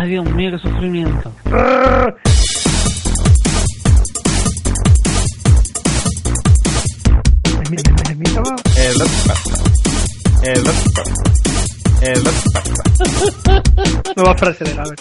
Ay, Dios mío, qué sufrimiento. El El El Nueva frase de la ver.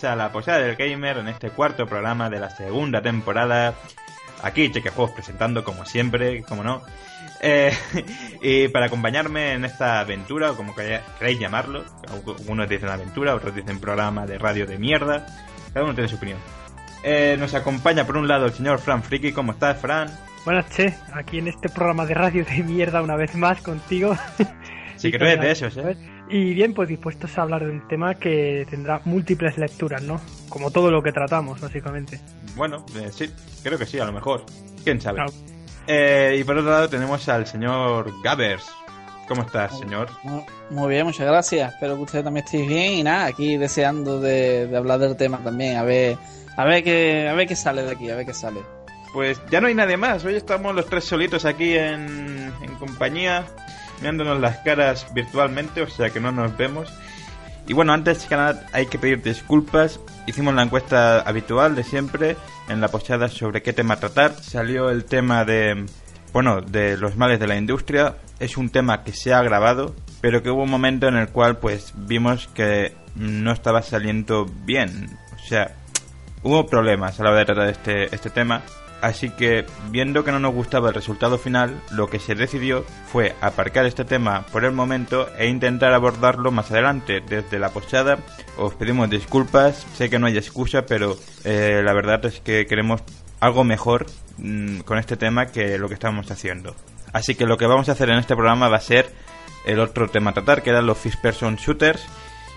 Bienvenidos a la Posada del Gamer en este cuarto programa de la segunda temporada. Aquí Cheque Juegos presentando como siempre, como no. Eh, y para acompañarme en esta aventura, o como queráis llamarlo, algunos dicen aventura, otros dicen programa de radio de mierda, cada uno tiene su opinión. Eh, nos acompaña por un lado el señor Fran Friki, ¿cómo estás, Fran? Buenas, Che, aquí en este programa de radio de mierda una vez más contigo. Sí, que no es de esos, ¿eh? Y bien, pues dispuestos a hablar de un tema que tendrá múltiples lecturas, ¿no? Como todo lo que tratamos, básicamente. Bueno, eh, sí, creo que sí, a lo mejor. ¿Quién sabe? Eh, y por otro lado tenemos al señor Gabbers. ¿Cómo estás, señor? Muy bien, muchas gracias. Espero que ustedes también estéis bien y nada, aquí deseando de, hablar del tema también, a ver, a ver qué, a ver qué sale de aquí, a ver qué sale. Pues ya no hay nadie más. Hoy estamos los tres solitos aquí en, en compañía mirándonos las caras virtualmente, o sea que no nos vemos. Y bueno, antes que nada hay que pedir disculpas. Hicimos la encuesta habitual de siempre en la posada sobre qué tema tratar. Salió el tema de, bueno, de los males de la industria. Es un tema que se ha grabado, pero que hubo un momento en el cual pues vimos que no estaba saliendo bien. O sea, hubo problemas a la hora de tratar este, este tema Así que, viendo que no nos gustaba el resultado final, lo que se decidió fue aparcar este tema por el momento e intentar abordarlo más adelante. Desde la posada os pedimos disculpas, sé que no hay excusa, pero eh, la verdad es que queremos algo mejor mm, con este tema que lo que estamos haciendo. Así que lo que vamos a hacer en este programa va a ser el otro tema a tratar, que eran los First Person Shooters.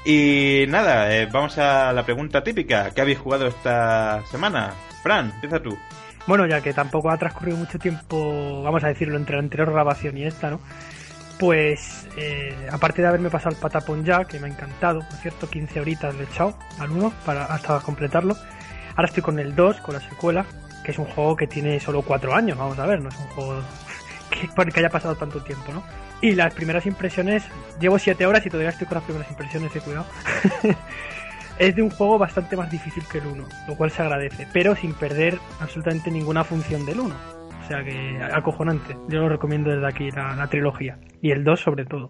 Y nada, eh, vamos a la pregunta típica. ¿Qué habéis jugado esta semana? Fran, empieza tú. Bueno, ya que tampoco ha transcurrido mucho tiempo, vamos a decirlo, entre la anterior grabación y esta, ¿no? Pues, eh, aparte de haberme pasado el Patapon ya, que me ha encantado, por cierto, 15 horitas le he echado al 1 para, hasta completarlo. Ahora estoy con el 2, con la secuela, que es un juego que tiene solo 4 años, vamos a ver, no es un juego que, que haya pasado tanto tiempo, ¿no? Y las primeras impresiones, llevo 7 horas y todavía estoy con las primeras impresiones, de cuidado. es de un juego bastante más difícil que el 1, lo cual se agradece, pero sin perder absolutamente ninguna función del 1. O sea que acojonante. Yo lo recomiendo desde aquí, la, la trilogía. Y el 2 sobre todo.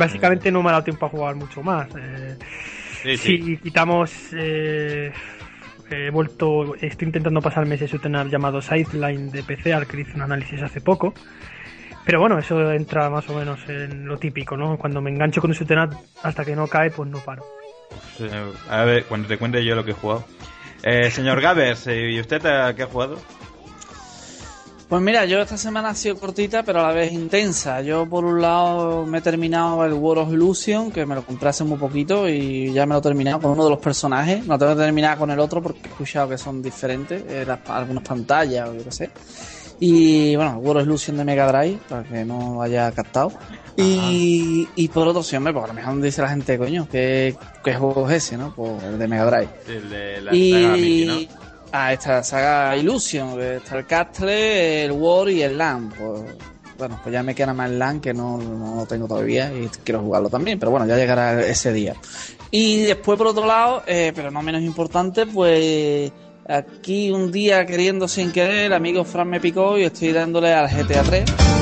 Básicamente no me ha dado tiempo a jugar mucho más. Eh, Si quitamos. Eh, he vuelto. Estoy intentando pasarme ese shooter llamado Sideline de PC, al que hice un análisis hace poco. Pero bueno, eso entra más o menos en lo típico, ¿no? Cuando me engancho con un shooter hasta que no cae, pues no paro. A ver, cuando te cuente yo lo que he jugado. Eh, señor Gavers, ¿y usted qué ha jugado? Pues mira, yo esta semana ha sido cortita, pero a la vez intensa. Yo por un lado me he terminado el World of Illusion, que me lo compré hace muy poquito y ya me lo he terminado con uno de los personajes. No tengo que terminar con el otro porque he escuchado que son diferentes, eh, algunas pantallas o yo qué sé. Y bueno, World of Illusion de Mega Drive, para que no haya captado. Y, y, por otro, sí, hombre, porque a lo mejor dice la gente, coño, ¿qué, qué juego es ese, no? Pues el de Mega Drive. El de la y, a esta saga Illusion, está el Castle, el War y el LAN. Pues, bueno, pues ya me queda más el LAN que no, lo tengo todavía y quiero jugarlo también, pero bueno, ya llegará ese día. Y después, por otro lado, eh, pero no menos importante, pues aquí un día queriendo sin querer, el amigo Fran me picó y estoy dándole al GTA 3.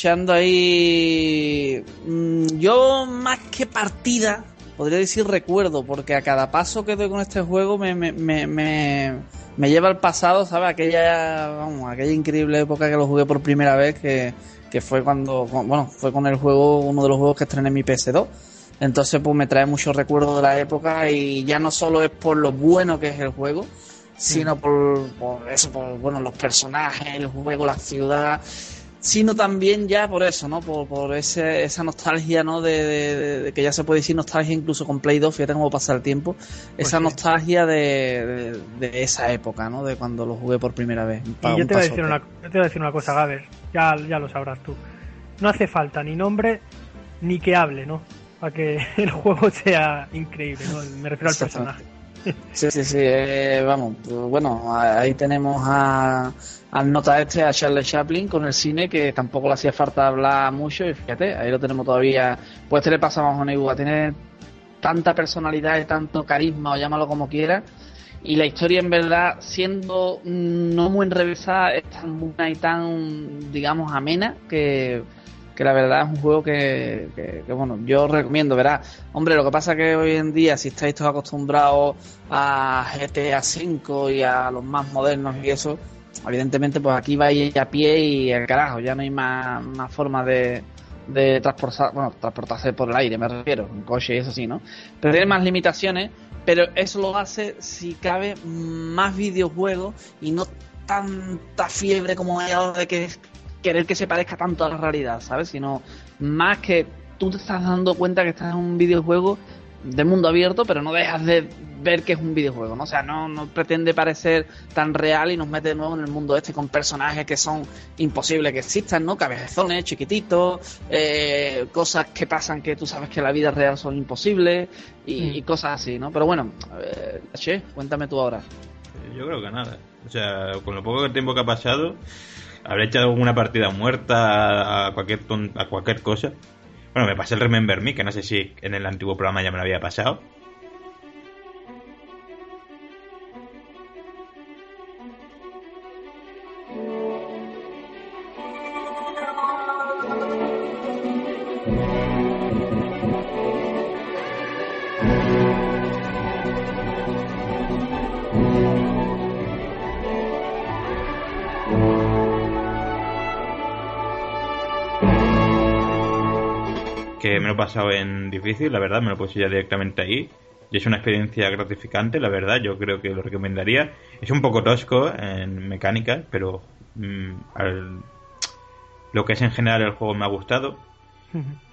Echando ahí. Mm, yo, más que partida, podría decir recuerdo, porque a cada paso que doy con este juego me, me, me, me, lleva al pasado, ¿sabes? Aquella, vamos, aquella increíble época que lo jugué por primera vez, que, que fue cuando, bueno, fue con el juego, uno de los juegos que estrené en mi PS2. Entonces, pues me trae muchos recuerdos de la época y ya no solo es por lo bueno que es el juego, sino por, eso, por bueno, los personajes, el juego, la ciudad, sino también ya por eso, ¿no? Por, por ese, esa nostalgia, ¿no? De, que ya se puede decir nostalgia incluso con Play 2, fíjate cómo pasa el tiempo, pues esa nostalgia de, esa época, ¿no? De cuando lo jugué por primera vez. Y yo te, voy a decir una, te voy a decir una cosa, Gaber, ya, ya lo sabrás tú. No hace falta ni nombre ni que hable, ¿no? Para que el juego sea increíble, ¿no? Me refiero al personaje. Sí, sí, sí, eh, vamos, pues, bueno, ahí tenemos a, al nota este, a Charles Chaplin con el cine, que tampoco le hacía falta hablar mucho, y fíjate, ahí lo tenemos todavía, pues este le pasa más menos igual, tiene tanta personalidad y tanto carisma, o llámalo como quiera, y la historia en verdad, siendo no muy enrevesada, es tan buena y tan, digamos, amena, que que la verdad es un juego que, bueno, yo recomiendo, verá. Hombre, lo que pasa que hoy en día, si estáis todos acostumbrados a GTA V y a los más modernos y eso, evidentemente, pues aquí vais a pie y al carajo, ya no hay más, más forma de, de transportar, bueno, transportarse por el aire, me refiero, un coche y eso sí, ¿no? Pero tiene más limitaciones, pero eso lo hace, si cabe, más videojuegos y no tanta fiebre como hay ahora de que querer que se parezca tanto a la realidad, ¿sabes? Sino más que tú te estás dando cuenta que estás en un videojuego de mundo abierto, pero no dejas de ver que es un videojuego, ¿no? O sea, no, no pretende parecer tan real y nos mete de nuevo en el mundo este con personajes que son imposibles que existan, ¿no? Cabezones, chiquititos, eh, cosas que pasan que tú sabes que en la vida real son imposibles y, mm. cosas así, ¿no? Pero bueno, eh, che, cuéntame tú ahora. Yo creo que nada. O sea, con lo poco tiempo que ha pasado, habré echado alguna partida muerta a cualquier, a cualquier cosa. Bueno, me pasé el Remember Me, que no sé si en el antiguo programa ya me lo había pasado. Que me lo he pasado en difícil, la verdad, me lo puse ya directamente ahí. Y es una experiencia gratificante, la verdad, yo creo que lo recomendaría. Es un poco tosco en mecánica, pero mm, lo que es en general el juego me ha gustado.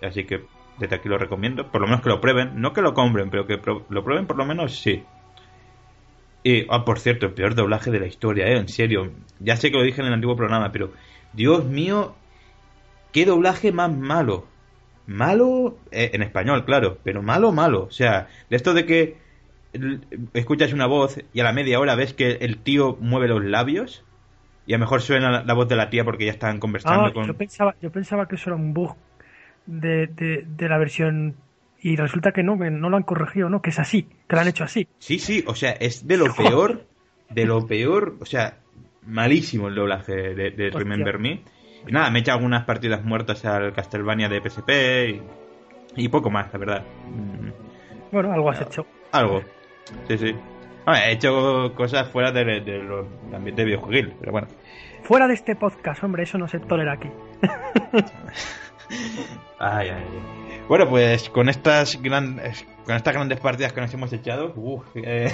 Así que desde aquí lo recomiendo. Por lo menos que lo prueben. No que lo compren, pero que lo prueben por lo menos sí. Y, ah, por cierto, el peor doblaje de la historia, ¿eh? En serio. Ya sé que lo dije en el antiguo programa, pero... Dios mío, qué doblaje más malo malo eh, en español, claro, pero malo, malo. O sea, de esto de que escuchas una voz y a la media hora ves que el tío mueve los labios y a lo mejor suena la, voz de la tía porque ya están conversando ah, con... Yo pensaba, yo pensaba que eso era un bug de, de, la versión y resulta que no, que no lo han corregido, ¿no? Que es así, que lo han hecho así. Sí, sí, o sea, es de lo peor, de lo peor, o sea, malísimo el doblaje de, de Remember Me. Y nada, me he echado algunas partidas muertas al Castlevania de PSP y, poco más, la verdad. Mm. Bueno, algo has hecho. Algo, sí, sí. he hecho cosas fuera del de, de ambiente pero bueno. Fuera de este podcast, hombre, eso no se tolera aquí. ay, ay, Bueno, pues con estas grandes con estas grandes partidas que nos hemos echado, eh,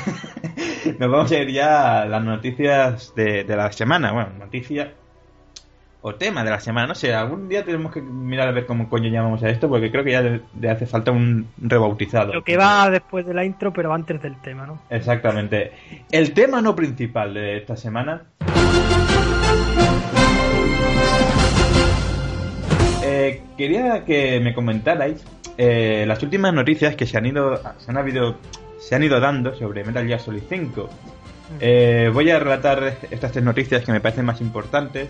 nos vamos a ir ya a las noticias de, de la semana. Bueno, noticias o tema de la semana. No sé, algún día tenemos que mirar a ver cómo coño llamamos a esto, porque creo que ya le, hace falta un rebautizado. Lo que va después de la intro, pero antes del tema, ¿no? Exactamente. El tema no principal de esta semana. Eh, quería que me comentarais eh, las últimas noticias que se han ido se han habido se han ido dando sobre Metal Gear Solid 5. Eh, voy a relatar estas tres noticias que me parecen más importantes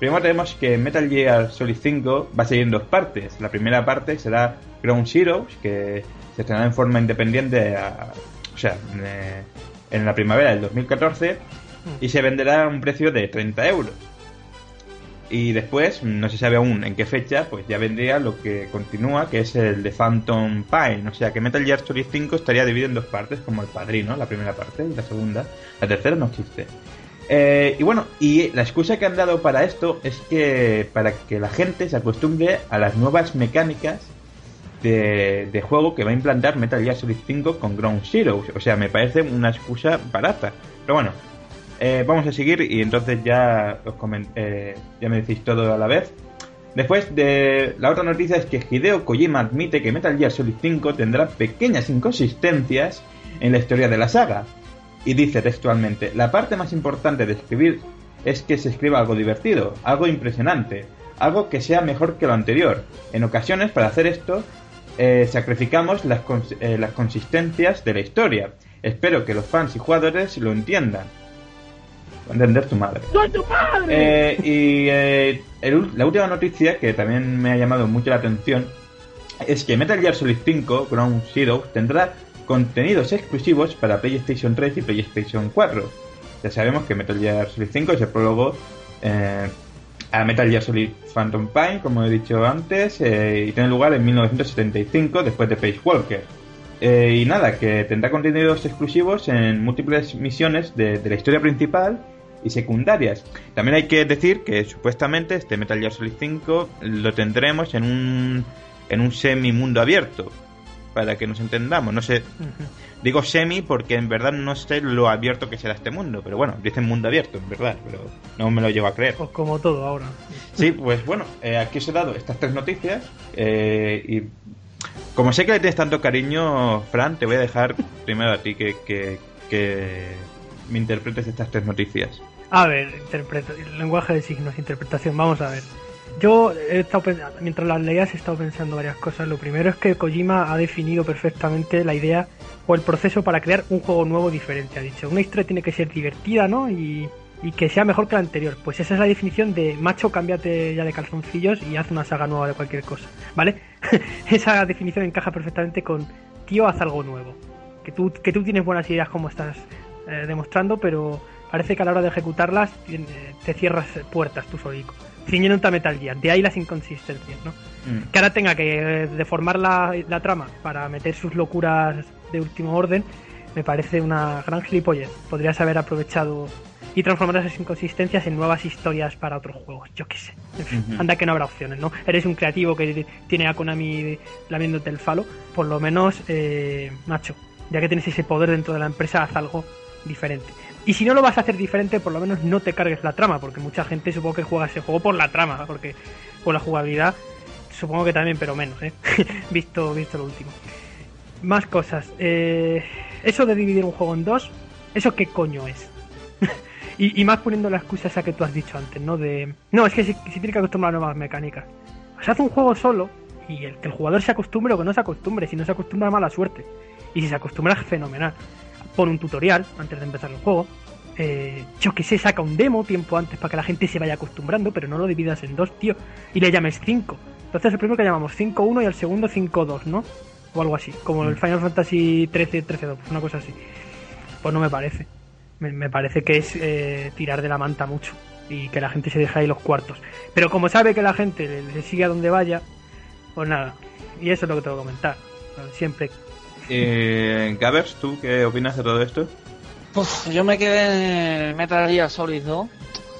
Primero tenemos que Metal Gear Solid 5 va a seguir en dos partes. La primera parte será Ground Zeroes, que se estrenará en forma independiente, o sea, eh, en la primavera del 2014 y se venderá a un precio de 30 euros. Y después, no se sabe aún en qué fecha, pues ya vendría lo que continúa, que es el de Phantom Pine. O sea que Metal Gear Solid 5 estaría dividido en dos partes, como el padrino, la primera parte y la segunda. La tercera no existe. Eh, y bueno, y la excusa que han dado para esto es que para que la gente se acostumbre a las nuevas mecánicas de, juego que va a implantar Metal Gear Solid 5 con Ground Zero. O sea, me parece una excusa barata. Pero bueno, eh, vamos a seguir y entonces ya, os eh, ya me decís todo a la vez. Después de la otra noticia es que Hideo Kojima admite que Metal Gear Solid 5 tendrá pequeñas inconsistencias en la historia de la saga. Y dice textualmente, la parte más importante de escribir es que se escriba algo divertido, algo impresionante, algo que sea mejor que lo anterior. En ocasiones, para hacer esto, eh, sacrificamos las, las consistencias de la historia. Espero que los fans y jugadores lo entiendan entender tu madre. tu madre! Eh, y eh, la última noticia que también me ha llamado mucho la atención es que Metal Gear Solid 5 Ground Zero tendrá contenidos exclusivos para PlayStation 3 y PlayStation 4. Ya sabemos que Metal Gear Solid 5 es el prólogo eh, a Metal Gear Solid Phantom Pine, como he dicho antes, y tiene lugar en 1975 después de Page Walker. y nada, que tendrá contenidos exclusivos en múltiples misiones de la historia principal y secundarias. También hay que decir que supuestamente este Metal Gear Solid 5 lo tendremos en un, en un semi mundo abierto, para que nos entendamos. No sé, digo semi porque en verdad no sé lo abierto que será este mundo, pero bueno, dicen mundo abierto, en verdad, pero no me lo llevo a creer. Pues como todo ahora. Sí, pues bueno, eh, aquí os he dado estas tres noticias eh, y como sé que le tienes tanto cariño, Fran, te voy a dejar primero a ti que, que, que me interpretes estas tres noticias. A ver, interpreta, lenguaje de signos, interpretación, vamos a ver. Yo he estado mientras las leías he estado pensando varias cosas. Lo primero es que Kojima ha definido perfectamente la idea o el proceso para crear un juego nuevo diferente. Ha dicho, una historia tiene que ser divertida, ¿no? Y, que sea mejor que la anterior. Pues esa es la definición de macho, cámbiate ya de calzoncillos y haz una saga nueva de cualquier cosa, ¿vale? esa definición encaja perfectamente con tío, haz algo nuevo. Que tú, que tú tienes buenas ideas como estás eh, demostrando, pero parece que a la hora de ejecutarlas te cierras puertas tú solico. Ciñendo a Metal Gear, de ahí las inconsistencias, ¿no? Mm. Que ahora tenga que deformar la, la, trama para meter sus locuras de último orden, me parece una gran gilipollez. Podrías haber aprovechado y transformar esas inconsistencias en nuevas historias para otros juegos. Yo qué sé. Anda que no habrá opciones, ¿no? Eres un creativo que tiene a Konami lamiéndote el falo. Por lo menos, eh, macho, ya que tienes ese poder dentro de la empresa, haz algo diferente. Y si no lo vas a hacer diferente, por lo menos no te cargues la trama, porque mucha gente supongo que juega ese juego por la trama, porque por la jugabilidad supongo que también, pero menos, ¿eh? visto, visto lo último. Más cosas. Eh, eso de dividir un juego en dos, ¿eso qué coño es? y, más poniendo la excusa esa que tú has dicho antes, ¿no? De... No, es que si, tiene que acostumbrar a nuevas mecánicas. Se hace un juego solo y el que el jugador se acostumbre o que no se acostumbre. Si no se acostumbra, mala suerte. Y si se acostumbra, fenomenal pon un tutorial antes de empezar el juego. Eh, yo que sé, saca un demo tiempo antes para que la gente se vaya acostumbrando, pero no lo dividas en dos, tío. Y le llames 5. Entonces el primero que llamamos 5-1 y el segundo 5-2, ¿no? O algo así, como el mm. Final Fantasy 13-13-2, una cosa así. Pues no me parece. Me, parece que es eh, tirar de la manta mucho y que la gente se deja ahí los cuartos. Pero como sabe que la gente le, sigue a donde vaya, pues nada. Y eso es lo que tengo que comentar. Siempre eh, ¿tú qué opinas de todo esto? Pues yo me quedé en Metal Gear Solid 2.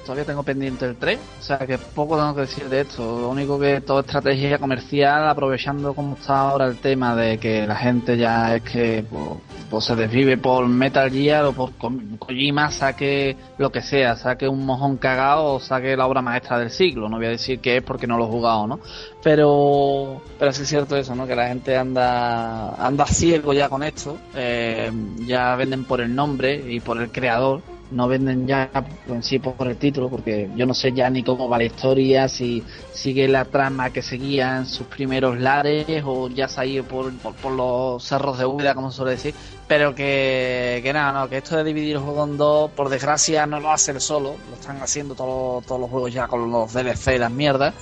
Todavía tengo pendiente el 3. O sea que poco tengo que decir de esto. Lo único que toda estrategia comercial, aprovechando como está ahora el tema de que la gente ya es que pues, pues se desvive por Metal Gear o por Kojima saque lo que sea, saque un mojón cagado o saque la obra maestra del siglo. No voy a decir que es porque no lo he jugado, ¿no? Pero, pero sí es cierto eso, ¿no? Que la gente anda, anda ciego ya con esto. Eh, ya venden por el nombre y por el creador no venden ya en sí por el título, porque yo no sé ya ni cómo va la historia, si sigue la trama que seguía en sus primeros lares o ya se ha ido por, por, los cerros de Úbeda, como suele decir, pero que, que nada, no, que esto de dividir el juego en dos, por desgracia no lo hace solo, lo están haciendo todos, todos los juegos ya con los DLC y las mierdas.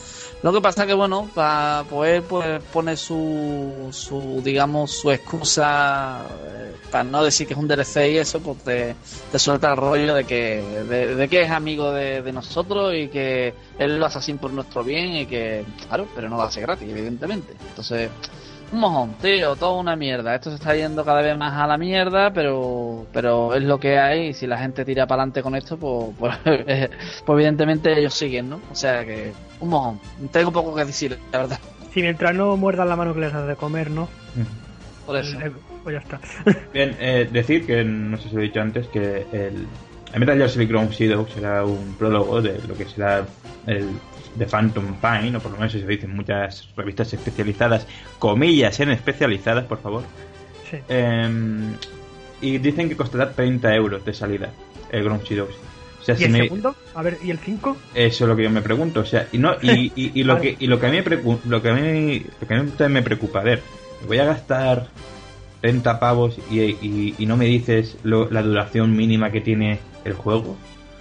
Lo que pasa que bueno, para poder pues pone su, su digamos su excusa eh, para no decir que es un DLC y eso, pues te, suelta el rollo de que de, que es amigo de, de, nosotros y que él lo hace así por nuestro bien y que claro, pero no lo hace gratis, evidentemente. Entonces un mojón, tío, toda una mierda. Esto se está yendo cada vez más a la mierda, pero pero es lo que hay. Y si la gente tira para adelante con esto, pues, pues, pues, evidentemente ellos siguen, ¿no? O sea que, un mojón. Tengo poco que decir, la verdad. Si mientras no muerdan la mano que les das de comer, ¿no? Por eso. Eh, pues ya está. Bien, eh, decir que, no sé si lo he dicho antes, que el, el Metal Gear Solid Ground Zero será un prólogo de lo que será el de Phantom Pine, o por lo menos se dice en muchas revistas especializadas, comillas en especializadas, por favor. Sí. Em, y dicen que costará 30 euros de salida el Ground Zeroes. O sea, ¿Y el segundo? A ver, ¿y el 5? Eso es lo que yo me pregunto. O sea, y, no, y, y, lo, que, y lo que a mí me lo que a mí, lo que a mí me preocupa, a ver, voy a gastar 30 pavos y, y no me dices la duración mínima que tiene el juego.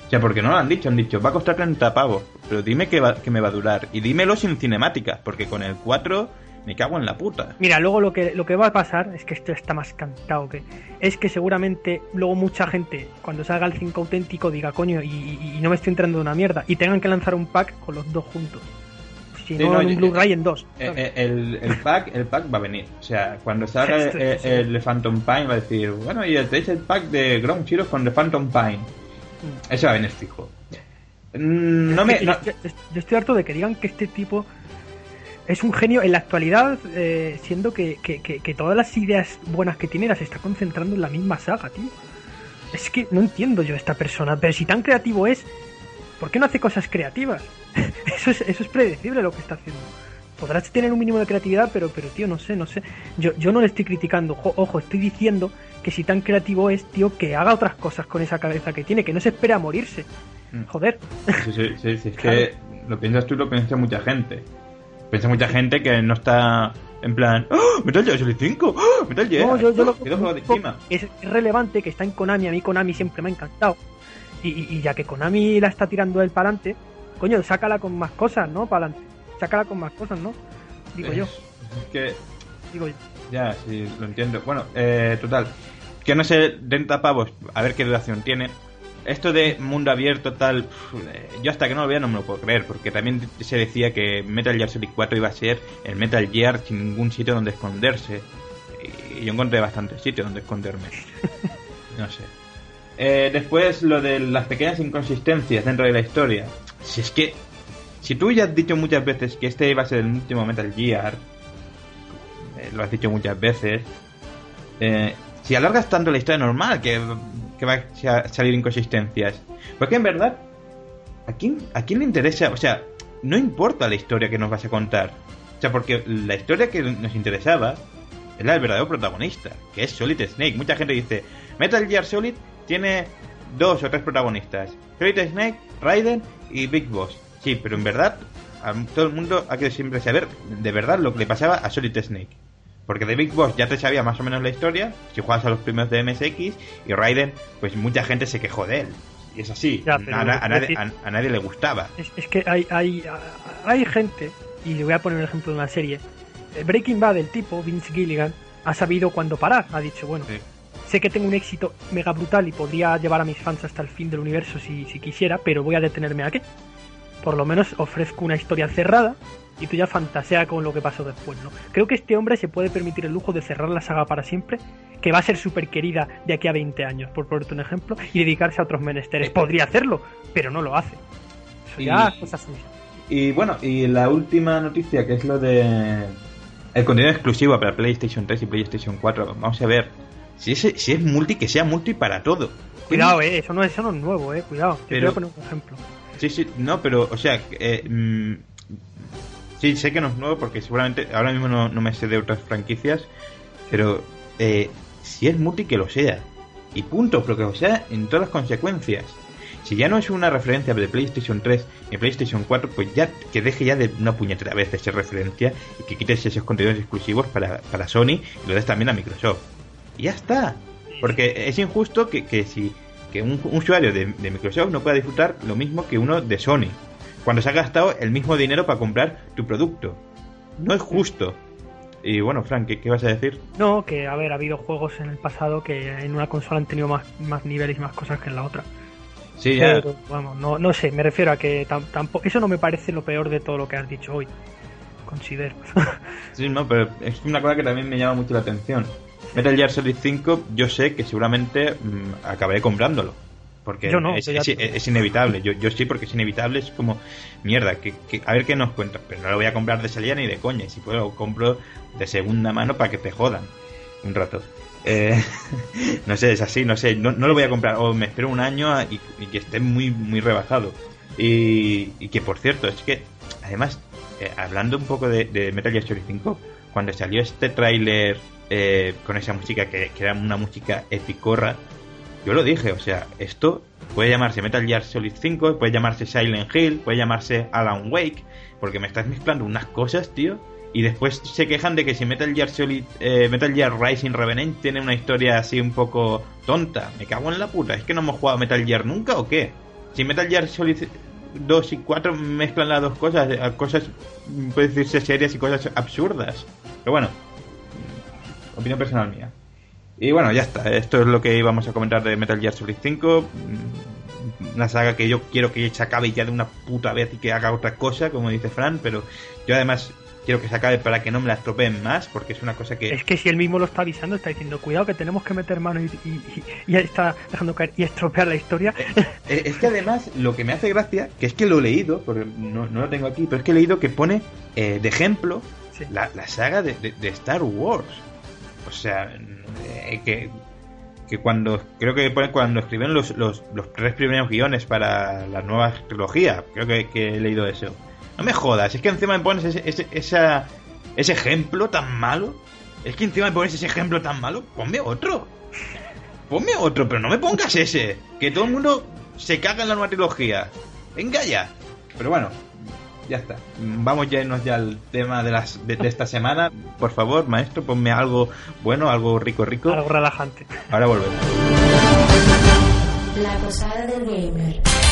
O sea, porque no lo han dicho, han dicho, va a costar 30 pavos, pero dime que, que me va a durar. Y dímelo sin cinemática, porque con el 4 me cago en la puta. Mira, luego lo que, lo que va a pasar es que esto está más cantado que. Es que seguramente luego mucha gente, cuando salga el 5 auténtico, diga, coño, y, no me estoy entrando de una mierda. Y tengan que lanzar un pack con los dos juntos. Si no, un Blu-ray en dos. Eh, eh, el, pack, el pack va a venir. O sea, cuando salga el, el, Phantom Pine va a decir, bueno, y tenéis el pack de Ground Zero con The Phantom Pine. Eso va a venir fijo. Mm, no me, Yo, estoy harto de que digan que este tipo es un genio en la actualidad, eh, siendo que, todas las ideas buenas que tiene las está concentrando en la misma saga, tío. Es que no entiendo yo a esta persona, pero si tan creativo es, ¿por qué no hace cosas creativas? eso, es, eso es predecible lo que está haciendo. Podrás tener un mínimo de creatividad, pero, pero tío, no sé, no sé. Yo, yo no le estoy criticando, ojo, estoy diciendo que si tan creativo es, tío, que haga otras cosas con esa cabeza que tiene, que no se espera a morirse. Mm. Joder. Sí, sí, sí, es que lo piensas tú y lo piensa mucha gente. Piensa mucha gente que no está en plan, ¡Oh, Metal Gear Solid 5, ¡Oh, Metal Gear. No, yo, yo lo es relevante que está en Konami, a mí Konami siempre me ha encantado. Y, ya que Konami la está tirando él para adelante, coño, sácala con más cosas, ¿no? Para adelante. Sácala con más cosas, ¿no? Digo yo. Es que. Digo yo. Ya, sí, lo entiendo. Bueno, eh, total. Que no sé, 30 pavos, a ver qué duración tiene. Esto de mundo abierto, tal. Yo hasta que no lo vea no me lo puedo creer, porque también se decía que Metal Gear Solid 4 iba a ser el Metal Gear sin ningún sitio donde esconderse. Y yo encontré bastantes sitios donde esconderme. No sé. Eh, después lo de las pequeñas inconsistencias dentro de la historia. Si es que. Si tú ya has dicho muchas veces que este iba a ser el último Metal Gear, eh, lo has dicho muchas veces, eh, si alargas tanto la historia normal que, va a salir inconsistencias. Porque en verdad, ¿a quién, ¿a quién le interesa? O sea, no importa la historia que nos vas a contar. O sea, porque la historia que nos interesaba es la del verdadero protagonista, que es Solid Snake. Mucha gente dice, Metal Gear Solid tiene dos o tres protagonistas. Solid Snake, Raiden y Big Boss. Sí, pero en verdad a todo el mundo ha querido siempre saber de verdad lo que le pasaba a Solid Snake. Porque de Big Boss ya te sabía más o menos la historia, si juegas a los primeros de MSX, y Raiden, pues mucha gente se quejó de él. Y es así, a, nadie, le gustaba. Es, que hay, hay, hay gente, y le voy a poner un ejemplo de una serie, eh, Breaking Bad, el tipo, Vince Gilligan, ha sabido cuándo parar. Ha dicho, bueno, sé que tengo un éxito mega brutal y podría llevar a mis fans hasta el fin del universo si, si quisiera, pero voy a detenerme aquí. Por lo menos ofrezco una historia cerrada y tú ya fantasea con lo que pasó después, ¿no? Creo que este hombre se puede permitir el lujo de cerrar la saga para siempre, que va a ser súper querida de aquí a 20 años, por ponerte un ejemplo, y dedicarse a otros menesteres. Podría hacerlo, pero no lo hace. Eso ya y, cosas Y bueno, y la última noticia, que es lo de el contenido exclusivo para PlayStation 3 y PlayStation 4. Vamos a ver. Si es, si es multi, que sea multi para todo. Cuidado, eh, eso no, eso no es nuevo, eh, cuidado. Te voy a poner un ejemplo. Sí, sí, no, pero, o sea, eh, mm, Sí, sé que no es nuevo porque seguramente ahora mismo no, me sé de otras franquicias, pero eh, si es multi que lo sea. Y punto, pero que lo sea en todas las consecuencias. Si ya no es una referencia de PlayStation 3 ni PlayStation 4, pues ya que deje ya de una puñetera vez de ser referencia y que quites esos contenidos exclusivos para, para Sony y lo des también a Microsoft. Y ya está. Porque es injusto que, que si que un, usuario de, de, Microsoft no pueda disfrutar lo mismo que uno de Sony, cuando se ha gastado el mismo dinero para comprar tu producto. No es justo. Y bueno, Frank, ¿qué, vas a decir? No, que a ver, ha habido juegos en el pasado que en una consola han tenido más, más niveles y más cosas que en la otra. Sí, ya. vamos, no, no sé, me refiero a que tampoco. Eso no me parece lo peor de todo lo que has dicho hoy. Considero. sí, no, pero es una cosa que también me llama mucho la atención. Metal Gear Solid 5, yo sé que seguramente mm, acabaré comprándolo. Porque no, es, es, inevitable. Yo, yo sí, porque es inevitable. Es como, mierda, que, a ver qué nos cuentan. Pero no lo voy a comprar de salida ni de coña. Y si puedo, lo compro de segunda mano para que te jodan un rato. Eh, no sé, es así, no sé. No, lo voy a comprar. O me espero un año y, que esté muy, muy rebajado. Y, que, por cierto, es que, además, eh, hablando un poco de, de Metal Gear Solid 5, cuando salió este tráiler eh, con esa música que, que, era una música epicorra, yo lo dije, o sea, esto puede llamarse Metal Gear Solid 5, puede llamarse Silent Hill, puede llamarse Alan Wake, porque me estás mezclando unas cosas, tío, y después se quejan de que si Metal Gear Solid, eh, Metal Gear Rising Revenant tiene una historia así un poco tonta. Me cago en la puta, ¿es que no hemos jugado Metal Gear nunca o qué? Si Metal Gear Solid 2 y 4 mezclan las dos cosas, cosas, puede decirse serias y cosas absurdas. Pero bueno, opinión personal mía. Y bueno, ya está. Esto es lo que íbamos a comentar de Metal Gear Solid 5. Mm, una saga que yo quiero que se acabe ya de una puta vez y que haga otra cosa, como dice Fran, pero yo además quiero que se acabe para que no me la estropeen más, porque es una cosa que... Es que si él mismo lo está avisando, está diciendo, cuidado que tenemos que meter mano y, y, está dejando caer y estropear la historia. Eh, eh, es que además lo que me hace gracia, que es que lo he leído, porque no, no lo tengo aquí, pero es que he leído que pone de ejemplo la, la, saga de, de Star Wars. O sea, eh, que, que cuando creo que cuando escribieron los, los, tres primeros guiones para la nueva trilogía, creo que, he leído eso. No me jodas, es que encima me pones ese, ese, ese ejemplo tan malo. Es que encima me pones ese ejemplo tan malo. Ponme otro. Ponme otro, pero no me pongas ese. Que todo el mundo se caga en la nueva trilogía. Venga ya. Pero bueno, ya está. Vamos ya irnos ya al tema de, las, de, esta semana. Por favor, maestro, ponme algo bueno, algo rico, rico. Algo relajante. Ahora volvemos. La posada del gamer.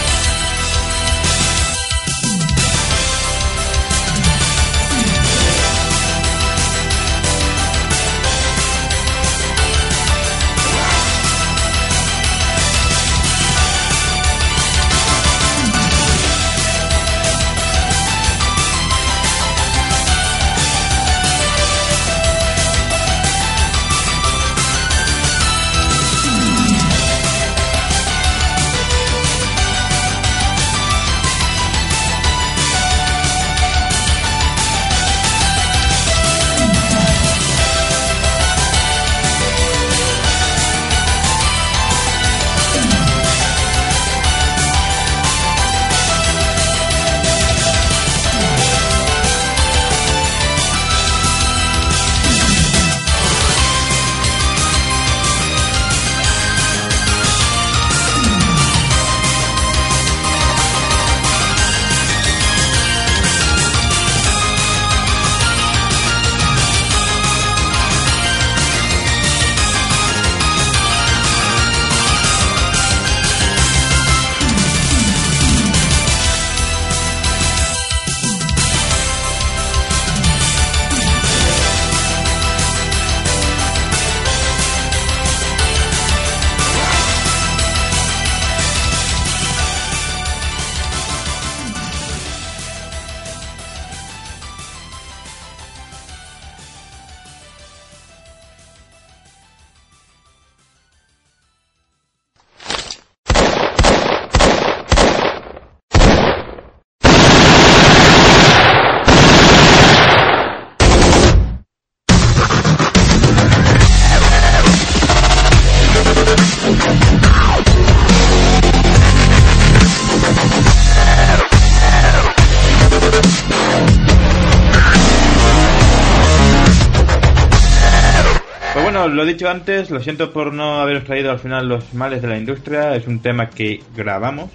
Dicho antes, lo siento por no haberos traído al final los males de la industria. Es un tema que grabamos,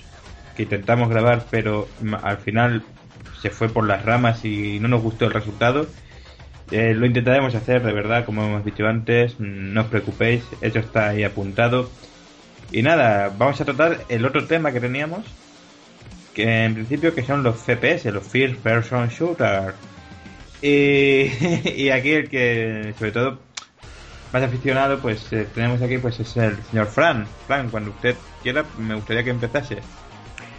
que intentamos grabar, pero al final se fue por las ramas y no nos gustó el resultado. Eh, lo intentaremos hacer, de verdad, como hemos dicho antes. mm, No os preocupéis, eso está ahí apuntado. Y nada, vamos a tratar el otro tema que teníamos. Que en principio que son los FPS, los First Person Shooter. Y, y aquí el que, sobre todo, más aficionado, pues eh, tenemos aquí pues es el señor Fran. Fran, cuando usted quiera, me gustaría que empezase.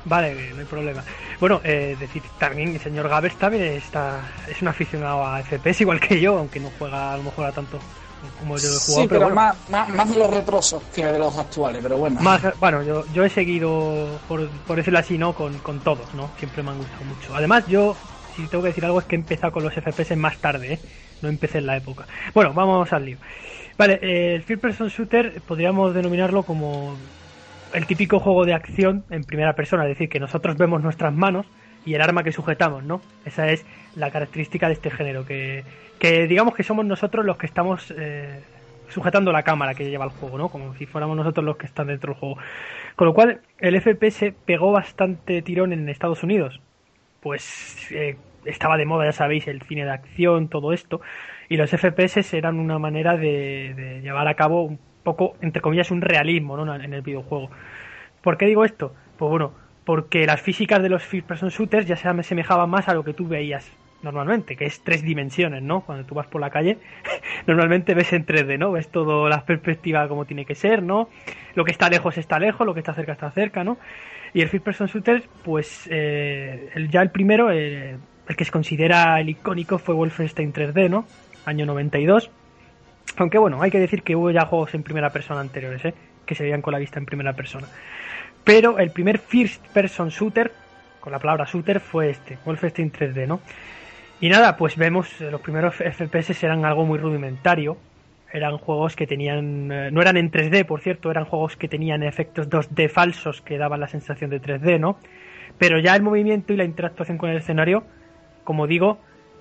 Vale, no hay problema. Bueno, eh, decir también el señor Gabes también está, es un aficionado a FPS igual que yo, aunque no juega a lo mejor a tanto como yo he jugado. Sí, pero, bueno, más, más, más de los retrosos que de los actuales, pero bueno. más, bueno, yo, yo he seguido, por, por decirlo así, ¿no? Con, con todos, ¿no? Siempre me han gustado mucho. Además, yo, si tengo que decir algo, es que he empezado con los FPS más tarde, ¿eh? No empecé en la época. Bueno, vamos al lío. Vale, eh, el First Person Shooter podríamos denominarlo como el típico juego de acción en primera persona, es decir, que nosotros vemos nuestras manos y el arma que sujetamos, ¿no? Esa es la característica de este género, que, que digamos que somos nosotros los que estamos eh, sujetando la cámara que lleva el juego, ¿no? Como si fuéramos nosotros los que están dentro del juego. Con lo cual, el FPS pegó bastante tirón en Estados Unidos. Pues eh, estaba de moda, ya sabéis, el cine de acción, todo esto. Y los FPS eran una manera de, llevar a cabo un poco, entre comillas, un realismo ¿no? en el videojuego. ¿Por qué digo esto? Pues bueno, porque las físicas de los first person shooters ya se asemejaban más a lo que tú veías normalmente, que es tres dimensiones, ¿no? Cuando tú vas por la calle, normalmente ves en 3D, ¿no? Ves todo la perspectiva como tiene que ser, ¿no? Lo que está lejos está lejos, lo que está cerca está cerca, ¿no? Y el first person shooter, pues eh, ya el primero, eh, el que se considera el icónico fue Wolfenstein 3D, ¿no? Año 92. Aunque bueno, hay que decir que hubo ya juegos en primera persona anteriores, ¿eh? Que se veían con la vista en primera persona. Pero el primer first person shooter, con la palabra shooter, fue este, Wolfenstein 3D, ¿no? Y nada, pues vemos, eh, los primeros FPS eran algo muy rudimentario. Eran juegos que tenían. eh, no eran en 3D, por cierto, eran juegos que tenían efectos 2D falsos que daban la sensación de 3D, ¿no? Pero ya el movimiento y la interactuación con el escenario, como digo,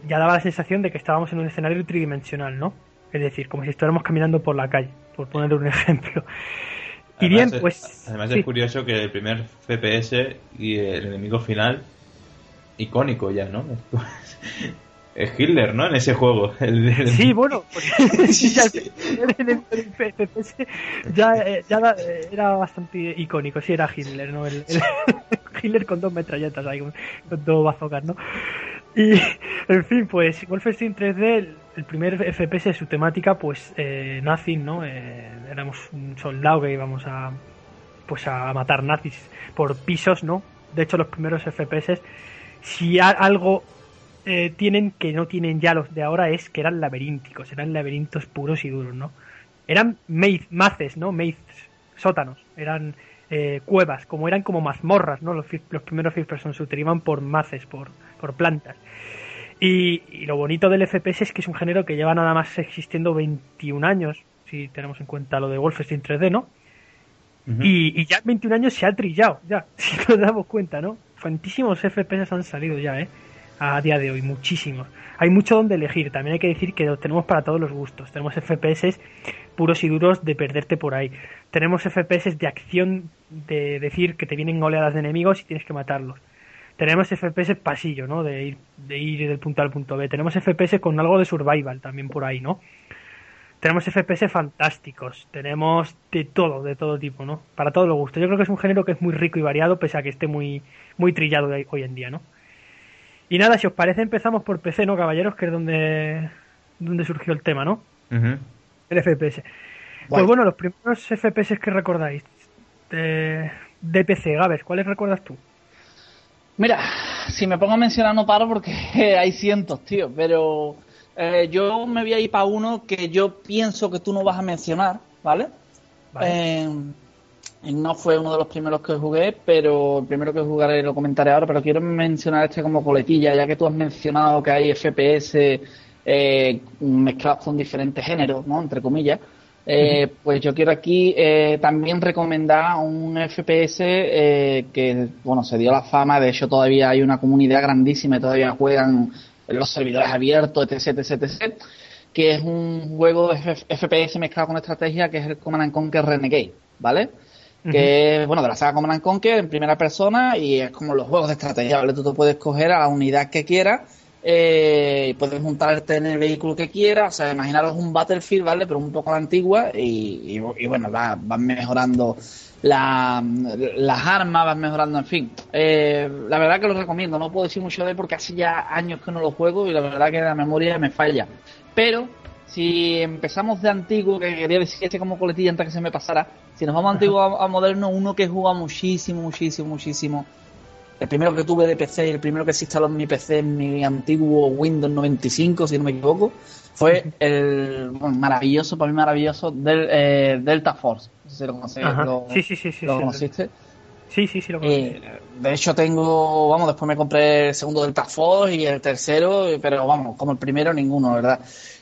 ya daba la sensación de que estábamos en un escenario tridimensional, ¿no? Es decir, como si estuviéramos caminando por la calle, por poner un ejemplo. Y bien, es- pues. Además sí. es curioso que el primer FPS y el enemigo final, icónico ya, ¿no? Es Hitler, ¿no? En ese juego. El, el- Sí, bueno, porque sí, ya el FPS ya, eh, ya eh, era bastante icónico, sí era Hitler, ¿no? El, el- Hitler con dos metralletas ahí, con, con dos bazocas, ¿no? Y, en fin, pues Wolfenstein 3D, el, primer FPS de su temática, pues eh, nazi, ¿no? Eh, éramos un soldado que íbamos a pues a matar nazis por pisos, ¿no? De hecho, los primeros FPS, si algo eh, tienen que no tienen ya los de ahora es que eran laberínticos, eran laberintos puros y duros, ¿no? Eran maces, ¿no? Mazes, sótanos, eran eh, cuevas, como eran como mazmorras, ¿no? Los, los primeros first person shooter iban por maces, por, por plantas. Y, y lo bonito del FPS es que es un género que lleva nada más existiendo 21 años, si tenemos en cuenta lo de Wolfenstein 3D, ¿no? Y, y ya en 21 años se ha trillado, ya, si nos damos cuenta, ¿no? Cuantísimos FPS han salido ya, ¿eh? A día de hoy, muchísimos. Hay mucho donde elegir, también hay que decir que lo tenemos para todos los gustos. Tenemos FPS puros y duros de perderte por ahí. Tenemos FPS de acción, de decir que te vienen oleadas de enemigos y tienes que matarlos. Tenemos FPS pasillo, ¿no? De ir, de ir del punto al punto B. Tenemos FPS con algo de survival también por ahí, ¿no? Tenemos FPS fantásticos, tenemos de todo, de todo tipo, ¿no? Para todos los gustos. Yo creo que es un género que es muy rico y variado, pese a que esté muy, muy trillado hoy en día, ¿no? Y nada, si os parece, empezamos por PC, ¿no, caballeros? Que es donde, donde surgió el tema, ¿no? El FPS. Pues bueno, los primeros FPS que recordáis de, de PC, Gabes, ¿cuáles recuerdas tú? Mira, si me pongo a mencionar no paro porque hay cientos, tío, pero eh, yo me voy a ir para uno que yo pienso que tú no vas a mencionar, ¿vale? Vale. Eh, no fue uno de los primeros que jugué, pero el primero que jugaré lo comentaré ahora, pero quiero mencionar este como coletilla, ya que tú has mencionado que hay FPS eh, mezclados con diferentes géneros, ¿no? Entre comillas. Eh, Pues yo quiero aquí eh, también recomendar un FPS eh, que, bueno, se dio la fama, de hecho todavía hay una comunidad grandísima y todavía juegan en los servidores abiertos, etc, etc, etc, que es un juego de FPS mezclado con estrategia que es el Command and Conquer Renegade, ¿vale? Que es, bueno, de la saga Command and Conquer en primera persona y es como los juegos de estrategia, ¿vale? Tú te puedes coger a la unidad que quieras eh, puedes montarte en el vehículo que quieras, o sea, imaginaros un Battlefield, ¿vale? Pero un poco a la antigua y, y- y bueno, va- van mejorando la- las armas, van mejorando, en fin. Eh, la verdad que lo recomiendo, no puedo decir mucho de él porque hace ya años que no lo juego y la verdad que la memoria me falla. Pero si empezamos de antiguo, que quería decir este como coletilla antes que se me pasara, si nos vamos antiguo a, a moderno, uno que jugado muchísimo, muchísimo, muchísimo. El primero que tuve de PC y el primero que se instaló en mi PC en mi antiguo Windows 95, si no me equivoco, fue el bueno, maravilloso, para mí maravilloso, del, eh, Delta Force. No sé si lo conocéis, Ajá. lo, Sí, sí, sí, sí. lo conociste. Sí, sí, sí, lo conozco. Eh, de hecho tengo, vamos, después me compré el segundo Delta Force y el tercero, pero vamos, como el primero ninguno, ¿verdad?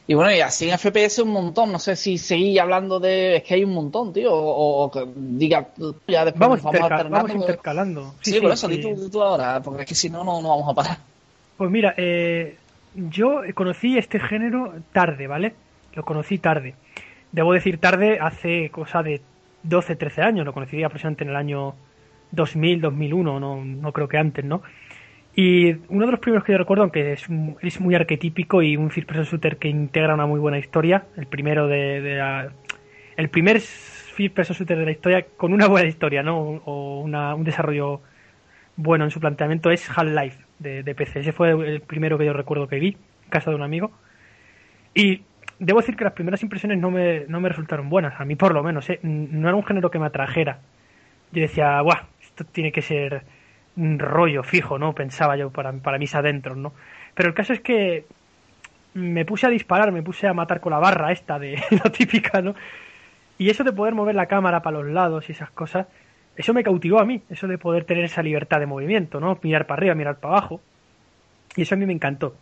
Y bueno, y así en FPS un montón, no sé si seguí hablando de, es que hay un montón, tío, o, o que diga, ya después Vamos, nos interca- vamos intercalando. Sí, por eso, sí. di tú, di tú ahora, porque es que si no, no, no vamos a parar. Pues mira, eh, yo conocí este género tarde, ¿vale? Lo conocí tarde. Debo decir tarde, hace cosa de 12, 13 años. Lo conocí aproximadamente en el año 2000, 2001, no, no creo que antes, ¿no? Y uno de los primeros que yo recuerdo, aunque es, es muy arquetípico y un first person shooter que integra una muy buena historia, el primero de, de la- el primer first person shooter de la historia con una buena historia, ¿no? O una- un desarrollo bueno en su planteamiento es Half-Life de, de PC. Ese fue el primero que yo recuerdo que vi en casa de un amigo. Y debo decir que las primeras impresiones no me, no me resultaron buenas, a mí por lo menos. ¿eh? No era un género que me atrajera. Yo decía, ¡buah! Esto tiene que ser rollo fijo, ¿no? Pensaba yo para, para mis adentros, ¿no? Pero el caso es que me puse a disparar, me puse a matar con la barra esta de la típica, ¿no? Y eso de poder mover la cámara para los lados y esas cosas, eso me cautivó a mí, eso de poder tener esa libertad de movimiento, ¿no? Mirar para arriba, mirar para abajo. Y eso a mí me encantó.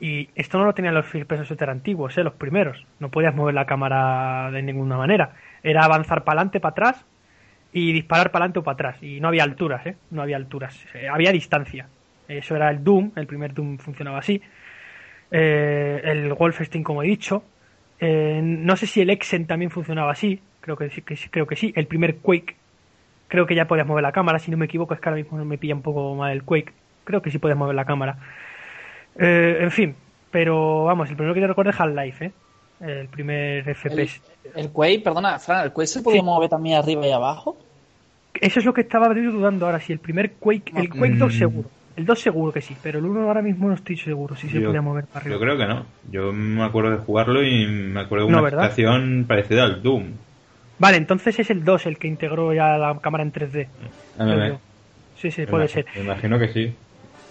Y esto no lo tenían los person shooter antiguos, ¿eh? los primeros. No podías mover la cámara de ninguna manera. Era avanzar para adelante, para atrás y disparar para adelante o para atrás. Y no había alturas, ¿eh? No había alturas. Eh, había distancia. Eso era el Doom, el primer Doom funcionaba así. Eh, el Wolfenstein, como he dicho. Eh, no sé si el Exen también funcionaba así. Creo que, sí, que creo que sí. El primer Quake. Creo que ya podías mover la cámara. Si no me equivoco, es que ahora mismo me pilla un poco mal el Quake. Creo que sí podías mover la cámara. Eh, en fin. Pero vamos, el primero que yo recuerdo es Half-Life, ¿eh? El primer FPS. el Quake, perdona, Fran, ¿el Quake se podía Sí. mover también arriba y abajo? Eso es lo que estaba yo dudando ahora. Si el primer Quake. El Quake 2 Mm. seguro. El 2 seguro que sí. Pero el 1 ahora mismo no estoy seguro si se podía mover para arriba. Yo creo que no. Yo me acuerdo de jugarlo y me acuerdo de No, una situación parecida al Doom. Vale, entonces es el 2 el que integró ya la cámara en 3D. A ver, creo yo. Sí, sí, me puede ser. Me imagino que sí.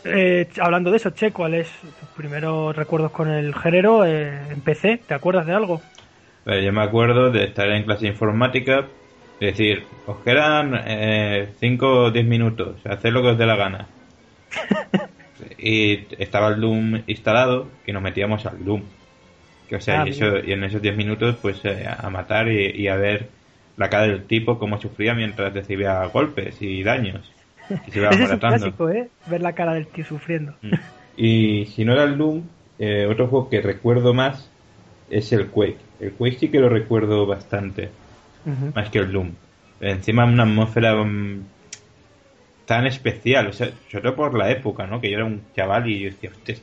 Eh, hablando de eso, Che, ¿cuáles tus primeros recuerdos con el género eh, en PC? ¿Te acuerdas de algo? Yo me acuerdo de estar en clase de informática y decir, os quedan 5 o 10 minutos, haced lo que os dé la gana. y estaba el Doom instalado y nos metíamos al Doom. Que, o sea, Ah, y, eso- y en esos 10 minutos, pues eh, a matar y, y a ver la cara del tipo, cómo sufría mientras recibía golpes y daños. Se Ese es un clásico, ¿eh? Ver la cara del tío sufriendo. Mm. Y si no era el Doom, eh, otro juego que recuerdo más es el Quake. El Quake sí que lo recuerdo bastante, más que el Doom. Encima una atmósfera mm, tan especial, o sea, sobre todo por la época, ¿no? Que yo era un chaval y yo decía, "Hostia,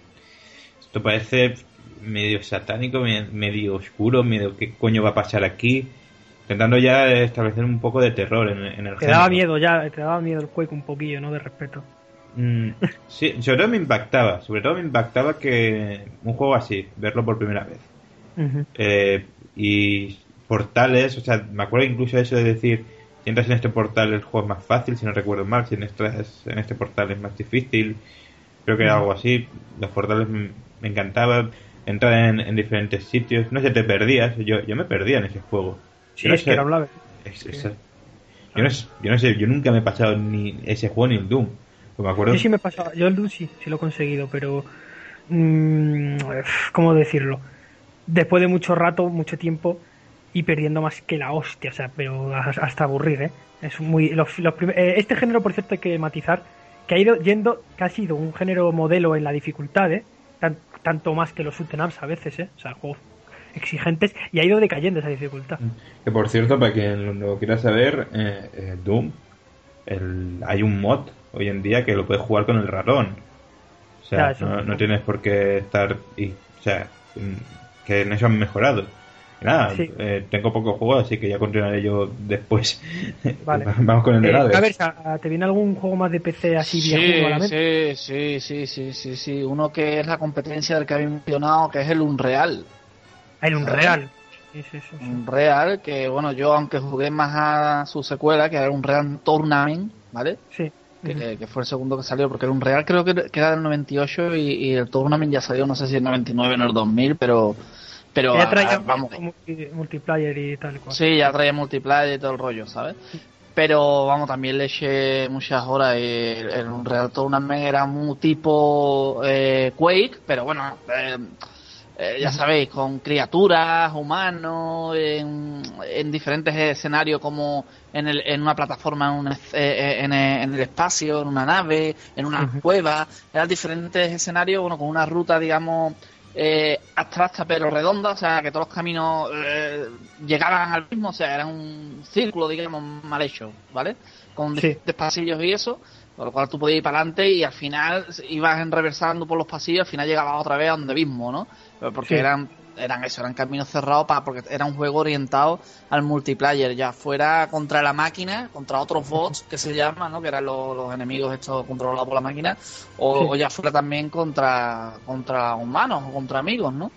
esto parece medio satánico, me- medio oscuro, medio qué coño va a pasar aquí. Intentando ya establecer un poco de terror en, en el Te daba miedo ya, te daba miedo el Quake un poquillo, ¿no? De respeto. Mm, sí, sobre todo me impactaba, sobre todo me impactaba que un juego así, verlo por primera vez. Eh, y portales, o sea, me acuerdo incluso eso de decir, si entras en este portal el juego es más fácil, si no recuerdo mal, si entras en este portal es más difícil, creo que era algo así, los portales me, me encantaba, entrar en, en diferentes sitios, no sé, te perdías, yo, yo me perdía en ese juego. Sí, Yo no es que era un es- es- yo, no, yo no sé, yo nunca me he pasado ni ese juego ni el Doom. Pues me acuerdo Yo sí me pasaba, yo el Doom sí, sí lo he conseguido, pero mm, ¿cómo decirlo? Después de mucho rato, mucho tiempo y perdiendo más que la hostia, o sea, pero hasta aburrir, ¿eh? Es muy los, los prim- eh, este género, por cierto, hay que matizar que ha ido yendo, que ha sido un género modelo en la dificultad, ¿eh? Tan- tanto más que los shoot a veces, ¿eh? O sea, juegos exigentes y ha ido decayendo esa dificultad. Que por cierto, para quien lo quiera saber, eh, eh, Doom, el, hay un mod hoy en día que lo puedes jugar con el ratón. O sea, eso- no, no tienes por qué estar. Y, o sea, mm, que en eso han mejorado. Y nada, Sí. eh, tengo pocos juegos, así que ya continuaré yo después. Vale. Vamos con el de Eh, a ver, ¿te viene algún juego más de PC así viejuno a la mente? sí, sí, sí, sí, sí, sí. Uno que es la competencia del que habéis mencionado, que es el Unreal. Ah, El Unreal. Sí, sí, sí, sí. Unreal, que bueno, yo aunque jugué más a su secuela, que era un Real Tournament, ¿vale? Sí. Que, fue el segundo que salió, porque el Unreal creo que, que era del 98 y, y el Tournament ya salió, no sé si en 99 o en el 2000, pero... pero Ya ah, traía vamos, multi- multiplayer y tal y cual. Sí, ya traía multiplayer y todo el rollo, ¿sabes? Pero vamos, también le eché muchas horas. y El, el Unreal Tournament era un tipo eh, Quake, pero bueno, eh, eh, ya sabéis, con criaturas, humanos, en, en diferentes escenarios como en, el, en una plataforma, en, un es- eh, en, el- en el espacio, en una nave, en una cueva. Eran diferentes escenarios, bueno, con una ruta, digamos, eh, abstracta pero redonda, o sea, que todos los caminos eh, llegaban al mismo, o sea, era un círculo, digamos, mal hecho, ¿vale? Con Sí. diferentes pasillos y eso, con lo cual tú podías ir para adelante y al final ibas enreversando por los pasillos, al final llegabas otra vez a donde mismo, ¿no? Porque Sí. eran eran eso, eran caminos cerrados para porque era un juego orientado al multiplayer, ya fuera contra la máquina, contra otros bots que se llaman, ¿no? Que eran los, los enemigos estos controlados por la máquina, o, Sí. o ya fuera también contra contra humanos o contra amigos, ¿no?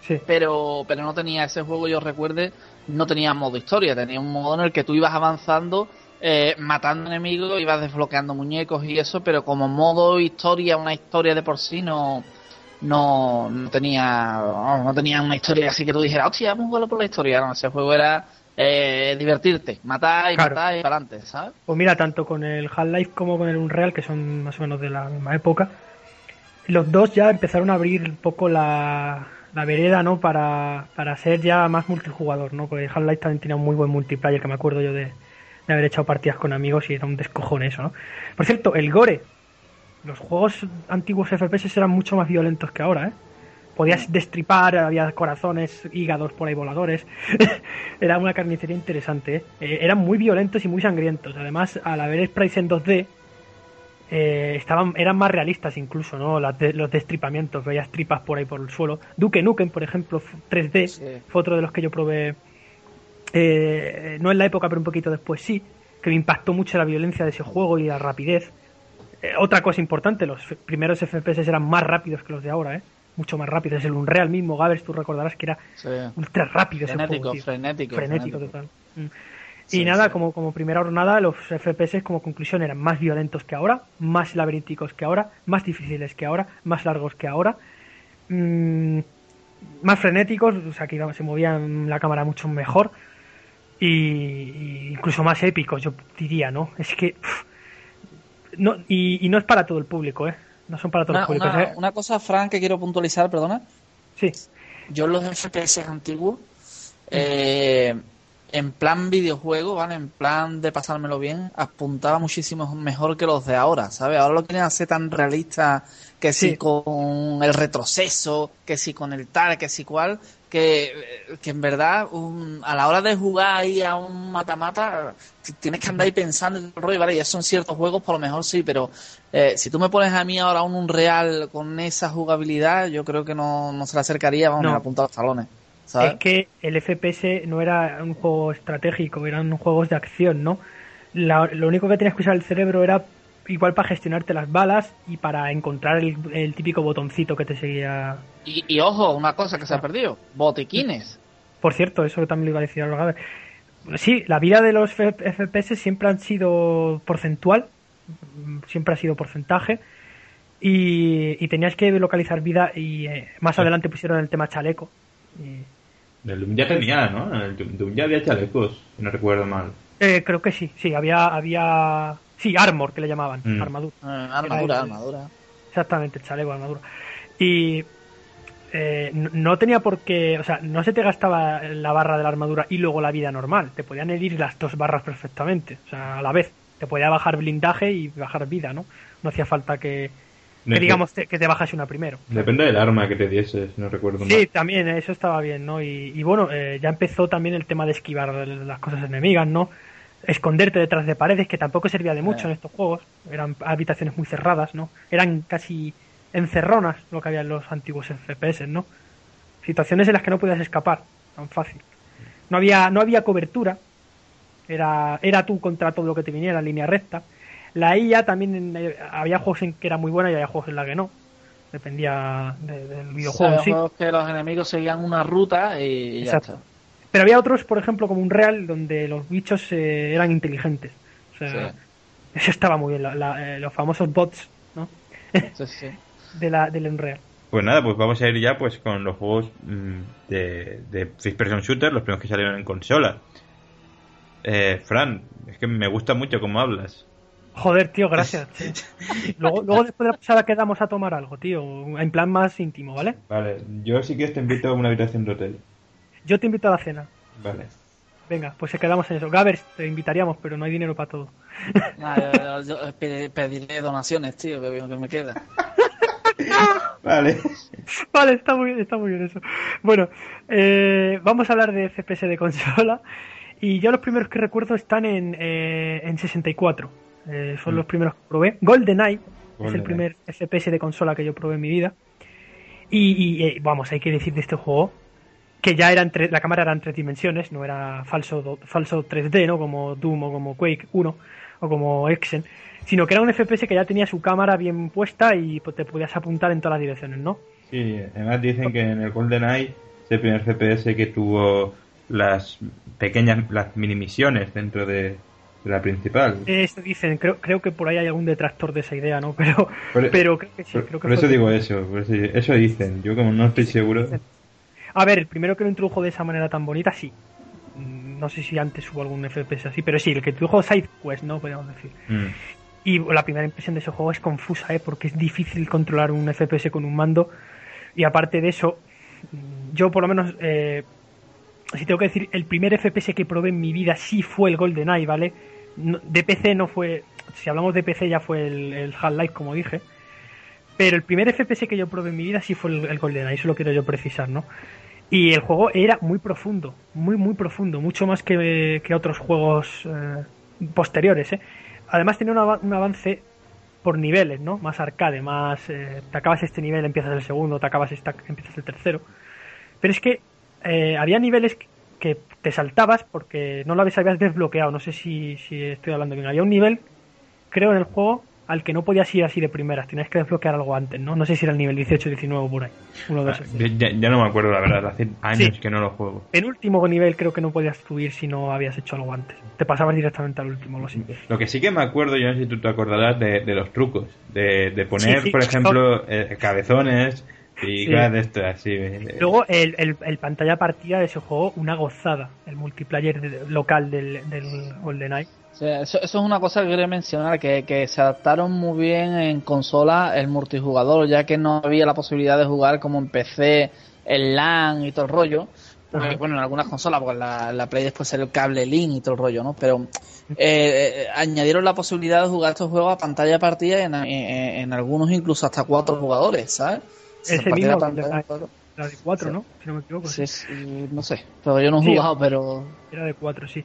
Sí. pero pero no tenía ese juego yo recuerde no tenía modo historia tenía un modo en el que tú ibas avanzando eh, matando enemigos ibas desbloqueando muñecos y eso pero como modo historia una historia de por sí no no, no tenía no tenía una historia así que tú dijeras hostia vamos a jugarlo por la historia no ese juego era eh, divertirte matar y Claro. matar y para adelante ¿sabes? Pues mira, tanto con el Half-Life como con el Unreal, que son más o menos de la misma época, los dos ya empezaron a abrir un poco la, la vereda, ¿no? Para, para ser ya más multijugador, ¿no? Porque Half-Life también tenía un muy buen multiplayer, que me acuerdo yo de, de haber echado partidas con amigos y era un descojón eso, ¿no? Por cierto, el Gore. Los juegos antiguos FPS eran mucho más violentos que ahora, ¿eh? Podías destripar, había corazones, hígados por ahí voladores. Era una carnicería interesante. ¿eh? Eh, eran muy violentos y muy sangrientos. Además, al haber sprites en 2D, eh, estaban, eran más realistas incluso, ¿no? Las de- los destripamientos, veías tripas por ahí por el suelo. Duke Nukem, por ejemplo, f- 3D, Sí. fue otro de los que yo probé. eh, no en la época, pero un poquito después sí. Que me impactó mucho la violencia de ese juego y la rapidez. Eh, otra cosa importante, los primeros FPS eran más rápidos que los de ahora, ¿eh? Mucho más rápidos. El Unreal mismo, Gabers, tú recordarás que era Sí. ultra rápido ese frenético juego, tío. frenético frenético total. Mm. Sí, y nada, sí. como, como primera jornada, los FPS como conclusión eran más violentos que ahora, más laberínticos que ahora, más difíciles que ahora, más largos que ahora, mm, más frenéticos, o sea que se movían la cámara mucho mejor y, y incluso más épicos, yo diría, ¿no? Es que... pff, no, y, y no es para todo el público, ¿eh? No son para todos los públicos, una- ¿eh? una cosa Frank que quiero puntualizar perdona Sí, Yo los FPS antiguos, eh, en plan videojuego, ¿vale? En plan de pasármelo bien, apuntaba muchísimo mejor que los de ahora, ¿sabes? Ahora lo quieren hacer tan realista que si Sí. con el retroceso, que si con el tal, que si cual, que, que en verdad un- a la hora de jugar ahí a un mata-mata tienes que andar ahí pensando en el rollo, ¿vale? Ya son ciertos juegos, por lo mejor sí, pero eh, si tú me pones a mí ahora un Unreal con esa jugabilidad, yo creo que no, no se le acercaría, vamos, No. a apuntar los talones, ¿sabes? Es que el FPS no era un juego estratégico, eran juegos de acción, ¿no? La- lo único que tenías que usar el cerebro era igual para gestionarte las balas y para encontrar el, el típico botoncito que te seguía. Y, y ojo, una cosa que se ha perdido, botiquines. Por cierto, eso también lo iba a decir ahora. a ver. Sí, la vida de los FPS siempre han sido porcentual, siempre ha sido porcentaje. Y, y tenías que localizar vida y eh, más adelante pusieron el tema chaleco. Y- El Doom ya tenía, ¿no? En el Doom ya había chalecos, si no recuerdo mal. Eh, creo que sí, sí, había, había, sí, armor que le llamaban, Mm. armadura, Eh, armadura, el- armadura. exactamente, el chaleco, armadura. Y eh, no- tenía por qué, o sea, no se te gastaba la barra de la armadura y luego la vida normal, te podían herir las dos barras perfectamente, o sea, a la vez, te podía bajar blindaje y bajar vida, ¿no? No hacía falta que, digamos te- que te bajase una primero. Depende del arma que te diese, si no recuerdo mal. Sí, también, eso estaba bien, ¿no? Y, y bueno, eh, ya empezó también el tema de esquivar las cosas enemigas, ¿no? Esconderte detrás de paredes, que tampoco servía de mucho Eh. en estos juegos. Eran habitaciones muy cerradas, ¿no? Eran casi encerronas, lo que había en los antiguos FPS, ¿no? Situaciones en las que no podías escapar, tan fácil. No había, no había cobertura, era, era tú contra todo lo que te viniera en línea recta. La IA también, eh, había juegos en que era muy buena y había juegos en la que no. Dependía de- del videojuego en sí. Juegos que los enemigos seguían una ruta y ya Exacto. está. Pero había otros, por ejemplo, como un Real, donde los bichos eh, eran inteligentes. O sea, Sí. eso estaba muy bien, la- la- eh, los famosos bots ¿no? Sí, sí. de la, del Unreal. Pues nada, pues vamos a ir ya pues con los juegos mm, de, de First Person Shooter, los primeros que salieron en consola. Eh, Fran, es que me gusta mucho cómo hablas. Joder, tío, gracias. tío. Luego, luego después de la pasada quedamos a tomar algo, tío, en plan más íntimo, ¿vale? Vale, yo sí que te invito a una habitación de hotel. Yo te invito a la cena. Vale. Venga, pues se quedamos en eso. Gavers, te invitaríamos, pero no hay dinero para todo. Nada, yo, yo pediré, pediré donaciones, tío, que, que me queda. Vale. Vale, está muy bien, está muy bien eso. Bueno, eh, vamos a hablar de FPS de consola. Y yo los primeros que recuerdo están en, eh, en 64. Eh, son Mm. los primeros que probé. GoldenEye es el primer FPS de consola que yo probé en mi vida. Y, y, eh, vamos, hay que decir de este juego que ya era en tre- la cámara era en tres dimensiones, no era falso, falso 3D, ¿no? Como Doom o como Quake 1 o como Exen, sino que era un FPS que ya tenía su cámara bien puesta y pues, te podías apuntar en todas las direcciones, ¿no? Sí, además dicen que en el GoldenEye es el primer FPS que tuvo las pequeñas, las mini misiones dentro de, de la principal. Eso dicen, creo, creo que por ahí hay algún detractor de esa idea, ¿no? Pero, Por- pero creo que sí, por, creo que por eso digo eso, por eso, eso dicen. Yo como no estoy seguro. A ver, el primero que lo introdujo de esa manera tan bonita, sí. Mm, No sé si antes hubo algún FPS así, pero sí, el que introdujo SideQuest, ¿no? Podríamos decir. Mm. Y la primera impresión de ese juego es confusa, ¿eh? Porque es difícil controlar un FPS con un mando. Y aparte de eso, yo por lo menos, eh, si tengo que decir, el primer FPS que probé en mi vida sí fue el GoldenEye, ¿vale? No- de PC no fue, si hablamos de PC ya fue el, el Half-Life, como dije. Pero el primer FPS que yo probé en mi vida sí fue el, el GoldenEye, eso lo quiero yo precisar, ¿no? Y el juego era muy profundo, muy, muy profundo, mucho más que, que otros juegos eh, posteriores, ¿eh? Además tenía un, ava- un avance por niveles, ¿no? Más arcade, más... eh, te acabas este nivel, empiezas el segundo, te acabas esta, empiezas el tercero. Pero es que eh, había niveles que- que te saltabas porque no lo habías, habías desbloqueado. No sé si, si estoy hablando bien. Había un nivel, creo, en el juego al que no podías ir así de primeras. Tenías que desbloquear algo antes, ¿no? No sé si era el nivel 18 19 por ahí. Uno de Ah, esos. ya, ya- no me acuerdo, la verdad. Hace años Sí. que no lo juego. Penúltimo nivel creo que no podías subir si no habías hecho algo antes. Te pasabas directamente al último, lo siento. Lo que sí que me acuerdo, yo no sé si tú te acordarás de, de los trucos. De, de poner, Sí, sí, por ejemplo, eh, cabezones y de esto así. Luego, el, el, el pantalla partida de ese juego, una gozada. El multiplayer local del, del GoldenEye. O eso, eso es una cosa que quería mencionar, que, que se adaptaron muy bien en consola el multijugador, ya que no había la posibilidad de jugar como en PC, el LAN y todo el rollo. Porque, Ajá. bueno, en algunas consolas, porque la, la Play después era el cable link y todo el rollo, ¿no? Pero eh, eh, añadieron la posibilidad de jugar estos juegos a pantalla partida en, en- en algunos incluso hasta cuatro jugadores, ¿sabes? Ese Partida mismo, pantalla, de 4, Sí. ¿no? Si no me equivoco. Sí, sí, no sé, pero yo no he jugado, pero Era de 4, sí.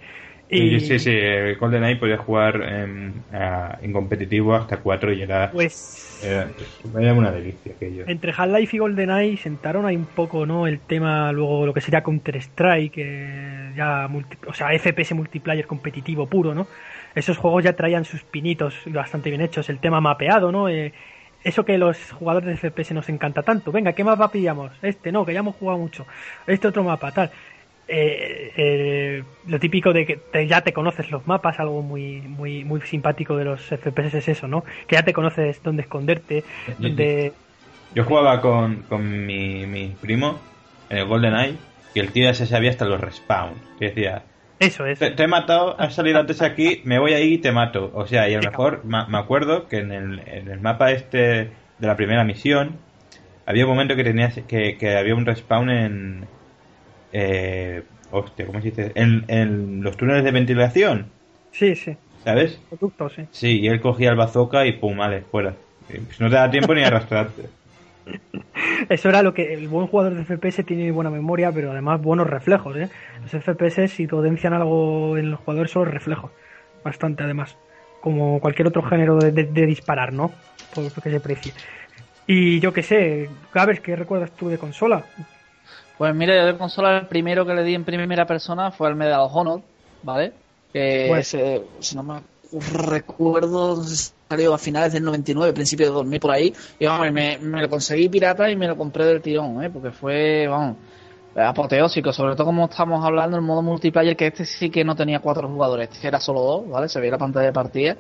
Sí, Y, sí, sí, GoldenEye podía jugar en, a- en competitivo hasta 4 y era, Pues era, era una delicia aquello. entre Half-Life y GoldenEye sentaron ahí un poco, ¿no? El tema, luego lo que sería Counter-Strike, que ya, multi- o sea, FPS multiplayer competitivo puro, ¿no? Esos juegos ya traían sus pinitos bastante bien hechos. El tema mapeado, ¿no? Eh, eso que los jugadores de FPS nos encanta tanto. Venga, ¿qué mapa pillamos? Este, no, que ya hemos jugado mucho. Este otro mapa, tal. Eh, eh, lo típico de que te- ya te conoces los mapas, algo muy muy muy simpático de los FPS es eso, ¿no? Que ya te conoces dónde esconderte, dónde... Yo jugaba con, con mi, mi primo en el GoldenEye y el tío ya se sabía hasta los respawns. Que decía, Eso es. te, te he matado, has salido antes aquí, me voy ahí y te mato. O sea, y a lo mejor ma- me acuerdo que en el, en el mapa este de la primera misión había un momento que tenías que, que había un respawn en eh, hostia, ¿cómo se dice? En, en los túneles de ventilación, Sí, sí. ¿sabes? Sí. Sí, y él cogía el bazooka y pum, vale, fuera. Pues no te da tiempo ni arrastrarte. Eso era lo que el buen jugador de FPS tiene buena memoria, pero además buenos reflejos, ¿eh? Los FPS si potencian algo en los jugadores son los reflejos. Bastante además. Como cualquier otro género de, de- de disparar, ¿no? Por que se precie. Y yo qué sé, Gabes, ¿qué recuerdas tú de consola? Pues mira, yo de consola el primero que le di en primera persona fue el Medal of Honor, ¿vale? Que Pues- si no me recuerdo, salió a finales del 99, principios de 2000 por ahí. Y vamos, me, me lo conseguí pirata y me lo compré del tirón, ¿eh? Porque fue, vamos, apoteósico. Sobre todo como estamos hablando, el modo multiplayer, que este sí que no tenía cuatro jugadores, este era solo dos, ¿vale? Se veía la pantalla de partida.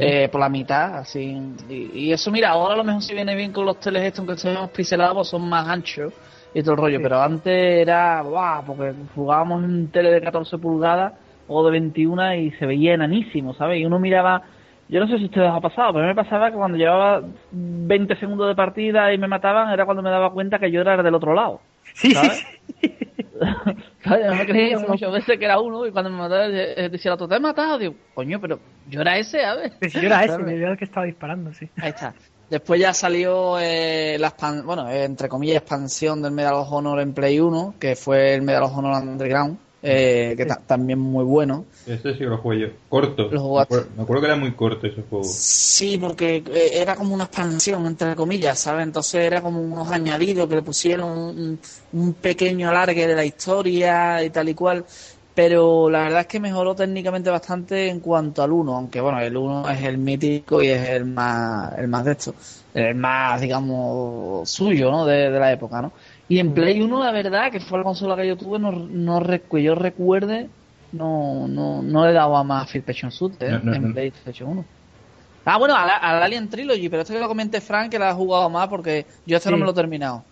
eh, por la mitad, así. Y, y eso, mira, ahora a lo mejor si viene bien con los teles estos, aunque seamos pixelados, pues son más anchos y todo el rollo. Sí. Pero antes era, ¡buah! Porque jugábamos en un tele de 14 pulgadas o de 21 y se veía enanísimo, ¿sabes? Y uno miraba, yo no sé si ustedes ha pasado, pero a mí me pasaba que cuando llevaba 20 segundos de partida y me mataban, era cuando me daba cuenta que yo era del otro lado. Sí, ¿Sabes? sí, ¿Sabes? Yo me creía muchas veces que era uno y cuando me mataba eh, decía el otro, te he matado, digo, coño, pero yo era ese, a ver. Si yo era ese, ¿Sabes? me era el que estaba disparando, sí. Ahí está. Después ya salió eh, la bueno, eh, entre comillas, expansión del Medal of Honor en Play 1, que fue el Medal of Honor Underground, eh, que ta- también muy bueno. Ese sí lo jugué yo. Corto. Lo me, jugaste. acuerdo, me acuerdo que era muy corto ese juego. Sí, porque eh, era como una expansión, entre comillas, ¿sabes? Entonces era como unos añadidos que le pusieron un, un pequeño alargue de la historia y tal y cual. Pero la verdad es que mejoró técnicamente bastante en cuanto al 1, aunque bueno, el 1 es el mítico y es el más, el más de esto, el más, digamos, suyo, ¿no? De, de la época, ¿no? Y en Play 1, la verdad, que fue la consola que yo tuve, no, no que yo recuerde, no, no, no le daba más First Person Suit, ¿eh? No, no, en no. PlayStation 1. Ah, bueno, al, al Alien Trilogy, pero esto que lo comente Frank, que la ha jugado más porque yo este no Sí. me lo he terminado.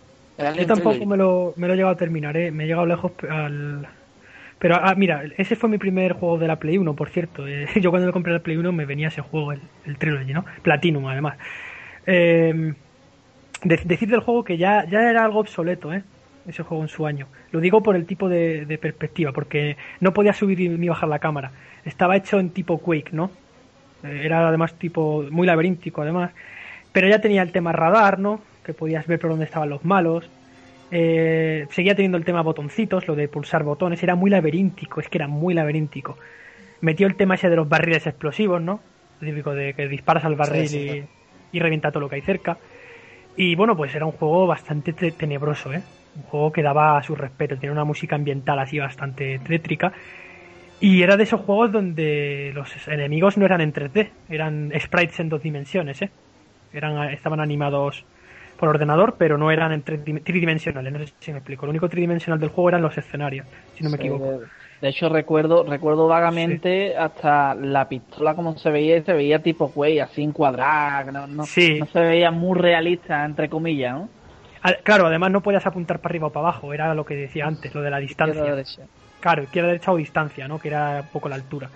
Yo tampoco Trilogy. me lo, me lo he llegado a terminar, ¿eh? me he llegado lejos al... Pero, ah, mira, ese fue mi primer juego de la Play 1, por cierto. Eh, yo cuando me compré la Play 1 me venía ese juego, el, el Trilogy, ¿no? Platinum, además. Eh, de- decir del juego que ya, ya era algo obsoleto, ¿eh? Ese juego en su año. Lo digo por el tipo de, de perspectiva, porque no podía subir ni bajar la cámara. Estaba hecho en tipo Quake, ¿no? Eh, Era además tipo muy laberíntico, además. Pero ya tenía el tema radar, ¿no? Que podías ver por dónde estaban los malos. Eh, seguía teniendo el tema botoncitos, lo de pulsar botones. Era muy laberíntico, es que era muy laberíntico. Metió el tema ese de los barriles explosivos, ¿no? Lo típico de que disparas al barril Sí, sí, y, y revienta todo lo que hay cerca. Y bueno, pues era un juego bastante te- tenebroso, ¿eh? Un juego que daba su respeto, tenía una música ambiental así bastante tétrica. Y era de esos juegos donde los enemigos no eran en 3D, eran sprites en dos dimensiones, ¿eh? Eran, estaban animados por ordenador, pero no eran en tridimensionales, no sé si me explico. Lo único tridimensional del juego eran los escenarios, si no me Sí, equivoco. de, hecho, recuerdo recuerdo vagamente hasta la pistola como se veía, se veía tipo Quake, así encuadrada, no, no, Sí. no se veía muy realista, entre comillas, ¿no? Claro, además no podías apuntar para arriba o para abajo, era lo que decía antes, lo de la distancia. Izquierda, derecha. Claro, izquierda, derecha o distancia, ¿no? Que era un poco la altura.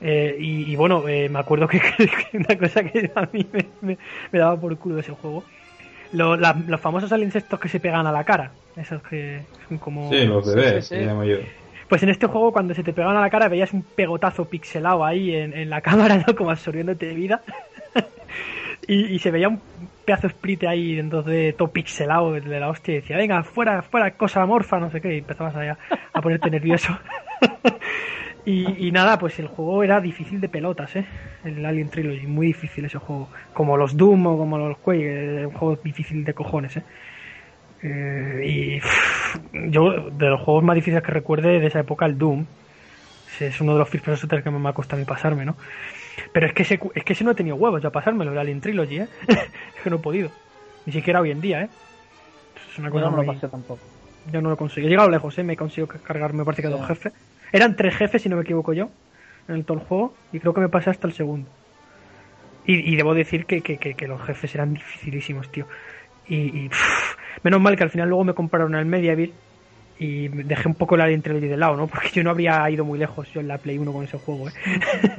Eh, y, y bueno, eh, me acuerdo que, que una cosa que a mí me, me- me daba por culo de ese juego. Lo- la- los famosos aliens estos que se pegan a la cara. Esos que son como... Sí, los bebés, sí, sí. se llamo yo. Pues en este juego cuando se te pegaban a la cara veías un pegotazo pixelado ahí en, en la cámara, ¿no? Como absorbiéndote vida. y, y se veía un pedazo de split ahí en 2D todo pixelado de la hostia y decía, venga, fuera, fuera, cosa amorfa, no sé qué, y empezabas a, a ponerte nervioso. y, y nada, pues el juego era difícil de pelotas, ¿eh? El Alien Trilogy, muy difícil ese juego. Como los Doom o como los Quake, eh, un juego difícil de cojones, ¿eh? Eh, y uff, yo, de los juegos más difíciles que recuerde de esa época, el Doom. Es uno de los first shooters que me ha costado a mí pasarme, ¿no? Pero es que ese, es que ese no he tenido huevos ya pasármelo, el Alien Trilogy, ¿eh? es que no he podido. Ni siquiera hoy en día, ¿eh? Es una Yo cosa no me lo muy- pasé tampoco. Yo no lo consigo. He llegado lejos, ¿eh? Me he conseguido cargar, me parece que dos jefes. Eran tres jefes, si no me equivoco yo, en el todo el juego. Y creo que me pasé hasta el segundo. Y, y debo decir que, que- que- que los jefes eran dificilísimos, tío. Y, y, menos mal que al final luego me compraron el Medieval y dejé un poco el Alien Trilogy de lado, ¿no? Porque yo no habría ido muy lejos yo en la Play 1 con ese juego, ¿eh?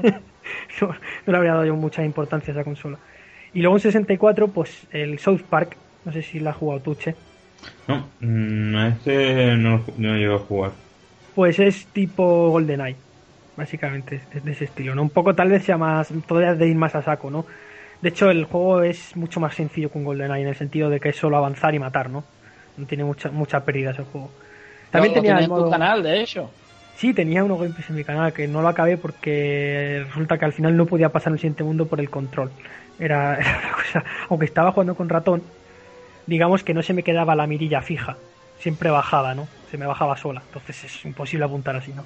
no, le habría dado yo mucha importancia a esa consola. Y luego en 64, pues el South Park, no sé si la has jugado tú, Che. No, mm, a este no, no llego a jugar. Pues es tipo GoldenEye, básicamente, es de ese estilo, ¿no? Un poco tal vez sea más, todavía de ir más a saco, ¿no? De hecho, el juego es mucho más sencillo que un GoldenEye en el sentido de que es solo avanzar y matar, ¿no? No tiene mucha, mucha pérdida ese juego. También lo tenía tenía el en tu canal, de hecho. Sí, tenía unos gameplays en mi canal que no lo acabé porque resulta que al final no podía pasar al siguiente mundo por el control. Era, era una cosa, aunque estaba jugando con ratón, digamos que no se me quedaba la mirilla fija, siempre bajaba, ¿no? Se me bajaba sola, entonces es imposible apuntar así, ¿no?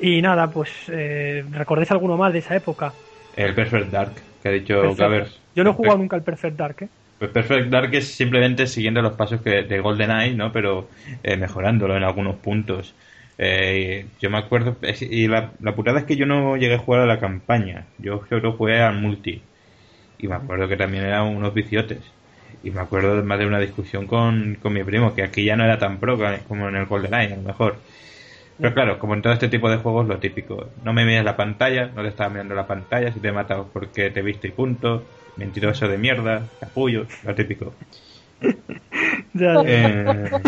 Y nada, pues, eh, ¿recordáis alguno más de esa época? El Perfect Dark, que ha dicho. Gavers. Yo no he jugado nunca al Perfect Dark, ¿eh? Pues Perfect Dark es simplemente siguiendo los pasos que, de GoldenEye, ¿no? Pero eh, mejorándolo en algunos puntos. Eh, yo me acuerdo, y la, la putada es que yo no llegué a jugar a la campaña. Yo solo jugué al multi. Y me acuerdo que también eran unos viciotes. Y me acuerdo de más de una discusión con, con mi primo, que aquí ya no era tan pro como en el GoldenEye, a lo mejor. Pero claro, como en todo este tipo de juegos, lo típico. No me mires la pantalla, no te estaba mirando la pantalla, si te matas porque te viste y punto. Mentiroso de mierda, capullo, lo típico. Ya, ya. Eh,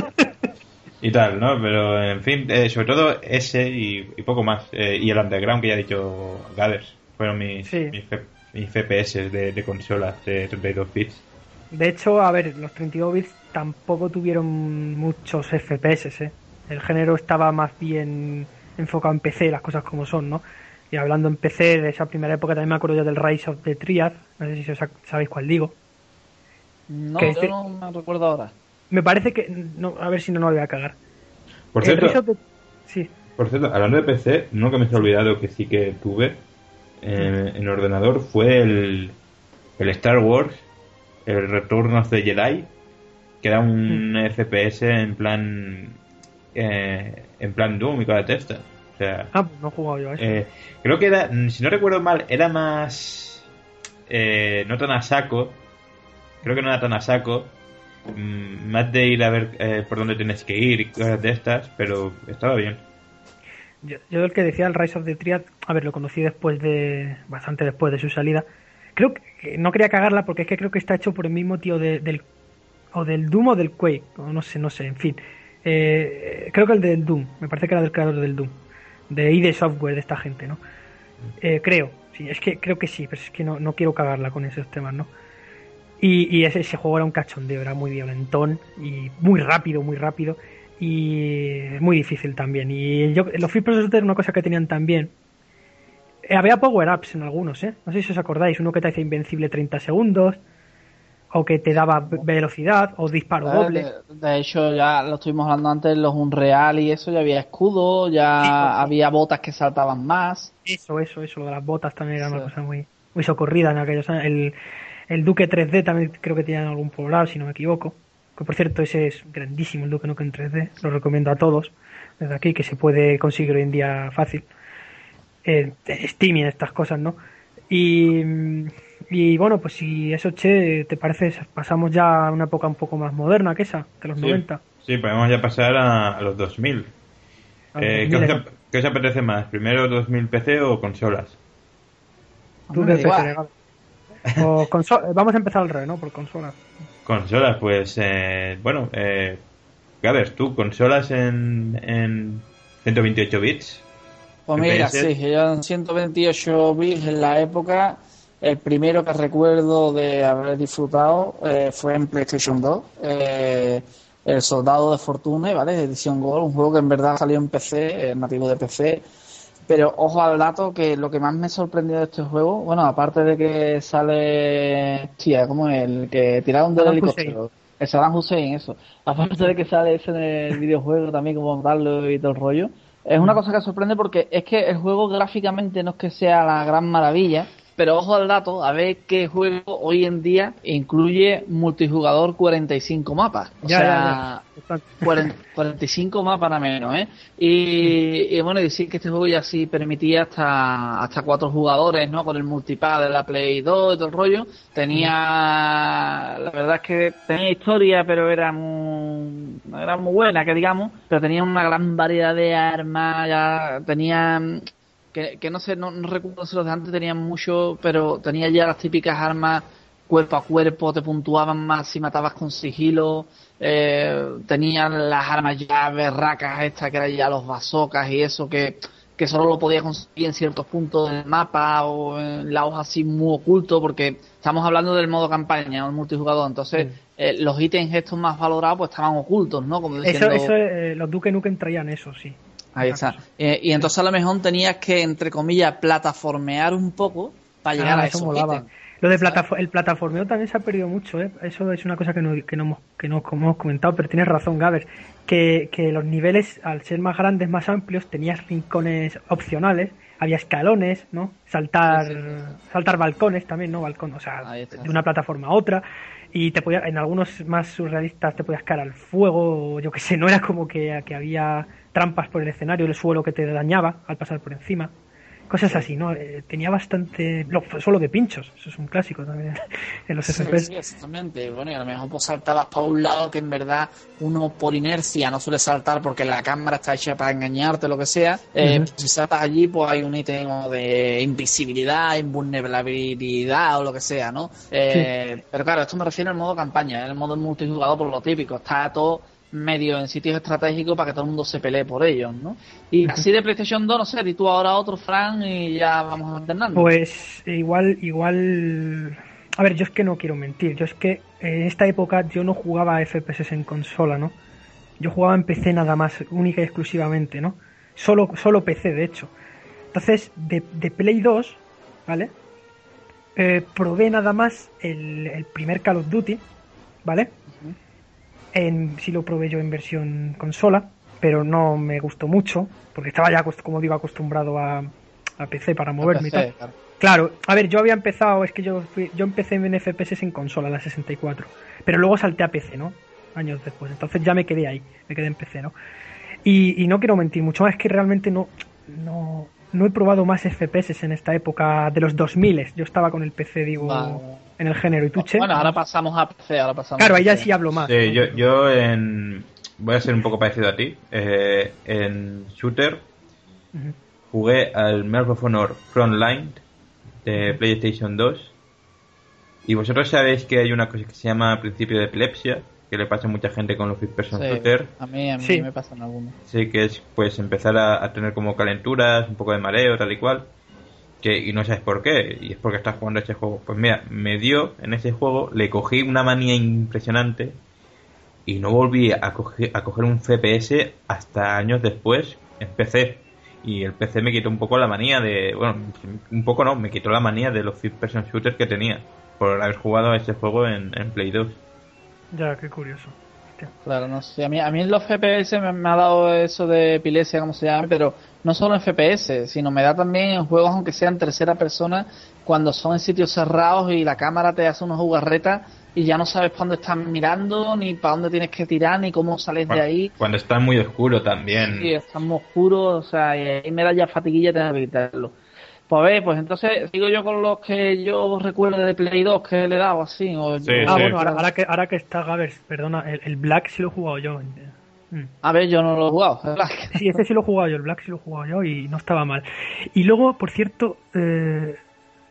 y tal, ¿no? Pero en fin, eh, sobre todo ese y, y poco más. Eh, y el Underground que ya ha dicho Gathers. Fueron mis, Sí. mis, F- mis FPS de, de consolas de 32 bits. De hecho, a ver, los 32 bits tampoco tuvieron muchos FPS, ¿eh? El género estaba más bien enfocado en PC, las cosas como son, ¿no? Y hablando en PC de esa primera época, también me acuerdo yo del Rise of the Triad, no sé si os sabéis cuál digo. No, Que yo este- no me recuerdo ahora. Me parece que, no, a ver si no, no lo voy a cagar. Por El cierto, of the- Sí, por cierto, hablando de PC, uno que me se ha olvidado que sí que tuve eh, en ordenador fue el, el Star Wars, el Return of the Jedi, que era un FPS en plan eh, en plan Doom y cosas de estas. O sea, ah, pues no he jugado yo a eso. Eh, creo que era, si no recuerdo mal, era más. eh, no tan a saco. Creo que no era tan a saco. mm, más de ir a ver eh, por dónde tienes que ir y cosas de estas, pero estaba bien. Yo, yo el que decía el Rise of the Triad, a ver, lo conocí después de. bastante después de su salida. Creo que, que no quería cagarla porque es que creo que está hecho por el mismo tío de- del. o del Doom o del Quake, o no sé, no sé, en fin. Eh, creo que el del Doom, me parece que era del creador del Doom. De ID Software, de esta gente, ¿no? Eh, creo, sí, es que creo que sí, pero es que no, no quiero cagarla con esos temas, ¿no? Y, ese, juego era un cachondeo, era muy violentón y muy rápido, muy rápido y muy difícil también. Y yo, los Free Processor era una cosa que tenían también. Eh, había power-ups en algunos, ¿eh? No sé si os acordáis, uno que te hacía invencible 30 segundos, o que te daba ve- velocidad, o disparo doble. De, de hecho, ya lo estuvimos hablando antes, los Unreal y eso, ya había escudo, ya Sí, sí. había botas que saltaban más. Eso, eso, eso, lo de las botas también era una cosa muy, muy socorrida en aquellos años. El, el Duque 3D también creo que tenía algún power si no me equivoco. Que por cierto, ese es grandísimo, el Duque Nukem 3D. Lo recomiendo a todos desde aquí, que se puede conseguir hoy en día fácil. Eh, Steam y estas cosas, ¿no? Y, y bueno, pues si eso, che, ¿te parece? Pasamos ya a una época un poco más moderna que esa, de los Sí, 90. sí, podemos ya pasar a, a los 2000. A Eh, ¿qué, 2000, os, qué os apetece más? ¿Primero 2000 PC o consolas? Tú qué? O conso- Vamos a empezar al revés, ¿no? Por consolas. Consolas, pues eh, bueno, eh, Gabers, tú, consolas en, en 128 bits. Pues mira, FPS. sí, en 128 bits en la época, el primero que recuerdo de haber disfrutado eh, fue en PlayStation 2, eh, El Soldado de Fortune, ¿vale? Edición Gold, un juego que en verdad salió en PC, eh, nativo de PC. Pero ojo al dato que lo que más me sorprendió de este juego, bueno, aparte de que sale, tía, como el que tiraron del helicóptero, el Saddam Hussein, eso. Aparte de que sale ese en el videojuego también, como matarlo y todo el rollo. Es una cosa que sorprende porque es que el juego gráficamente no es que sea la gran maravilla, pero ojo al dato, a ver qué juego hoy en día incluye multijugador 45 mapas. O Ya, sea, ya, ya. 40 45 más para menos, ¿eh? Y, y bueno, decir que este juego ya sí permitía hasta hasta cuatro jugadores, ¿no? Con el multipad de la Play 2 y todo el rollo. Tenía, la verdad es que tenía historia, pero era muy, era muy buena, que digamos, pero tenía una gran variedad de armas, ya tenía que, que no sé, no, no recuerdo si los de antes tenían mucho, pero tenía ya las típicas armas cuerpo a cuerpo, te puntuaban más si matabas con sigilo, eh, tenían las armas ya berracas estas que eran ya los bazocas y eso que, que solo lo podías conseguir en ciertos puntos del mapa o en lados así muy ocultos porque estamos hablando del modo campaña el multijugador, entonces Sí. eh, los ítems estos más valorados pues estaban ocultos, ¿no? Como Eso, diciendo... eso eh, los Duke Nukem traían eso, sí. Ahí está. Eh, y entonces a lo mejor tenías que, entre comillas, plataformear un poco para llegar Ah, a eso. Lo de platafo- el plataformeo también se ha perdido mucho, ¿eh? Eso es una cosa que no, que no, hemos, que no hemos comentado, pero tienes razón, Gabers, que, que los niveles, al ser más grandes, más amplios, tenías rincones opcionales, había escalones, ¿no? Saltar, Sí, sí, saltar balcones también, ¿no? Balcón, o sea, de una plataforma a otra. Y te podía, en algunos más surrealistas te podías caer al fuego, o yo qué sé, no era como que, que había trampas por el escenario, el suelo que te dañaba al pasar por encima. Cosas así, ¿no? Eh, tenía bastante... lo- solo de pinchos, eso es un clásico también en los Sí, FPS. sí, exactamente. Bueno, y a lo mejor pues saltabas para un lado que en verdad uno por inercia no suele saltar porque la cámara está hecha para engañarte o lo que sea. Eh, pues, si saltas allí, pues hay un ítem de invisibilidad, invulnerabilidad o lo que sea, ¿no? Eh, Pero claro, esto me refiero al modo campaña, el modo multijugador por lo típico. Está todo medio en sitios estratégicos para que todo el mundo se pelee por ellos, ¿no? Y así de PlayStation 2, no sé, di tú ahora otro, Fran, y ya vamos alternando. Pues igual, igual... A ver, yo es que no quiero mentir, yo es que en esta época yo no jugaba a FPS en consola, ¿no? Yo jugaba en PC nada más, única y exclusivamente, ¿no? Solo, solo PC, de hecho. Entonces, de, de Play 2, ¿vale? Eh, probé nada más el, el primer Call of Duty, ¿vale? En, sí lo probé yo en versión consola, pero no me gustó mucho, porque estaba ya, como digo, acostumbrado a, a PC para moverme y tal. Claro, a ver, yo había empezado, es que yo fui- yo empecé en FPS en consola, la 64, pero luego salté a PC, ¿no? Años después, entonces ya me quedé ahí, me quedé en PC, ¿no? Y, y no quiero mentir mucho más, es que realmente no, no, no he probado más FPS en esta época de los 2000, yo estaba con el PC, digo, Vale. en el género, ¿y tú, Che? Bueno, ahora pasamos a PC, ahora pasamos Claro, a ahí ya sí hablo más. Sí, yo, yo en... voy a ser un poco parecido a ti. Eh, en Shooter jugué al Medal of Honor Frontline de PlayStation 2. Y vosotros sabéis que hay una cosa que se llama principio de epilepsia, que le pasa a mucha gente con los first person Sí, shooter. a mí, a mí Sí. me pasan algunos. Sí, que es pues empezar a, a tener como calenturas, un poco de mareo, tal y cual. Que, y no sabes por qué, y es porque estás jugando ese juego. Pues mira, me dio en ese juego, le cogí una manía impresionante y no volví a coger, a coger un FPS hasta años después en PC. Y el PC me quitó un poco la manía de. Bueno, un poco no, me quitó la manía de los first person shooters que tenía por haber jugado ese juego en, en Play 2. Ya, qué curioso. Hostia. Claro, no sé. A mí, a mí en los FPS me, me ha dado eso de epilepsia, como se llama, pero no solo en FPS, sino me da también en juegos, aunque sean tercera persona, cuando son en sitios cerrados y la cámara te hace unos jugarretas y ya no sabes para dónde estás mirando, ni para dónde tienes que tirar, ni cómo sales de ahí. Cuando está muy oscuro también. Sí, está muy oscuro, o sea, y ahí me da ya fatiguilla tener que quitarlo. Pues a ver, pues entonces sigo yo con los que yo recuerdo de Play 2 que le he dado así. O Sí, yo- Ah, sí. bueno, ahora, ahora que, ahora que está Gavers, perdona, el, el Black sí lo he jugado yo. Mm. A ver, yo no lo he jugado. Sí, ese sí lo he jugado yo, el Black sí lo he jugado yo y no estaba mal. Y luego, por cierto, eh,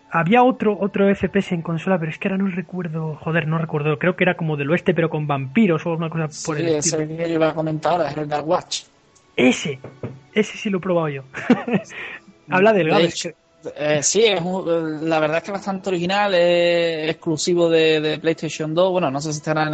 había otro otro FPS en consola, pero es que ahora no recuerdo, joder, no recuerdo, creo que era como del oeste, pero con vampiros o una cosa por Sí, el estilo. ese que yo iba a comentar ahora es el Dark Watch. Ese, ese sí lo he probado yo. Habla del De Gavers. Eh, sí, es un- la verdad es que es bastante original, es exclusivo de, PlayStation 2. Bueno, no sé si estará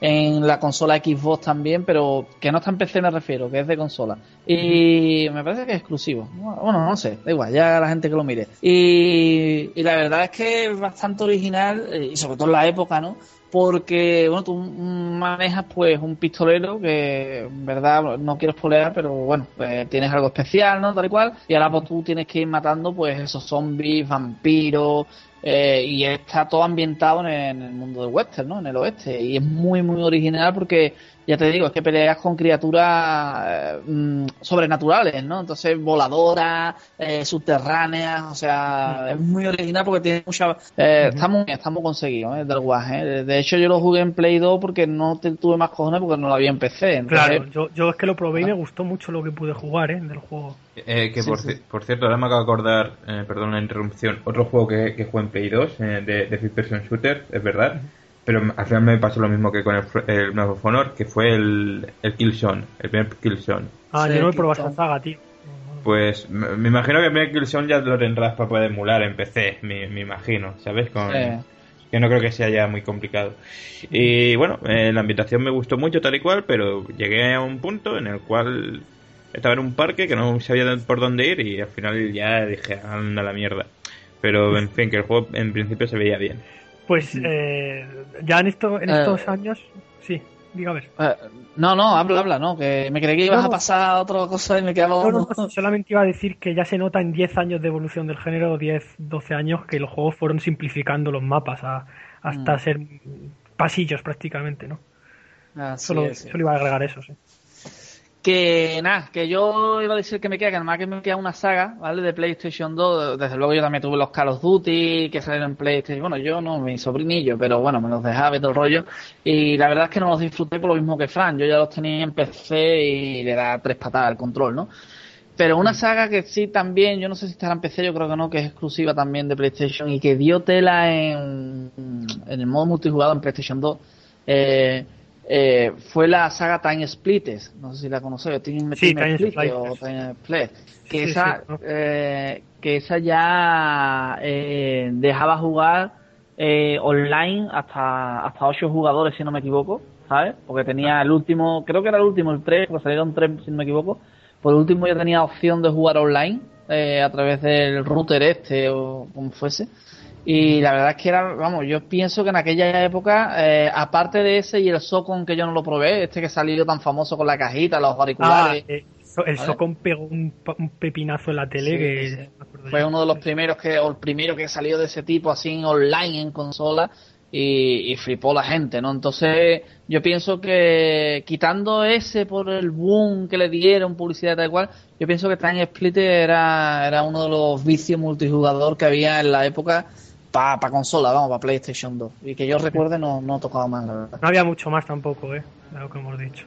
en la consola Xbox también, pero que no está en PC me refiero, que es de consola. Y me parece que es exclusivo. Bueno, no sé, da igual, ya la gente que lo mire. Y, y la verdad es que es bastante original, eh, y sobre todo en la época, ¿no? Porque, bueno, tú manejas pues un pistolero que, en verdad, no quiero spoilear, pero bueno, pues, tienes algo especial, ¿no? Tal y cual. Y ahora pues tú tienes que ir matando pues esos zombies, vampiros, eh, y está todo ambientado en el, en el mundo del western, ¿no? En el oeste. Y es muy, muy original porque, ya te digo, es que peleas con criaturas eh, mm, sobrenaturales, ¿no? Entonces, voladoras, eh, subterráneas, o sea, es muy original porque tiene mucha... eh, Está muy bien, está muy conseguido, ¿eh? Del ¿eh? De hecho, yo lo jugué en Play 2 porque no te- tuve más cojones porque no lo había en PC. Entonces, Claro, yo, yo es que lo probé y me gustó mucho lo que pude jugar, ¿eh? Del juego. Eh, que Sí, por, sí. ci- por cierto, ahora me acabo de acordar, eh, perdón la interrupción, otro juego que, que jugué en Play 2 eh, de, de First Person Shooter, es verdad, pero al final me pasó lo mismo que con el, fr- el of Honor, que fue el, el Killzone, el primer Killzone. Ah, Sí, yo no he probado esta saga, tío. Pues me, me imagino que el primer Killzone ya lo tendrás para poder emular en PC, me, me imagino, ¿sabes? Con, Sí. Que no creo que sea ya muy complicado. Y bueno, eh, la ambientación me gustó mucho tal y cual, pero llegué a un punto en el cual estaba en un parque que no sabía por dónde ir y al final ya dije, anda la mierda. pero en fin, que el juego en principio se veía bien. Pues eh, ya en, esto, en Eh. estos años, sí, ver. Eh, no, no, habla, habla, ¿no? Que me creí que ibas No, a pasar a otra cosa y me quedaba... No, no, pues solamente iba a decir que ya se nota en 10 años de evolución del género, 10, 12 años, que los juegos fueron simplificando los mapas a- hasta Mm. ser pasillos prácticamente, ¿no? Solo, solo iba a agregar eso, sí. Que nada, que yo iba a decir que me queda, que además que me queda una saga, ¿vale? De PlayStation 2. Desde luego yo también tuve los Call of Duty que salieron en PlayStation. Bueno, yo no, mi sobrinillo, pero bueno, me los dejaba y todo el rollo. Y la verdad es que no los disfruté por lo mismo que Fran. Yo ya los tenía en PC y le da tres patadas al control, ¿no? Pero una saga que sí también, yo no sé si estará en PC, yo creo que no, que es exclusiva también de PlayStation y que dio tela en, en el modo multijugador en PlayStation 2. Eh, eh, fue la saga Time Splitters, no sé si la conocéis, Time, Sí, Time o. Time Split, que Sí, esa, sí, ¿no? eh, que esa ya eh, dejaba jugar eh, online hasta hasta ocho jugadores si no me equivoco, ¿sabes? Porque tenía el último, creo que era el último, el 3, porque salieron 3 si no me equivoco, por último yo tenía opción de jugar online eh, a través del router este o como fuese. Y la verdad es que era, vamos, yo pienso que en aquella época, eh, aparte de ese y el Socon que yo no lo probé, este que salió tan famoso con la cajita, los Ah, auriculares, eh, so- el. Socon pegó un, un pepinazo en la tele Sí, que sí. fue uno de los primeros que, o el primero que salió de ese tipo así online en consola y, y flipó la gente, ¿no? Entonces yo pienso que quitando ese por el boom que le dieron, publicidad tal cual, yo pienso que Time Split era, era uno de los vicios multijugador que había en la época para consola, vamos, para PlayStation 2. Y que yo recuerde no, no tocaba más, la verdad. No había mucho más tampoco, ¿eh? De lo que hemos dicho.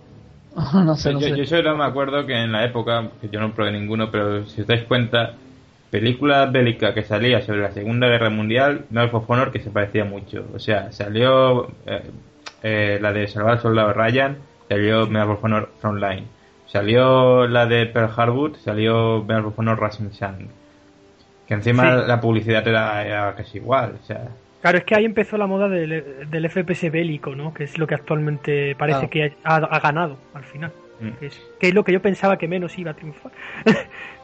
no sé, no yo, sé. yo solo me acuerdo que en la época, que yo no probé ninguno, pero si os dais cuenta, película bélica que salía sobre la Segunda Guerra Mundial, Medal of Honor, que se parecía mucho. O sea, salió eh, eh, la de Salvar al Soldado Ryan, salió Medal of Honor Frontline. Salió la de Pearl Harbor, salió Medal of Honor Rising Sun. Que encima Sí. la publicidad era, era casi igual. O sea, Claro, es que ahí empezó la moda del, del FPS bélico, ¿no? Que es lo que actualmente parece Claro. que ha, ha ganado al final. mm. Que es, que es lo que yo pensaba que menos iba a triunfar.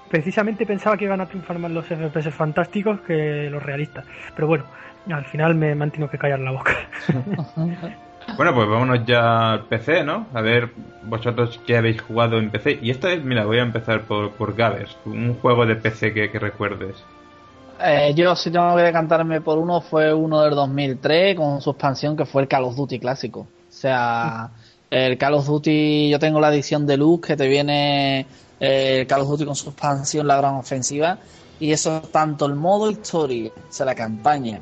Precisamente pensaba que iban a triunfar más los FPS fantásticos que los realistas. Pero bueno, al final me me han tenido que callar la boca. Bueno, pues vámonos ya al PC, ¿no? A ver, vosotros qué habéis jugado en PC. Y esta vez, mira, voy a empezar por, por Gavers, un juego de PC que, que recuerdes. Eh, yo si tengo que decantarme por uno fue uno del 2003 con su expansión que fue el Call of Duty clásico. O sea, el Call of Duty, yo tengo la edición de luz que te viene eh, el Call of Duty con su expansión, la gran ofensiva. Y eso, tanto el modo historia, o sea, la campaña,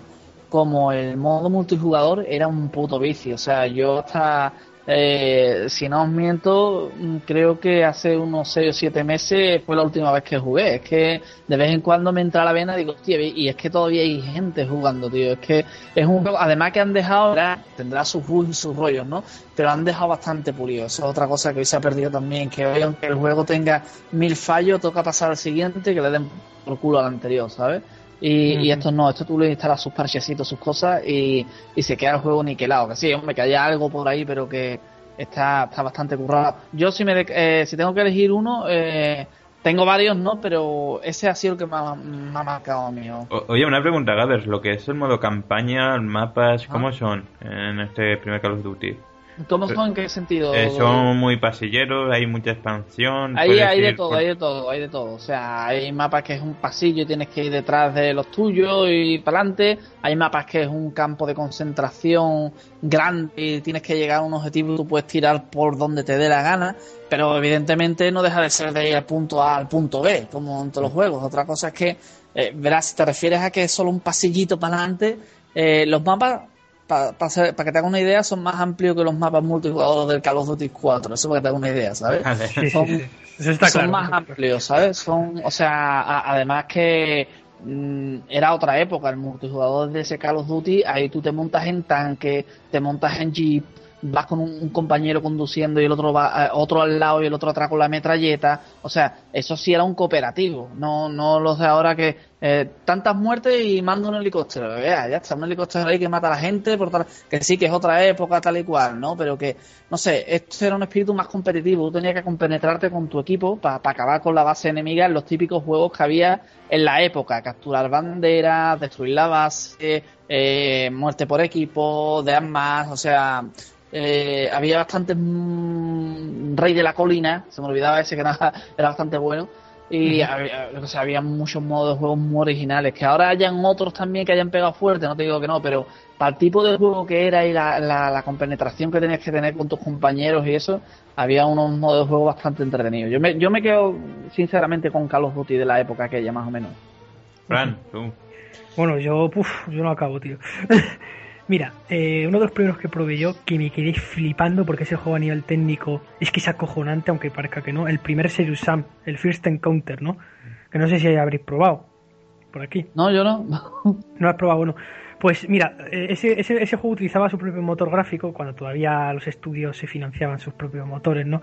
como el modo multijugador era un puto vicio. O sea, yo hasta, eh, si no os miento, mm, creo que hace unos 6 o 7 meses fue la última vez que jugué. Es que de vez en cuando me entra la vena y digo, hostia, y es que todavía hay gente jugando, tío. Es que es un juego, además que han dejado, tendrá sus bugs y sus rollos, ¿no? Pero han dejado bastante pulido. Eso es otra cosa que hoy se ha perdido también, que hoy aunque el juego tenga mil fallos, toca pasar al siguiente que le den por culo al anterior, ¿sabes? Y, y Ujú. esto no, esto tú le instalas sus parchecitos, sus cosas y, y se queda el juego niquelado. Que sí, hombre, que haya algo por ahí, pero que está, está bastante currado. Yo si me de- eh, si tengo que elegir uno, eh, tengo varios, ¿no? Pero ese ha sido el que me ha, me ha marcado a mí. oye, una pregunta, Gavers, lo que es el modo campaña, mapas, ¿cómo Ah. son en este primer Call of Duty? ¿Cómo son? ¿En qué sentido? Eh, son muy pasilleros, hay mucha expansión. Ahí hay de todo, por- hay de todo, hay de todo. O sea, hay mapas que es un pasillo y tienes que ir detrás de los tuyos y para adelante. Hay mapas que es un campo de concentración grande y tienes que llegar a un objetivo y tú puedes tirar por donde te dé la gana. Pero evidentemente no deja de ser de ir al punto A al punto B, como en todos los juegos. Otra cosa es que, eh, verás, si te refieres a que es solo un pasillito para adelante, eh, los mapas para que te hagas una idea, son más amplios que los mapas multijugadores del Call of Duty 4. Eso para que te hagas una idea, ¿sabes? Sí, Son- sí. Eso está son claro. más amplios, ¿sabes? Son, o sea, a- además que mm, era otra época, el multijugador de ese Call of Duty, ahí tú te montas en tanque, te montas en jeep, vas con un, compañero conduciendo y el otro va, eh, otro al lado y el otro atrás con la metralleta, o sea, eso sí era un cooperativo, no, no los de ahora que eh, tantas muertes y mando un helicóptero. Vea, ya está, un helicóptero ahí que mata a la gente, por tal- que sí que es otra época tal y cual, ¿no? Pero que, no sé, esto era un espíritu más competitivo. Tú tenías que compenetrarte con tu equipo para acabar con la base enemiga en los típicos juegos que había en la época. Capturar banderas, destruir la base, eh, muerte por equipo, de armas, o sea... eh, había bastantes mm, Rey de la Colina, se me olvidaba ese que era, era bastante bueno. Y había, o sea, había muchos modos de juego muy originales. Que ahora hayan otros también que hayan pegado fuerte, no te digo que no, pero para el tipo de juego que era y la, la, la compenetración que tenías que tener con tus compañeros y eso, había unos modos de juego bastante entretenidos. Yo me, yo me quedo, sinceramente, con Call of Duty de la época aquella, más o menos. Fran, tú. Bueno, yo, puf, yo no acabo, tío. Mira, eh, uno de los primeros que probé yo, que me quedé flipando porque ese juego a nivel técnico es que es acojonante, aunque parezca que no, el primer Serious Sam, el First Encounter, ¿no? Que no sé si habréis probado por aquí. No, yo no. No has probado uno. Pues mira, eh, ese, ese, ese juego utilizaba su propio motor gráfico cuando todavía los estudios se financiaban sus propios motores, ¿no?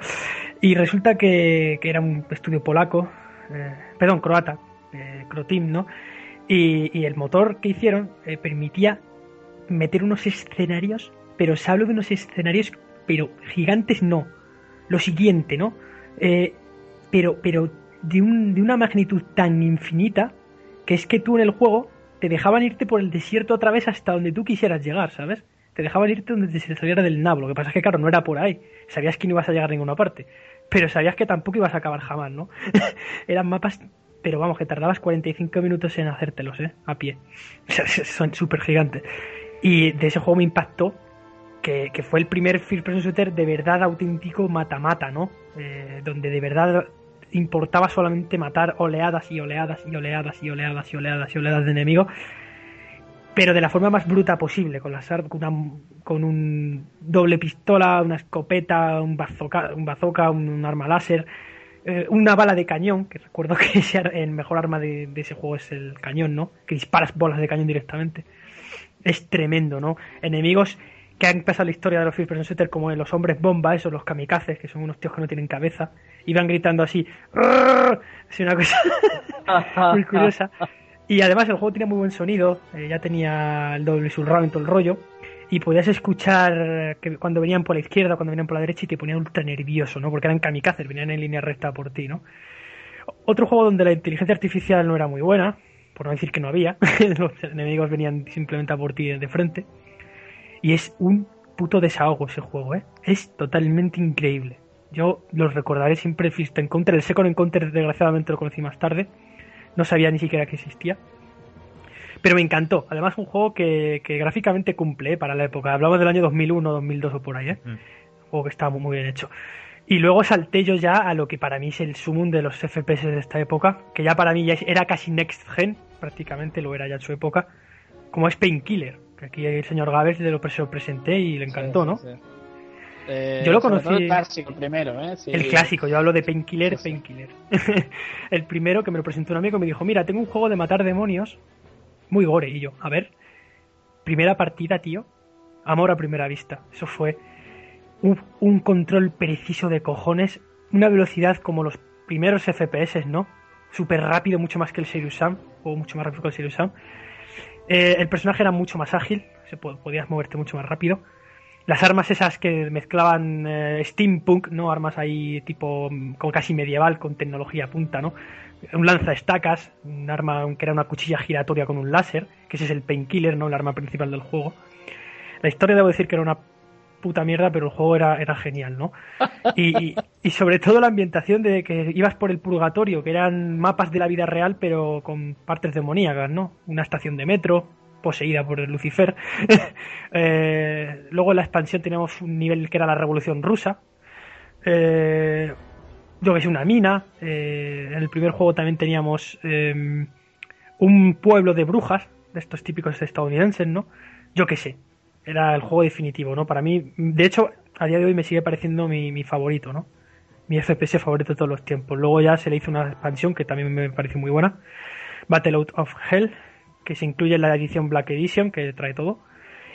Y resulta que, que era un estudio polaco, eh, perdón, croata, eh, Croteam, ¿no? Y, y el motor que hicieron eh, permitía meter unos escenarios, pero se hablo de unos escenarios, pero gigantes no. Lo siguiente, ¿no? Eh, pero, pero de, un, de una magnitud tan infinita que es que tú en el juego te dejaban irte por el desierto otra vez hasta donde tú quisieras llegar, ¿sabes? Te dejaban irte donde te saliera del nabo. Lo que pasa es que, claro, no era por ahí. Sabías que no ibas a llegar a ninguna parte. Pero sabías que tampoco ibas a acabar jamás, ¿no? Eran mapas, pero vamos, que tardabas 45 minutos en hacértelos, ¿eh? A pie. O sea, son súper gigantes. Y de ese juego me impactó que, que fue el primer first person shooter de verdad auténtico mata-mata, ¿no? Eh, donde de verdad importaba solamente matar oleadas y oleadas y oleadas y oleadas y oleadas y oleadas de enemigos, pero de la forma más bruta posible, con ar- con, una- con un doble pistola, una escopeta, un bazooka, un, bazooka, un, arma láser, eh, una bala de cañón, que recuerdo que ese el mejor arma de, de ese juego es el cañón, ¿no? Que disparas bolas de cañón directamente. Es tremendo, ¿no? Enemigos que han pasado la historia de los first person shooter como los hombres bomba, esos, los kamikazes, que son unos tíos que no tienen cabeza, y van gritando así, es una cosa muy curiosa. Y además el juego tenía muy buen sonido, eh, ya tenía el doble surround y todo el rollo, y podías escuchar que cuando venían por la izquierda, cuando venían por la derecha, y te ponían ultra nervioso, ¿no? Porque eran kamikazes, venían en línea recta por ti, ¿no? Otro juego donde la inteligencia artificial no era muy buena, por no decir que no había, los enemigos venían simplemente a por ti de frente, y es un puto desahogo ese juego, ¿eh? Es totalmente increíble. Yo los recordaré siempre First Encounter. El Second Encounter, desgraciadamente, lo conocí más tarde. No sabía ni siquiera que existía. Pero me encantó. Además, un juego que, que gráficamente cumple ¿eh? para la época. Hablamos del año 2001, 2002 o por ahí, ¿eh? Mm. Un juego que estaba muy bien hecho. Y luego salté yo ya a lo que para mí es el sumum de los FPS de esta época, que ya para mí ya era casi next gen, prácticamente lo era ya en su época, como es Painkiller, que aquí el señor Gávez de lo se lo presenté y le encantó, ¿no? Sí. Eh, Yo lo conocí- El clásico, primero, ¿eh? Sí. El clásico, yo hablo de Painkiller. Painkiller. el primero que me lo presentó un amigo y me dijo, mira, tengo un juego de matar demonios muy gore. Y yo, a ver, primera partida, tío, amor a primera vista. Eso fue un, un control preciso de cojones, una velocidad como los primeros FPS, ¿no? Súper rápido, mucho más que el Serious Sam, o mucho más rápido que el Serious Sam. Eh, el personaje era mucho más ágil, se po- podías moverte mucho más rápido. Las armas esas que mezclaban eh, steampunk, ¿no? Armas ahí tipo mm, como casi medieval con tecnología punta, ¿no? Un lanza estacas, un arma que era una cuchilla giratoria con un láser, que ese es el painkiller, ¿no? El arma principal del juego. La historia debo decir que era una puta mierda, pero el juego era, era genial, ¿no? Y, y- sobre todo la ambientación de que ibas por el purgatorio, que eran mapas de la vida real, pero con partes demoníacas, ¿no? Una estación de metro poseída por el Lucifer. Eh, luego en la expansión teníamos un nivel que era la Revolución Rusa. Eh, yo que sé, una mina. Eh, en el primer juego también teníamos eh, un pueblo de brujas, de estos típicos estadounidenses, ¿no? Yo que sé. Era el juego definitivo, ¿no? Para mí, de hecho, a día de hoy me sigue pareciendo mi, mi favorito, ¿no? Mi FPS favorito de todos los tiempos. Luego ya se le hizo una expansión que también me pareció muy buena. Battle Out of Hell, que se incluye en la edición Black Edition, que trae todo.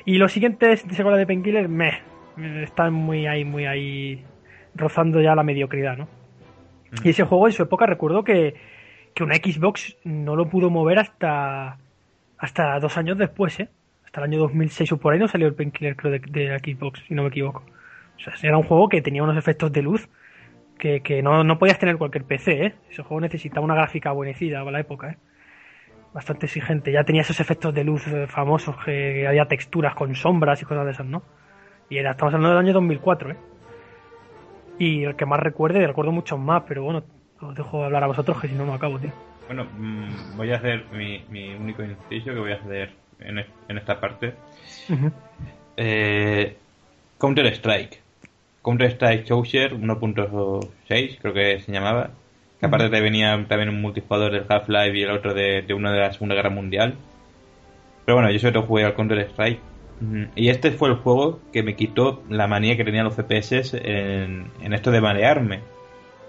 Y los siguientes de secuela de Painkiller, meh, están muy ahí, muy ahí, rozando ya la mediocridad, ¿no? Y ese juego en su época recuerdo que, que una Xbox no lo pudo mover hasta hasta dos años después, ¿eh? Hasta el año 2006 o por ahí no salió el Painkiller, creo, de, Xbox, si no me equivoco. O sea, era un juego que tenía unos efectos de luz que, que no, no podías tener cualquier PC, ¿eh? Ese juego necesitaba una gráfica buenecida para la época, ¿eh? Bastante exigente. Ya tenía esos efectos de luz eh, famosos, que había texturas con sombras y cosas de esas, ¿no? Y era, estamos hablando del año 2004, ¿eh? Y el que más recuerde, recuerdo muchos más, pero bueno, os dejo hablar a vosotros que si no, no acabo, tío. Bueno, mm, voy a hacer mi, mi único inciso que voy a hacer en, es- en esta parte. Eh, Counter Strike. Counter Strike Chaucer 1.6, creo que se llamaba. Que aparte te venía también un multijugador del Half-Life y el otro de, de uno de la Segunda Guerra Mundial. Pero bueno, yo sobre todo jugué al Counter Strike. Mm, Y este fue el juego que me quitó la manía que tenían los FPS en, en esto de marearme.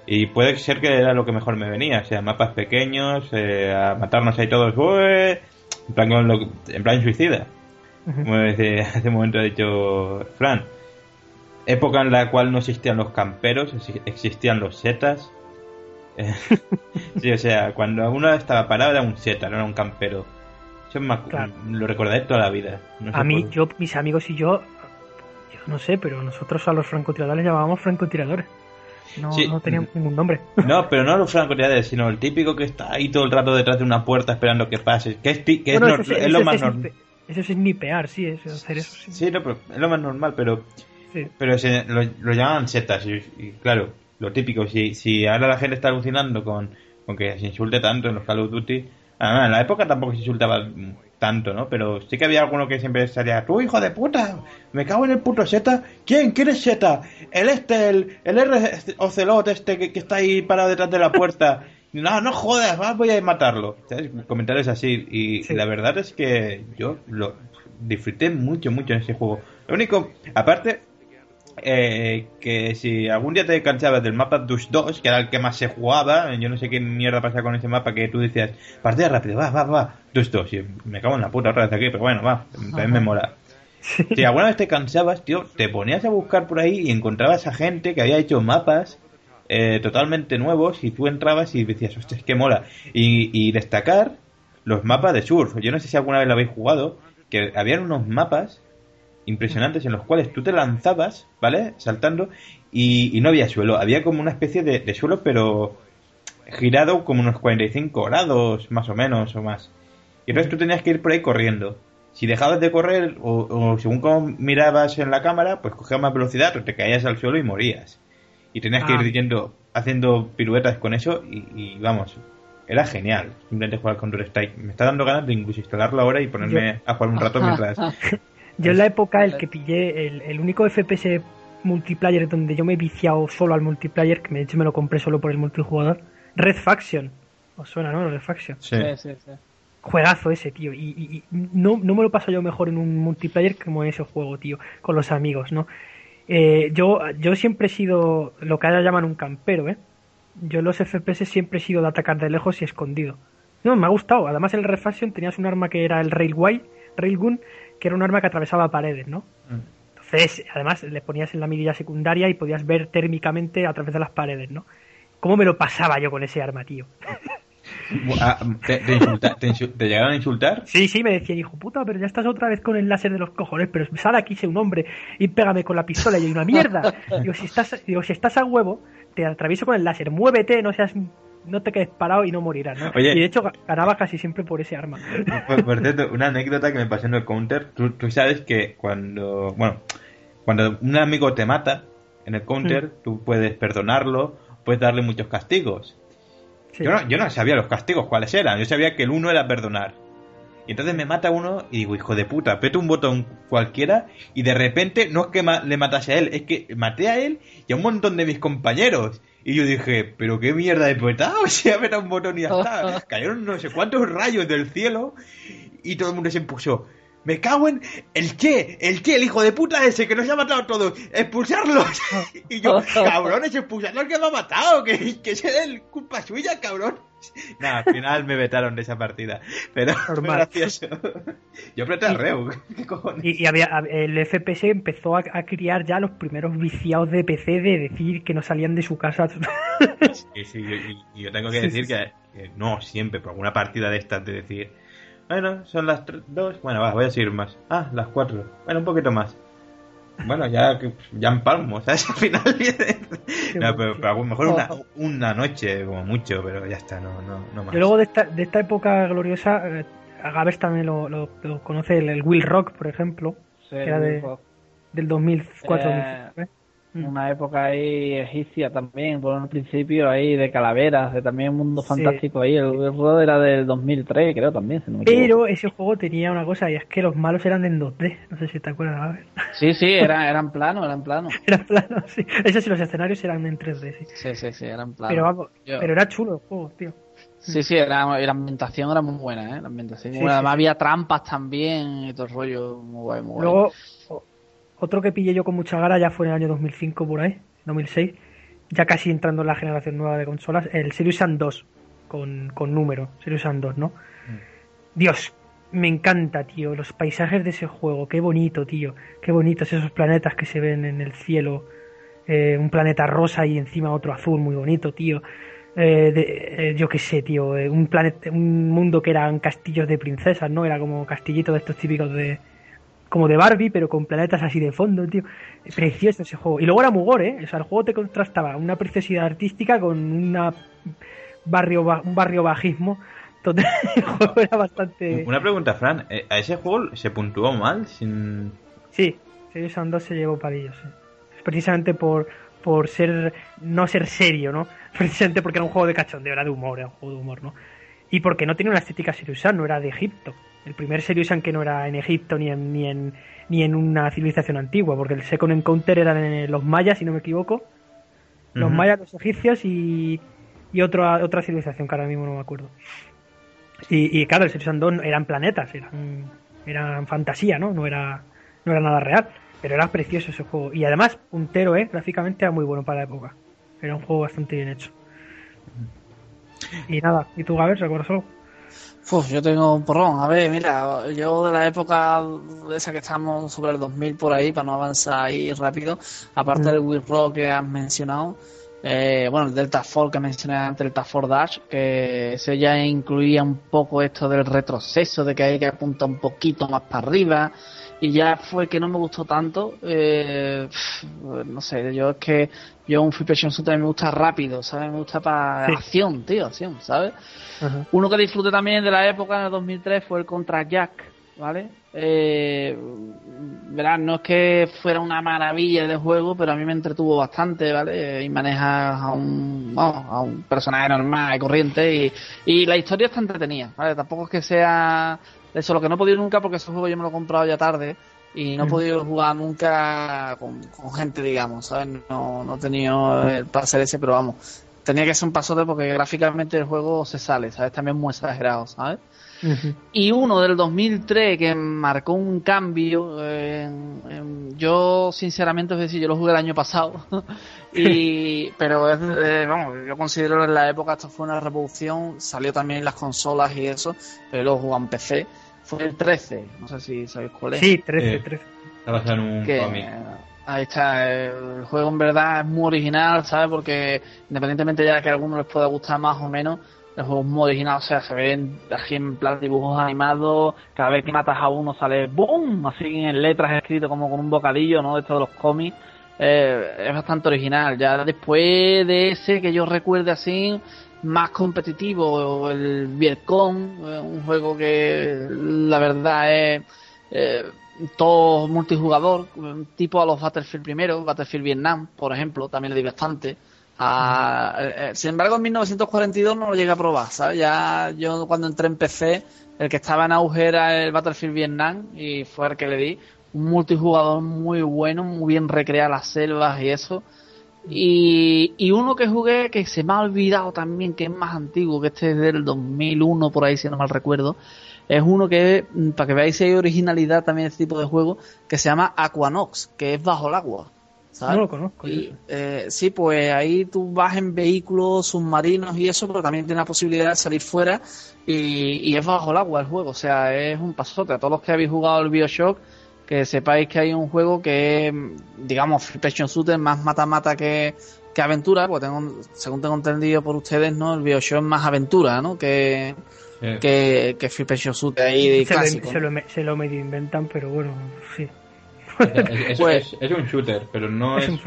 Y puede ser que era lo que mejor me venía, o sea, mapas pequeños, eh, a matarnos ahí todos, ¡ué! En plan, con lo en plan suicida. Como dice, hace un momento ha dicho Fran. Época en la cual no existían los camperos, exi- existían los setas. Sí, o sea, cuando uno estaba parado era un seta, no era un campero. Eso me Claro. lo recordaré toda la vida. No A mí, por- yo, mis amigos y yo, yo no sé, pero nosotros a los francotiradores llamábamos francotiradores. No, Sí. no tenían ningún nombre. No, pero no los francotiradores, sino el típico que está ahí todo el rato detrás de una puerta esperando que pase. Que es, es es lo más es normal. Eso es snipear, sí, eso, hacer eso, sí. Sí, no, pero es lo más normal, pero Sí. pero se, lo, lo llamaban setas y, y claro, lo típico, si, si ahora la gente está alucinando con, con que se insulte tanto en los Call of Duty, ah, en la época tampoco se insultaba tanto, ¿no? Pero sí que había alguno que siempre salía, tú hijo de puta, me cago en el puto seta, ¿quién? ¿Quién es seta? El este, el, el R Ocelot este que, que está ahí parado detrás de la puerta. No, no jodas, voy a matarlo. ¿Sabes? Comentarios así. Y Sí. la verdad es que yo lo disfruté mucho, mucho en ese juego. Lo único, aparte, eh, que si algún día te cansabas del mapa Dus 2, que era el que más se jugaba, yo no sé qué mierda pasa con ese mapa que tú decías, partida rápido, va, va, va, Dus 2, y me cago en la puta otra vez aquí, pero bueno, va, también me mola. Si alguna vez te cansabas, tío, te ponías a buscar por ahí y encontrabas a gente que había hecho mapas eh, totalmente nuevos y tú entrabas y decías, hostia, es que mola. Y, y destacar los mapas de surf. Yo no sé si alguna vez lo habéis jugado, que habían unos mapas impresionantes en los cuales tú te lanzabas, ¿vale? Saltando y, y no había suelo. Había como una especie de, de suelo, pero girado como unos 45 grados, más o menos, o más. Y entonces tú tenías que ir por ahí corriendo. Si dejabas de correr, o, o según como mirabas en la cámara, pues cogías más velocidad, o te caías al suelo y morías. Y tenías que Ah. ir yendo, haciendo piruetas con eso, y, y vamos, era genial. Simplemente jugar con Counter Strike. Me está dando ganas de incluso instalarlo ahora y ponerme a jugar un rato mientras. Yo en la época el que pillé, el, el único FPS multiplayer donde yo me he viciado solo al multiplayer, que de hecho me lo compré solo por el multijugador, Red Faction. ¿Os suena, no? Red Faction. Sí. Sí, sí. Juegazo ese, tío. Y, y- y no, no me lo paso yo mejor en un multiplayer como en ese juego, tío. Con los amigos, ¿no? Eh, yo, yo siempre he sido lo que ahora llaman un campero, ¿eh? Yo en los FPS siempre he sido de atacar de lejos y escondido. No, me ha gustado. Además, en el Red Faction tenías un arma que era el Railway, Railgun, que era un arma que atravesaba paredes, ¿no? Entonces, además, le ponías en la mirilla secundaria y podías ver térmicamente a través de las paredes, ¿no? ¿Cómo me lo pasaba yo con ese arma, tío? Ah, ¿Te, te insulta- te insu- te llegaron a insultar? Sí, sí, me decía, hijo puta, pero ya estás otra vez con el láser de los cojones, pero sal aquí, sé un hombre, y pégame con la pistola y hay una mierda. Digo, si estás, digo, si estás a huevo, te atravieso con el láser, muévete, no seas, no te quedes parado y no morirás, ¿no? Oye. Y de hecho ga- ganaba casi siempre por ese arma. Por, por cierto, una anécdota que me pasó en el counter. Tú, tú sabes que cuando, bueno, cuando un amigo te mata en el counter, tú puedes perdonarlo, puedes darle muchos castigos. Sí. Yo, no, yo no sabía los castigos cuáles eran. Yo sabía que el uno era perdonar. Y entonces me mata uno y digo, hijo de puta, aprieto un botón cualquiera y de repente no es que ma- le matase a él, es que maté a él y a un montón de mis compañeros. Y yo dije, pero qué mierda de petado, o sea, da un botón y ya está. Cayeron no sé cuántos rayos del cielo y todo el mundo se puso. Me cago en el Che, el Che, el hijo de puta ese que nos ha matado a todos, expulsarlos. y yo, cabrón, ese expulsador que me ha matado, que, que es el culpa suya, cabrón. No, al final me vetaron de esa partida. Pero Normal. gracioso. Yo apreté al Reu. ¿Qué cojones? Y, y había, el FPS empezó a, a criar ya los primeros viciados de PC de decir que no salían de su casa. Sí, sí, yo, y- yo tengo que Sí, decir sí, que, que no siempre, por alguna partida de estas de decir, bueno, son las dos, bueno, va, voy a seguir más. Ah, las cuatro, bueno, un poquito más. Bueno, ya, que- ya empalmo, ¿sabes? Al final. no, pero, pero a lo mejor una, una noche, como mucho, pero ya está, no, no, no más. Y luego de esta, de esta época gloriosa, eh, a también lo, lo- lo conoce, el, el Will Rock, por ejemplo, Sí, era de- del 2004 Eh, 2005, ¿eh? Mm. Una época ahí egipcia también, por un principio ahí de calaveras, de también un mundo Sí. fantástico ahí. El World era del 2003, creo también, si no me equivoco. Pero ese juego tenía una cosa, y es que los malos eran en 2D. No sé si te acuerdas, Gabes. Sí, sí, era- eran planos, eran planos. Eran planos, sí. Eso sí, los escenarios eran en 3D, sí. Sí, sí, sí, eran planos. Pero vamos, Yo- pero era chulo el juego, tío. Sí, sí, era, la ambientación era muy buena, ¿eh? La ambientación. Sí, Además había trampas también y todo el rollo. Muy guay, muy guay. Luego, otro que pillé yo con mucha gara ya fue en el año 2005 por ahí, 2006, ya casi entrando en la generación nueva de consolas, el Serious Sam 2, con, con número, Serious Sam 2, ¿no? Dios, me encanta, tío, los paisajes de ese juego, qué bonito, tío, qué bonitos esos planetas que se ven en el cielo, eh, un planeta rosa y encima otro azul, muy bonito, tío. Eh, de- eh, yo qué sé, tío, eh, un planeta, un mundo que eran castillos de princesas, ¿no? Era como castillito de estos típicos de, como de Barbie, pero con planetas así de fondo, tío. Precioso ese juego. Y luego era muy gore, ¿eh? O sea, el juego te contrastaba una preciosidad artística con una barrio ba- un barrio bajismo. Total, el juego era bastante... Una pregunta, Fran, ¿eh, ¿a ese juego se puntuó mal? Sin... Sí, Serious Sam 2 se llevó palillos, sí. Precisamente por, por ser no ser serio, ¿no? Precisamente porque era un juego de cachondeo, era de humor, era un juego de humor, ¿no? Y porque no tenía una estética Serious Sam, no era de Egipto. El primer Serious Sam que no era en Egipto ni en, ni en, ni en una civilización antigua, porque el Second Encounter eran en los mayas, si no me equivoco. Los mayas, los egipcios y, y otra, otra civilización que ahora mismo no me acuerdo. Y, y claro, el Serious Sam 2 eran planetas, eran, eran fantasía, ¿no? No era, no era nada real. Pero era precioso ese juego. Y además, puntero, ¿eh? Gráficamente era muy bueno para la época. Era un juego bastante bien hecho. Y nada, ¿y tú, Gaber, recuerdas algo? Uf, yo tengo un porrón. A ver, mira, yo de la época de esa que estamos sobre el 2000 por ahí, para no avanzar ahí rápido, aparte Mm. del Wii Rock que has mencionado, eh, bueno, el Delta Force que mencioné antes, el Delta Force Dash, que ese ya incluía un poco esto del retroceso, de que hay que apuntar un poquito más para arriba, y ya fue que no me gustó tanto. eh, no sé, yo es que yo un free Person Shooter me gusta rápido, ¿sabes? Me gusta para Sí. acción, tío, acción, ¿sabes? Uno que disfruté también de la época en el 2003 fue el Contra Jack, ¿vale? Eh, verás, no es que fuera una maravilla de juego, pero a mí me entretuvo bastante, ¿vale? Y manejas a un, a un personaje normal y corriente y, y la historia está entretenida, ¿vale? Tampoco es que sea eso lo que no he podido nunca porque ese juego yo me lo he comprado ya tarde y no he Mm. podido jugar nunca con, con gente, digamos, ¿sabes? No, no he tenido el placer ese, pero vamos, tenía que ser un pasote porque gráficamente el juego se sale, ¿sabes? También muy exagerado, ¿sabes? Y uno del 2003 que marcó un cambio, eh, yo sinceramente, es decir, yo lo jugué el año pasado, y pero es, eh, vamos, yo considero en la época esto fue una revolución, salió también en las consolas y eso, pero lo jugué en PC, fue el 13, no sé si sabéis cuál es. Sí, 13, Eh, 13. Está basado en un que cómic. eh, ahí está el juego en verdad es muy original sabes porque independientemente ya de que a algunos les pueda gustar más o menos el juego es muy original o sea se ven así en plan dibujos animados cada vez que matas a uno sale boom así en letras escrito como con un bocadillo no de todos los cómics Eh, es bastante original ya después de ese que yo recuerde así más competitivo el Vietcong eh, un juego que la verdad es eh, todo multijugador, tipo a los Battlefield primero, Battlefield Vietnam, por ejemplo, también le di bastante. Ah, eh, eh, sin embargo, en 1942 no lo llegué a probar, ¿sabes? Ya yo cuando entré en PC, el que estaba en auge era el Battlefield Vietnam y fue el que le di. Un multijugador muy bueno, muy bien recrea las selvas y eso. Y, y uno que jugué que se me ha olvidado también, que es más antiguo, que este es del 2001 por ahí, si no mal recuerdo, es uno que, mm, para que veáis si hay originalidad también este tipo de juego, que se llama Aquanox, que es bajo el agua. ¿sabes? No lo conozco. Y, eh, sí, pues ahí tú vas en vehículos submarinos y eso, pero también tienes la posibilidad de salir fuera y, y es bajo el agua el juego, o sea, es un pasote. A todos los que habéis jugado el Bioshock, que sepáis que hay un juego que es, digamos, free Passion shooter más mata-mata que, que aventura, porque tengo, según tengo entendido por ustedes, ¿no? El Bioshock es más aventura, ¿no? Que, Sí. que, que free shooter ahí se, lo, clásico. se, lo, se lo medio inventan, pero bueno, sí. Es, es- Pues- es- es un shooter, pero no es un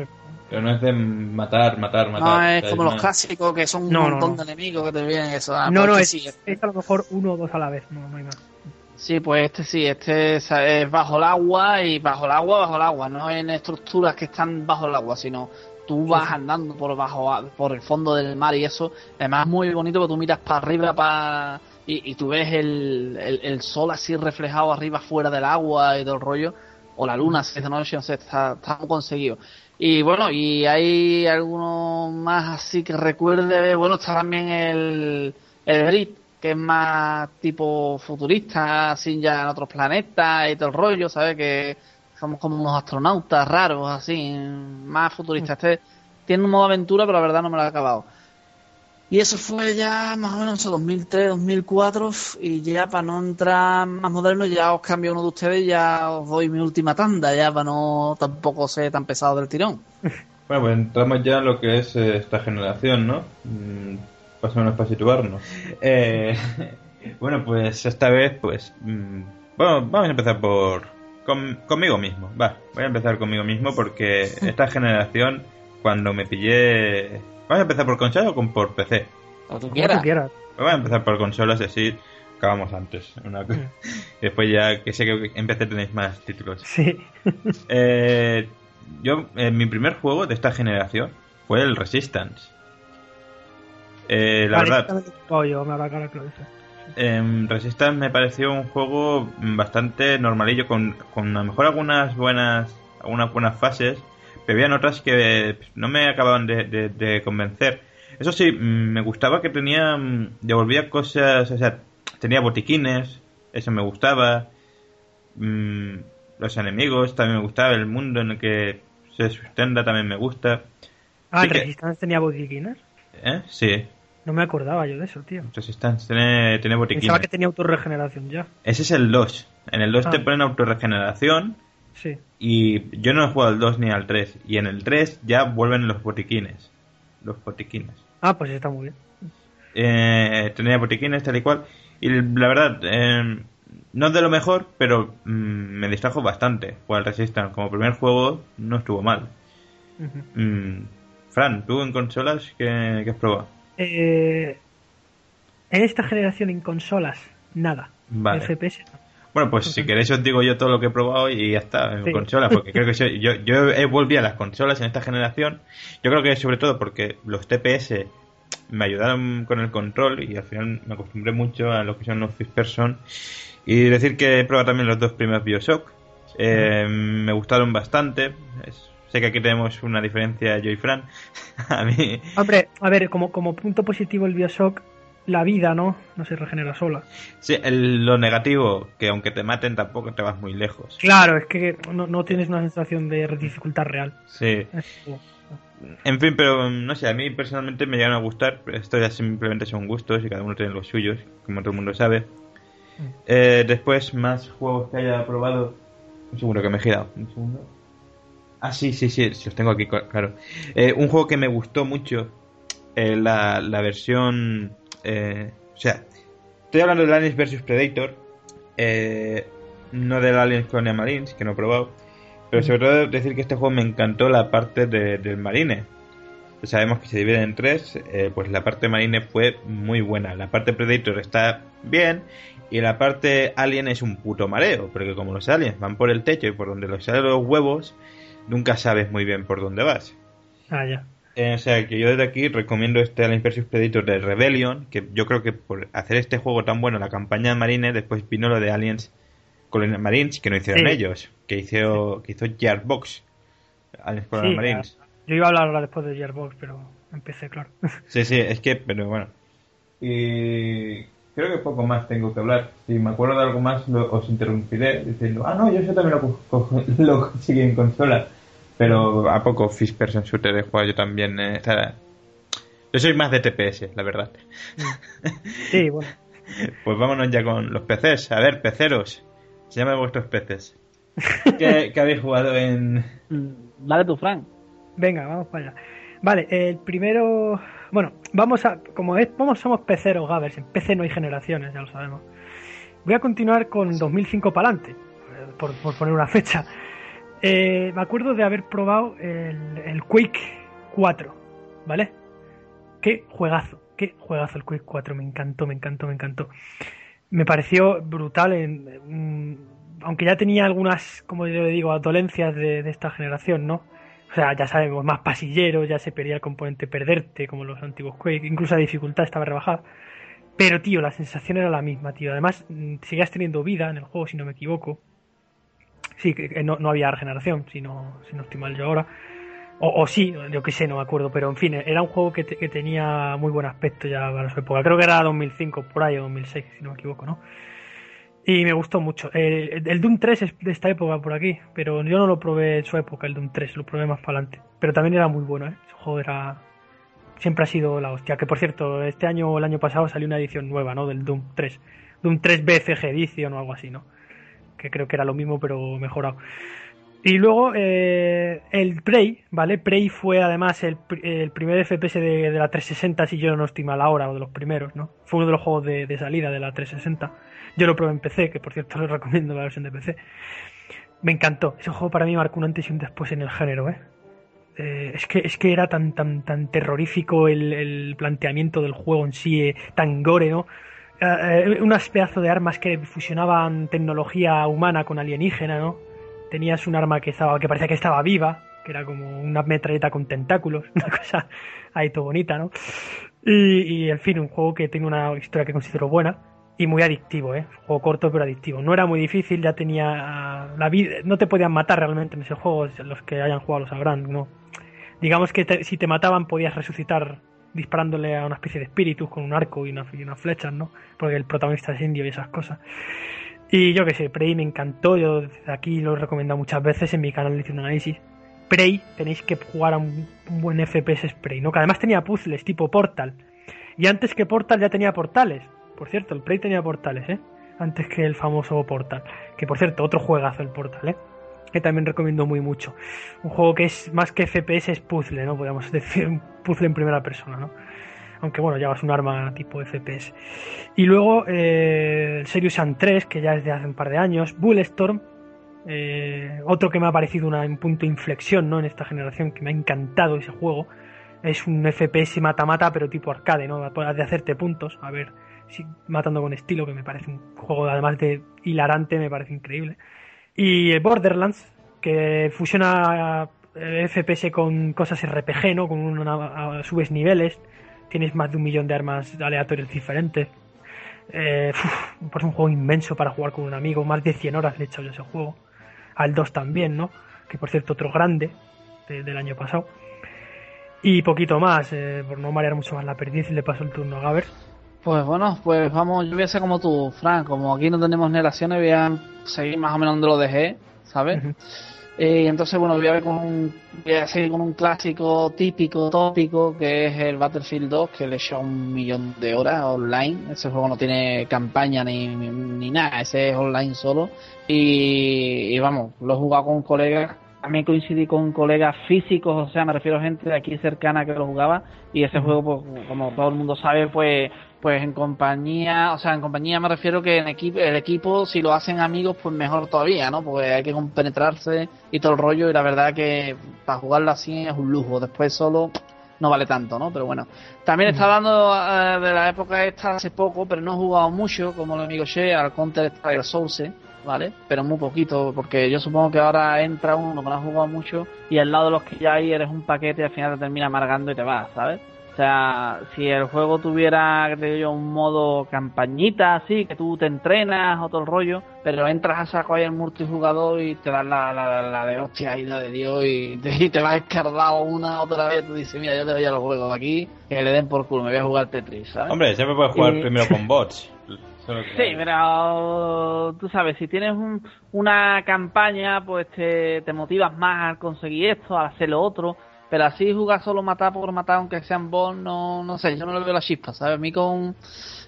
pero no es de matar, matar, matar. No O es sea, como los más- clásicos que son un No, montón no. de enemigos que te vienen eso. Ah, No, pues no, es, sí, es a lo mejor uno o dos a la vez, no, no hay más. Sí, pues este sí, este es, bajo el agua y bajo el agua, bajo el agua, no en estructuras que están bajo el agua, sino tú vas andando por bajo por el fondo del mar y eso, además es muy bonito porque tú miras para arriba para y, y tú ves el, el, sol así reflejado arriba fuera del agua y todo el rollo, o la luna si es de noche, no sé, está, está conseguido. Y bueno, y hay algunos más así que recuerde, bueno, está también el, el Brit, que es más tipo futurista, así ya en otros planetas y todo el rollo, ¿sabes? Que somos como unos astronautas raros, así, más futuristas. Este tiene un modo aventura, pero la verdad no me lo he acabado. Y eso fue ya más o menos en 2003, 2004, y ya para no entrar más moderno, ya os cambio uno de ustedes, ya os doy mi última tanda, ya para no tampoco ser tan pesado del tirón. Bueno, pues entramos ya en lo que es eh, esta generación, ¿no? Mm, Más o menos para situarnos. Eh, bueno, pues esta vez, pues... mm, bueno, vamos a empezar por... con- conmigo mismo. Va, voy a empezar conmigo mismo porque esta generación, cuando me pillé... ¿Vamos a empezar por consola o con, por PC? Como tú quieras. Vamos a empezar por consolas y así acabamos antes. Una Mm. después ya, que sé que en PC tenéis más títulos. Sí. Eh, yo, eh, mi primer juego de esta generación fue el Resistance. Eh, la Vale, verdad, yo, me em, Resistance me pareció un juego bastante normalillo, con, con a lo mejor algunas buenas, algunas buenas fases, pero habían otras que no me acababan de, de- de convencer. Eso sí, mm, me gustaba que tenía, mm, devolvía cosas, o sea, tenía botiquines, eso me gustaba. Mm, los enemigos también me gustaba, el mundo en el que se sustenta también me gusta. Ah, Sí ¿el que- Resistance tenía botiquines? ¿Eh? Sí, No me acordaba yo de eso, tío. Resistance tiene, tiene botiquines. Pensaba que tenía autorregeneración ya. Ese es el 2. En el 2 Ah. te ponen autorregeneración Sí. y yo no he jugado al 2 ni al 3. Y en el 3 ya vuelven los botiquines. Los botiquines. Ah, pues está muy bien. Eh, tenía botiquines tal y cual. Y la verdad, eh, no es de lo mejor, pero mm, me distrajo bastante. Jugar al Resistance como primer juego no estuvo mal. Mm, Fran, tú en consolas, ¿qué, qué has probado? Eh, en esta generación en consolas, nada. Vale. FPS. no. Bueno, pues si queréis os digo yo todo lo que he probado y ya está, en Sí. consolas, porque creo que soy- yo, yo he volví a las consolas en esta generación. Yo creo que sobre todo porque los TPS me ayudaron con el control y al final me acostumbré mucho a lo que son los first person. Y decir que he probado también los dos primeros Bioshock. Eh, me gustaron bastante. Es- sé que aquí tenemos una diferencia yo y Fran. a mí... Hombre, a ver, como, como punto positivo el Bioshock, la vida, ¿no? No se regenera sola. Sí, el- lo negativo, que aunque te maten tampoco te vas muy lejos. Claro, es que no, no tienes una sensación de dificultad real. Sí. En fin, pero mm, no sé, a mí personalmente me llegan a gustar, esto ya simplemente son gustos y cada uno tiene los suyos, como todo el mundo sabe. Eh, después, más juegos que haya probado. Un segundo que me he girado. Un segundo. Ah, sí, sí, sí, sí, los tengo aquí, cl- claro. Eh, un juego que me gustó mucho, eh, la, la versión. eh, o sea, estoy hablando del Aliens vs Predator, eh, no del Aliens Colonial Marines, que no he probado. Pero sobre todo decir que este juego me encantó la parte de- del marine. Sabemos que se divide en tres, pues la parte marine fue muy buena. La parte Predator está bien y la parte alien es un puto mareo, porque como los aliens van por el techo y por donde los salen los huevos, nunca sabes muy bien por dónde vas. Ah, ya. Eh, o sea que yo desde aquí recomiendo este Alien vs Predator de Rebellion, que yo creo que por hacer este juego tan bueno, la campaña de Marine, después vino lo de Aliens Colonial Marines, que no hicieron Sí. ellos, que hizo, que hizo Gearbox. Aliens Colonial Sí, Marines. Yo iba a hablar ahora después de Gearbox, pero empecé, claro. Sí, sí, es que, pero bueno. Y creo que poco más tengo que hablar. Si me acuerdo de algo más, lo- os interrumpiré diciendo, ah, no, yo eso también lo, lo conseguí en consola. Pero a poco First Person Shooter he jugado yo también. eh, está- Yo soy más de TPS, la verdad. Sí, bueno. Pues vámonos ya con los PCs. A ver, peceros. Se llaman vuestros peces. ¿Qué, qué habéis jugado en...? Mm, Dale tu Frank. Venga, vamos para allá. Vale, el primero. Bueno, vamos a. Como es, vamos, somos peceros, Gavers. En PC no hay generaciones, ya lo sabemos. Voy a continuar con 2005 para adelante, por, por poner una fecha. Eh, me acuerdo de haber probado el, Quake 4, ¿vale? Qué juegazo, qué juegazo el Quake 4. Me encantó, me encantó, me encantó. Me pareció brutal, en- aunque ya tenía algunas, como yo le digo, dolencias de, de esta generación, ¿no? O sea, ya sabemos, más pasillero, ya se perdía el componente perderte, como los antiguos Quake, incluso la dificultad estaba rebajada. Pero, tío, la sensación era la misma, tío. Además, mm, seguías teniendo vida en el juego, si no me equivoco. Sí, no, no había regeneración, si no, si no estoy mal yo ahora. O, o sí, yo qué sé, no me acuerdo. Pero, en fin, era un juego que, te- que tenía muy buen aspecto ya para su época. Creo que era 2005, por ahí, o 2006, si no me equivoco, ¿no? Y me gustó mucho. El Doom 3 es de esta época por aquí, pero yo no lo probé en su época, el Doom 3, lo probé más para adelante. Pero también era muy bueno, ¿eh? Ese juego era... Siempre ha sido la hostia. Que por cierto, este año el año pasado salió una edición nueva, ¿no? Del Doom 3. Doom 3 BFG Edition o algo así, ¿no? Que creo que era lo mismo, pero mejorado. Y luego eh, el Prey, ¿vale? Prey fue además el, el primer FPS de, de la 360, si yo no estoy mal ahora, o de los primeros, ¿no? Fue uno de los juegos de, de salida de la 360. Yo lo probé en PC, que por cierto les recomiendo la versión de PC. Me encantó. Ese juego para mí marcó un antes y un después en el género, ¿eh? Eh, es que es que era tan tan tan terrorífico el, el planteamiento del juego en sí, eh, tan gore, ¿no? Eh, eh, unas pedazos de armas que fusionaban tecnología humana con alienígena, ¿no? Tenías un arma que estaba que parecía que estaba viva, que era como una metralleta con tentáculos, una cosa ahí todo bonita, ¿no? Y, y en fin, un juego que tiene una historia que considero buena y muy adictivo, ¿eh? Juego corto pero adictivo. No era muy difícil, ya tenía ah, la vida, no te podían matar realmente en ese juego, los que hayan jugado lo sabrán, ¿no? Digamos que si te mataban podías resucitar disparándole a una especie de espíritus con un arco y, una, unas flechas, ¿no? Porque el protagonista es indio y esas cosas. Y yo que sé, Prey me encantó, yo desde aquí lo he recomendado muchas veces, en mi canal un análisis. Prey, tenéis que jugar a un, un buen FPS Prey, ¿no? Que además tenía puzzles tipo Portal. Y antes que Portal ya tenía portales. Por cierto, el Prey tenía portales, ¿eh? Antes que el famoso Portal. Que por cierto, otro juegazo el Portal, ¿eh? Que también recomiendo muy mucho. Un juego que es más que FPS es puzzle, ¿no? Podríamos decir un puzzle en primera persona, ¿no? Aunque bueno, llevas un arma tipo FPS. Y luego eh, Serious Sam 3, que ya es de hace un par de años. Bulletstorm, eh, otro que me ha parecido una- un punto de inflexión ¿no? en esta generación, que me ha encantado ese juego. Es un FPS mata-mata, pero tipo arcade, ¿no? De hacerte puntos, a ver si matando con estilo, que me parece un juego además de hilarante, me parece increíble. Y Borderlands, que fusiona eh, FPS con cosas RPG, ¿no? Con una, subes niveles, tienes más de un millón de armas aleatorias diferentes. Eh, parece un juego inmenso para jugar con un amigo, más de 100 horas le he echado yo ese juego. Al 2 también, ¿no? Que por cierto otro grande de- del año pasado. Y poquito más, eh, por no marear mucho más la perdiz, le paso el turno a Gaber. Pues bueno, pues vamos, yo voy a ser como tú, Frank. Como aquí no tenemos generaciones, voy a seguir más o menos donde lo dejé, ¿sabes? Eh, Y entonces, bueno, voy a, ver con un, voy a seguir con un clásico típico, tópico, que es el Battlefield 2, que le echado un millón de horas online. Ese juego no tiene campaña ni, ni, ni nada, ese es online solo. Y, y vamos, lo he jugado con colegas. También coincidí con colegas físicos, o sea, me refiero a gente de aquí cercana que lo jugaba. Y ese juego, pues, como todo el mundo sabe, pues pues en compañía, o sea, en compañía me refiero que en equipo, el equipo, si lo hacen amigos, pues mejor todavía, ¿no? Porque hay que compenetrarse y todo el rollo, y la verdad que para jugarlo así es un lujo. Después solo no vale tanto, ¿no? Pero bueno. También está hablando eh, de la época esta hace poco, pero no he jugado mucho, como el amigo She, al Counter Strike Source, ¿vale? Pero muy poquito, porque yo supongo que ahora entra uno que no ha jugado mucho y al lado de los que ya hay eres un paquete y al final te termina amargando y te vas, ¿sabes? O sea, si el juego tuviera, digo yo, un modo campañita así, que tú te entrenas o todo el rollo, pero entras a saco ahí el multijugador y te das la, la, la de hostia y la de Dios y te, y te vas escardado una otra vez, tú dices, mira, yo te doy a los juegos aquí, que le den por culo, me voy a jugar Tetris, ¿sabes? Hombre, siempre puedes jugar Y- primero con bots. Sí, pero tú sabes, si tienes un- una campaña, pues te, te motivas más a conseguir esto, a hacer lo otro. Pero así jugar solo matar por matar, aunque sean boss, no, no sé, yo no le veo la chispa, ¿sabes? A mí con...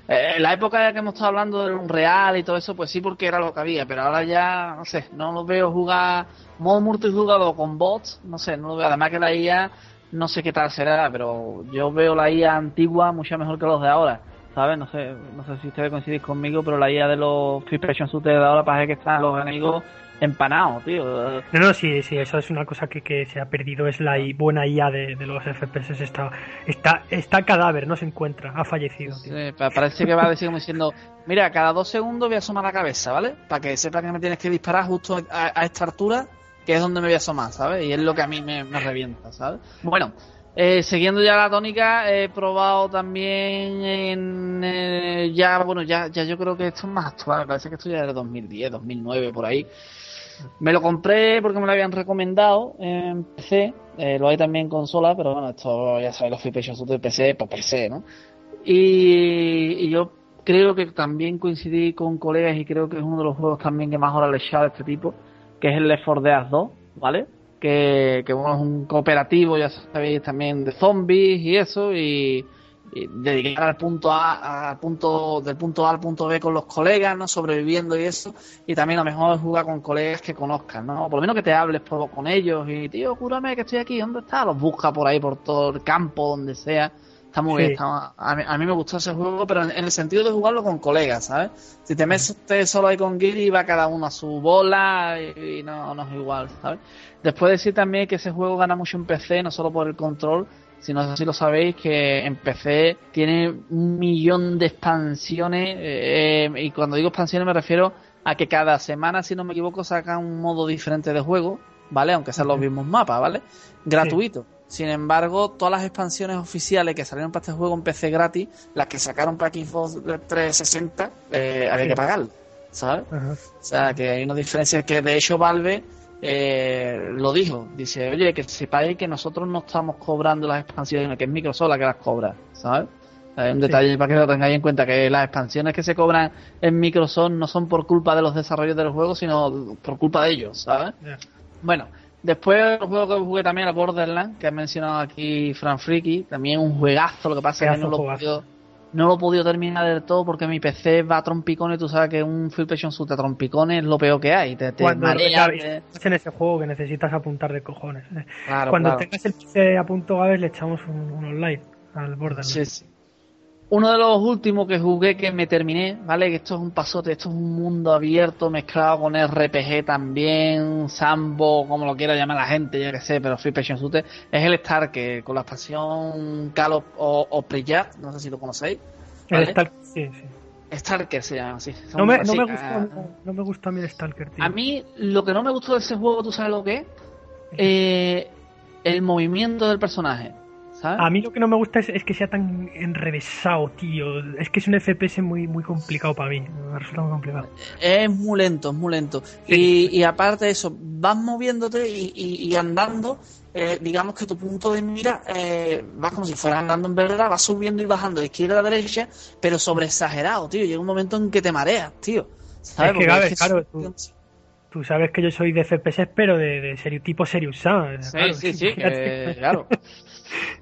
eh, en la época que hemos estado hablando del Unreal y todo eso, pues sí, porque era lo que había, pero ahora ya, no sé, no lo veo jugar modo multijugador con bots, no sé, no lo veo. Además que la IA, no sé qué tal será, pero yo veo la IA antigua mucho mejor que los de ahora. ¿sabes? No sé, no sé si ustedes coincidís conmigo, pero la IA de los Free Person Shooters de ahora parece que están los enemigos empanados, tío. No, no, sí, sí, eso es una cosa que, que se ha perdido, es la buena IA de, de los FPS, está, está, está cadáver, no se encuentra, ha fallecido, tío. Sí, pa- parece que va a decir como diciendo, mira, cada dos segundos voy a asomar la cabeza, ¿vale? Para que sepa que me tienes que disparar justo a, a esta altura, que es donde me voy a asomar, ¿sabes? Y es lo que a mí me, me revienta, ¿sabes? Bueno, eh, siguiendo ya la tónica, he probado también en, eh, ya, bueno, ya, ya yo creo que esto es más actual, parece que esto ya es de 2010, 2009, por ahí. Me lo compré porque me lo habían recomendado en PC, eh, lo hay también en consola, pero bueno, esto ya sabéis, los Shooters de PC, pues PC, ¿no? Y, y yo creo que también coincidí con colegas y creo que es uno de los juegos también que más horas le he echado a este tipo, que es el Left 4 Dead 2, ¿vale? Que, que bueno, es un cooperativo, ya sabéis, también de zombies y eso, y, y dedicar al punto A, al punto, del punto A al punto B con los colegas, ¿no? Sobreviviendo y eso, y también a lo mejor jugar con colegas que conozcan, ¿no? Por lo menos que te hables por- con ellos y, tío, cúrame que estoy aquí, ¿dónde está? Los busca por ahí, por todo el campo, donde sea. Está muy Sí. bien, está- a, mí, a mí me gustó ese juego, pero en, en el sentido de jugarlo con colegas, ¿sabes? Si te metes solo ahí con Giri, va cada uno a su bola y, y no, no es igual, ¿sabes? Después decir también que ese juego gana mucho en PC, no solo por el control, sino si lo sabéis, que en PC tiene un millón de expansiones, eh, y cuando digo expansiones me refiero a que cada semana, si no me equivoco, saca un modo diferente de juego, ¿vale? Aunque sean los mismos mapas, ¿vale? Gratuito. Sin embargo, todas las expansiones oficiales que salieron para este juego en PC gratis, las que sacaron para Xbox 360, eh, había que pagarlas, ¿sabes? Ajá. O sea, que hay una diferencia que de hecho Valve eh, lo dijo. Dice, oye, que sepáis que nosotros no estamos cobrando las expansiones, que es Microsoft la que las cobra, ¿sabes? Hay un detalle para que lo tengáis en cuenta, que las expansiones que se cobran en Microsoft no son por culpa de los desarrollos del juego, sino por culpa de ellos, ¿sabes? Bueno, después el juego que jugué también, el Borderlands, que ha mencionado aquí Fran Friki, también un juegazo, lo que pasa es que no lo, he juegazo. No lo he podido terminar del todo porque mi PC va a trompicones, tú sabes que un Full Passion Suit a trompicones es lo peor que hay, te, te Cuando marea, ya- te- en ese juego que necesitas apuntar de cojones. eh. Claro, Cuando claro. tengas el PC a punto a ver, le echamos un, un online al Borderlands. Sí, sí. Uno de los últimos que jugué que me terminé, ¿vale? Que esto es un pasote, esto es un mundo abierto mezclado con RPG también, Sambo, como lo quiera llamar la gente, yo que sé, pero Free Passion Shooter, es el Star que con la expansión Call of o, o Priyat, no sé si lo conocéis. El ¿vale? Stalker, sí, sí. Stalker se llama así. No me, no, gustó, ah, no, no me gustó a mí el Stalker, tío. A mí lo que no me gustó de ese juego, ¿tú sabes lo que es? Eh, el movimiento del personaje, ¿sabes? A mí lo que no me gusta es, es que sea tan enrevesado, tío. Es que es un FPS muy, muy complicado para mí. Me resulta muy complicado. Es muy lento, es muy lento. Sí. Y, y aparte de eso, vas moviéndote y, y- y andando, eh, digamos que tu punto de mira, eh, vas como si fueras andando en verdad, vas subiendo y bajando de izquierda a derecha, pero sobre exagerado, tío. Llega un momento en que te mareas, tío. ¿Sabes? Es que, Porque Gabe, es claro, Tú sabes que yo soy de FPS, pero de, de serio, tipo Serious Sam. Sí, claro, sí, sí, claro.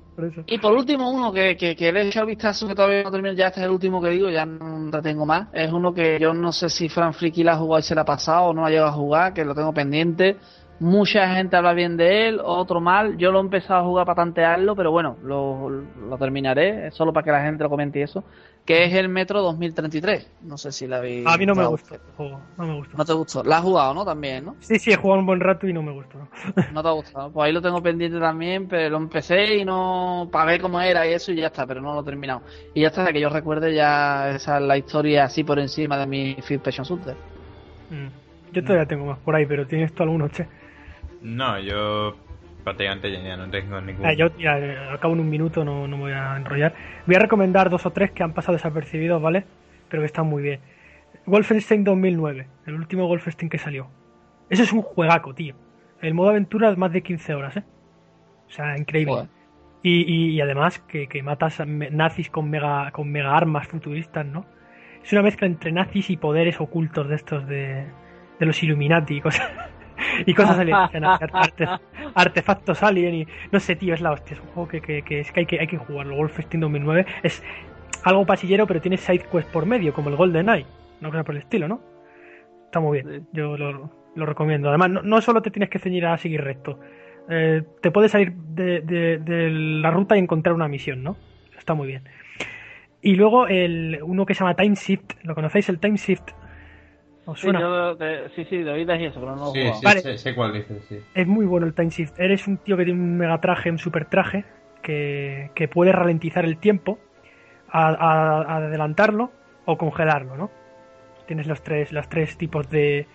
Y por último, uno que, que, que le he echado vistazo, que todavía no termino, ya este es el último que digo, ya no retengo más. Es uno que yo no sé si Fran Friki la ha jugado y se la ha pasado o no la ha llegado a jugar, que lo tengo pendiente. Mucha gente habla bien de él, otro mal. Yo lo he empezado a jugar para tantearlo, pero bueno, lo, lo terminaré, solo para que la gente lo comente y eso. Que es el Metro 2033. No sé si la habéis. A mí no me gustó el juego, no me gustó. No te gustó. La has jugado, ¿no? También, ¿no? Sí, sí, he jugado un buen rato y no me gustó. ¿no? Te ha gustado. Pues ahí lo tengo pendiente también, pero lo empecé y no. para ver cómo era y eso y ya está, pero no lo he terminado. Y ya está, que yo recuerde ya esa es la historia así por encima de mi First Passion Shooter. Mm. Yo todavía tengo más por ahí, pero ¿tienes tú alguno, che? No, yo prácticamente ya no tengo ningún. Ah, yo ya, eh, al cabo en un minuto no, no me voy a enrollar. Voy a recomendar dos o tres que han pasado desapercibidos, ¿vale? Pero que están muy bien. Wolfenstein 2009, el último Wolfenstein que salió. Eso es un juegaco, tío. El modo aventura es más de 15 horas, ¿eh? O sea, increíble. Joder. Y, y- y además que, que matas nazis con mega, con mega armas futuristas, ¿no? Es una mezcla entre nazis y poderes ocultos de estos de, de los Illuminati y cosas, y cosas alienígenas, arte- artefactos alien y no sé, tío, es la hostia. Es un juego que, que, que es que hay que, hay que jugarlo. Wolfenstein 2009 es algo pasillero, pero tiene side quest por medio, como el Golden Eye, una cosa por el estilo, ¿no? Está muy bien, yo lo, lo recomiendo. Además, no, no solo te tienes que ceñir a seguir recto, eh, te puedes salir de, de- de la ruta y encontrar una misión, ¿no? Está muy bien. Y luego el uno que se llama Time Shift, ¿lo conocéis? El Time Shift. ¿Os Sí, yo de- sí, sí, de oídas y eso, pero no Sí, sí, Vale. sé, sé cuál dices, sí. Es muy bueno el Time Shift. Eres un tío que tiene un mega traje, un super traje, que, que puede ralentizar el tiempo, a, a- a adelantarlo o congelarlo, ¿no? Tienes los tres, los tres tipos de,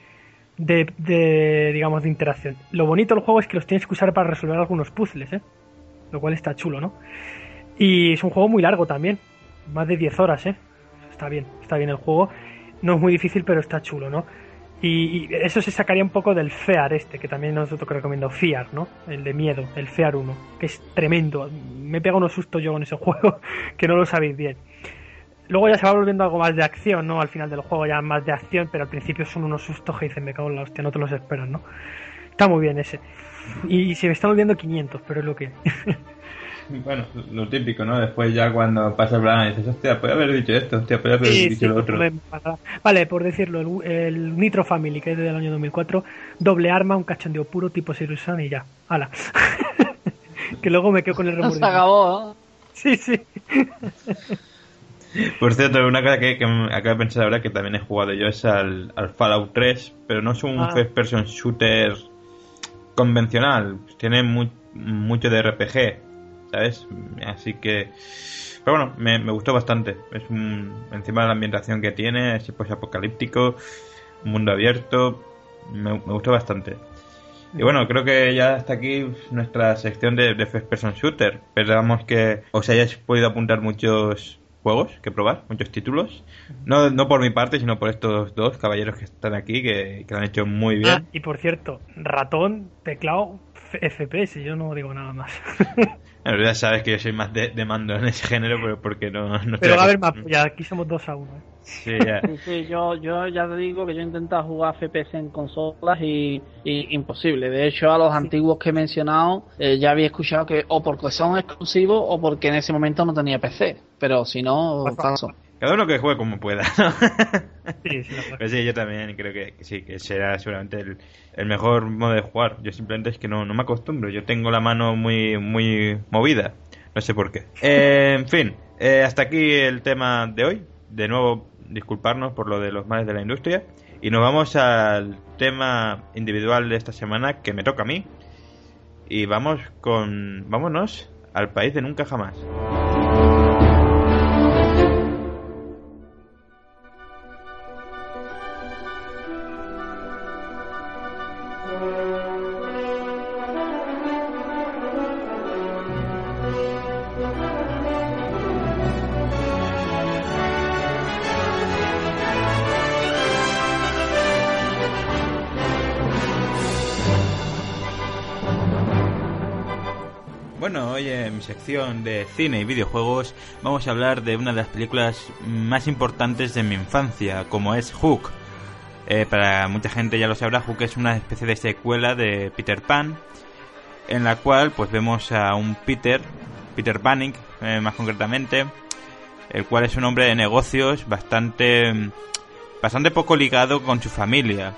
de, de, digamos, de interacción. Lo bonito del juego es que los tienes que usar para resolver algunos puzzles, ¿eh? Lo cual está chulo, ¿no? Y es un juego muy largo también. Más de 10 horas, ¿eh? Está bien, está bien el juego. No es muy difícil, pero está chulo, ¿no? Y, y eso se sacaría un poco del FEAR este, que también que recomiendo, FIAR, ¿no? El de miedo, el FEAR 1, que es tremendo. Me he pegado unos sustos yo con ese juego, que no lo sabéis bien. Luego ya se va volviendo algo más de acción, ¿no? Al final del juego ya más de acción, pero al principio son unos sustos que dicen, me cago en la hostia, no te los esperas, ¿no? Está muy bien ese. Y se me están olvidando 500, pero es lo que... Bueno, lo típico, ¿no? Después ya cuando pasa el plan dices, hostia, puede haber dicho esto, hostia, puede haber Sí, dicho sí, lo otro. Vale, por decirlo, el, el Nitro Family, que es del año 2004, doble arma, un cachondeo puro tipo Sirusan y ya. ¡Hala! que luego me quedo con el Se remordimiento. acabó, ¿no? Sí, sí. Por cierto, una cosa que, que me acabo de pensar ahora que también he jugado yo es al, al Fallout 3, pero no es un Ah. first person shooter convencional, tiene mu- mucho de RPG, ¿sabes? Así que... Pero bueno, me, me gustó bastante. Es un, encima de la ambientación que tiene, es pues apocalíptico, mundo abierto, me, me gustó bastante. Y bueno, creo que ya hasta aquí nuestra sección de, de First Person Shooter. Esperamos que os hayáis podido apuntar muchos juegos que probar, muchos títulos. No, no por mi parte, sino por estos dos caballeros que están aquí, que, que lo han hecho muy bien. Ah, y por cierto, ratón, teclado, FPS, yo no digo nada más. Bueno, ya sabes que yo soy más de, de mando en ese género, pero porque no, no Pero va a haber más, ya aquí somos dos a uno. ¿eh? Sí, ya. Sí, sí, yo, yo ya te digo que yo he intentado jugar FPS en consolas y, y imposible. De hecho, a los antiguos que he mencionado eh, ya había escuchado que o porque son exclusivos o porque en ese momento no tenía PC. Pero si no, Ajá. paso. Cada uno que juegue como pueda. ¿no? Sí, sí. Pues sí, yo también creo que, que sí, que será seguramente el, el mejor modo de jugar. Yo simplemente es que no, no me acostumbro. Yo tengo la mano muy, muy movida. No sé por qué. Eh, en fin, eh, hasta aquí el tema de hoy. De nuevo, disculparnos por lo de los males de la industria. Y nos vamos al tema individual de esta semana que me toca a mí. Y vamos con. Vámonos al país de nunca jamás. De cine y videojuegos vamos a hablar de una de las películas más importantes de mi infancia, como es Hook. Eh, para mucha gente ya lo sabrá, Hook es una especie de secuela de Peter Pan, en la cual pues vemos a un Peter, Peter Banning eh, más concretamente, el cual es un hombre de negocios bastante, bastante poco ligado con su familia.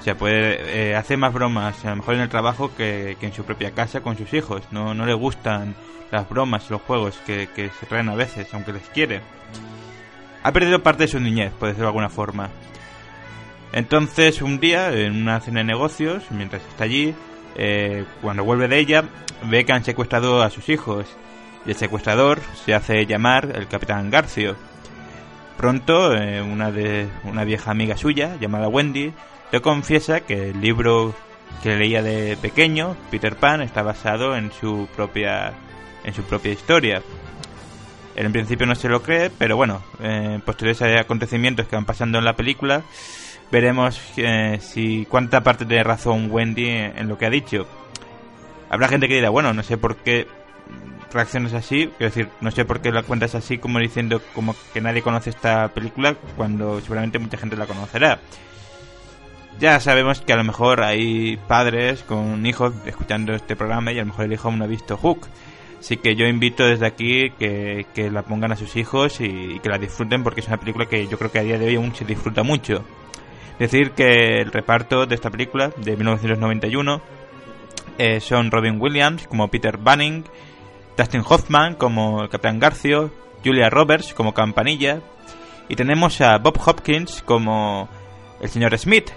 O sea, puede, eh, hace más bromas, a lo mejor en el trabajo, que, que en su propia casa con sus hijos. No, no le gustan las bromas, los juegos que, que se traen a veces, aunque les quiere. Ha perdido parte de su niñez, por decirlo de alguna forma. Entonces, un día, en una cena de negocios, mientras está allí, eh, cuando vuelve de ella, ve que han secuestrado a sus hijos. Y el secuestrador se hace llamar el capitán Garcio. Pronto, eh, una, de, una vieja amiga suya, llamada Wendy, le confiesa que el libro que leía de pequeño, Peter Pan, está basado en su propia en su propia historia. En principio no se lo cree, pero bueno, eh, posteriores acontecimientos que van pasando en la película, veremos eh, si cuánta parte tiene razón Wendy en, en lo que ha dicho. Habrá gente que dirá, bueno, no sé por qué reacciones así. Quiero decir, no sé por qué la cuentas así, como diciendo como que nadie conoce esta película, cuando seguramente mucha gente la conocerá. Ya sabemos que a lo mejor hay padres con hijos escuchando este programa y a lo mejor el hijo aún no ha visto Hook. Así que yo invito desde aquí que, que la pongan a sus hijos y, y que la disfruten porque es una película que yo creo que a día de hoy aún se disfruta mucho. Decir que el reparto de esta película, de 1991, eh, son Robin Williams como Peter Banning, Dustin Hoffman como el Capitán Garcio, Julia Roberts como Campanilla, y tenemos a Bob Hopkins como el señor Smith.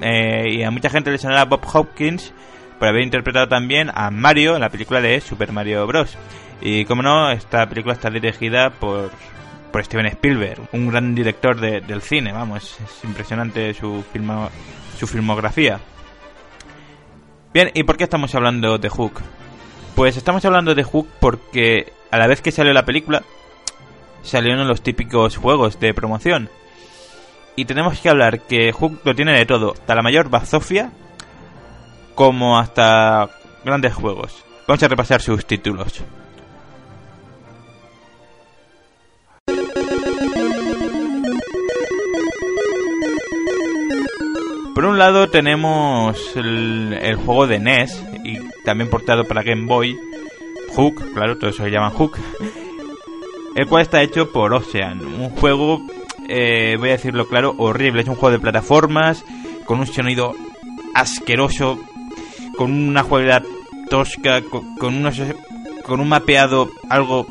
Eh, y a mucha gente le sonará Bob Hopkins por haber interpretado también a Mario en la película de Super Mario Bros. Y como no, esta película está dirigida por, por Steven Spielberg, un gran director de- del cine, vamos, es impresionante su, filmo- su filmografía. Bien, ¿y por qué estamos hablando de Hook? Pues estamos hablando de Hook porque a la vez que salió la película, salieron los típicos juegos de promoción. Y tenemos que hablar que Hook lo tiene de todo, hasta la mayor bazofia como hasta grandes juegos. Vamos a repasar sus títulos. Por un lado tenemos el, juego de NES y también portado para Game Boy, Hook, claro, todo eso se llaman Hook, el cual está hecho por Ocean, un juego, eh, voy a decirlo claro, horrible, es un juego de plataformas con un sonido asqueroso, con una jugabilidad tosca, con, con unos con un mapeado algo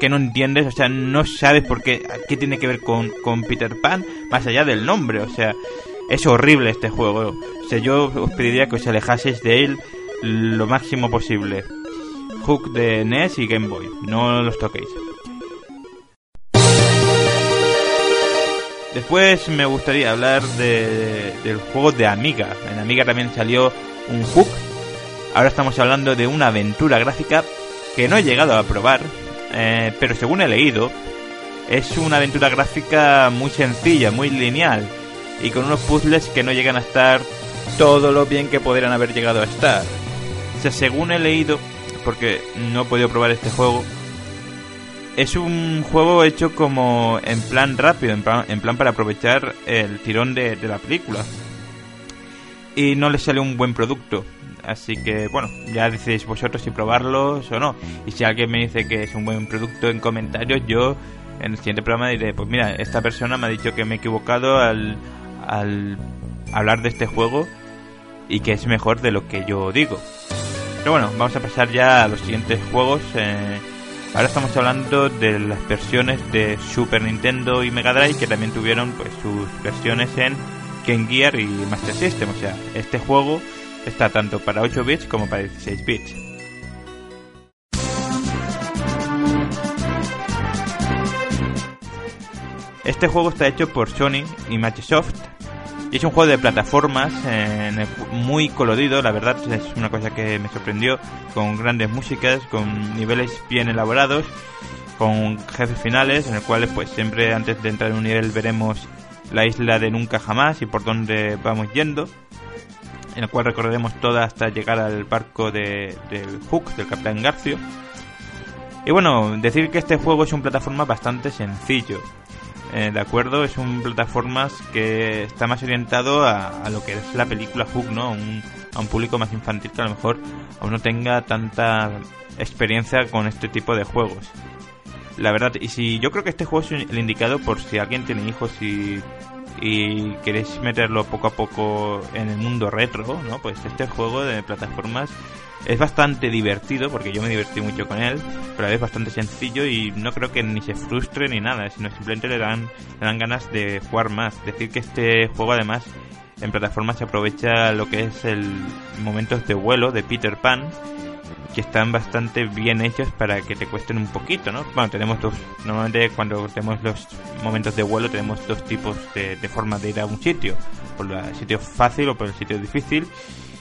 que no entiendes, o sea, no sabes por qué, qué tiene que ver con, con Peter Pan, más allá del nombre, o sea, es horrible este juego. O sea, yo os pediría que os alejaseis de él lo máximo posible. Hook de NES y Game Boy, no los toquéis. Después me gustaría hablar de, del juego de Amiga. En Amiga también salió un Hook. Ahora estamos hablando de una aventura gráfica que no he llegado a probar, eh, pero según he leído, es una aventura gráfica muy sencilla, muy lineal y con unos puzzles que no llegan a estar todo lo bien que podrían haber llegado a estar. O sea, según he leído, porque no he podido probar este juego, es un juego hecho como en plan rápido, en plan, en plan para aprovechar el tirón de, de la película. Y no le sale un buen producto. Así que, bueno, ya decís vosotros si probarlos o no. Y si alguien me dice que es un buen producto en comentarios, yo en el siguiente programa diré, pues mira, esta persona me ha dicho que me he equivocado al, al hablar de este juego y que es mejor de lo que yo digo. Pero bueno, vamos a pasar ya a los siguientes juegos. Eh, ahora estamos hablando de las versiones de Super Nintendo y Mega Drive que también tuvieron pues sus versiones en Game Gear y Master System. O sea, este juego está tanto para 8 bits como para 16 bits. Este juego está hecho por Sony y Microsoft y es un juego de plataformas eh, muy colorido, la verdad es una cosa que me sorprendió, con grandes músicas, con niveles bien elaborados, con jefes finales en el cual pues siempre antes de entrar en un nivel veremos la isla de nunca jamás y por dónde vamos yendo, en el cual recorreremos toda hasta llegar al barco de, del Hook, del Capitán Garcio. Y bueno, decir que este juego es un plataforma bastante sencillo. Eh, de acuerdo, es un plataformas que está más orientado a, lo que es la película Hook, ¿no? A un público más infantil que a lo mejor aún no tenga tanta experiencia con este tipo de juegos. La verdad, y si yo creo que este juego es el indicado por si alguien tiene hijos y, y queréis meterlo poco a poco en el mundo retro, ¿no? Pues este juego de plataformas es bastante divertido porque yo me divertí mucho con él, pero vez bastante sencillo y no creo que ni se frustre ni nada, sino simplemente le dan, le dan ganas de jugar más. Decir que este juego además en plataformas se aprovecha lo que es el momentos de vuelo de Peter Pan que están bastante bien hechos para que te cuesten un poquito, ¿no? Bueno, tenemos dos, normalmente cuando tenemos los momentos de vuelo tenemos dos tipos de, de formas de ir a un sitio, por el sitio fácil o por el sitio difícil.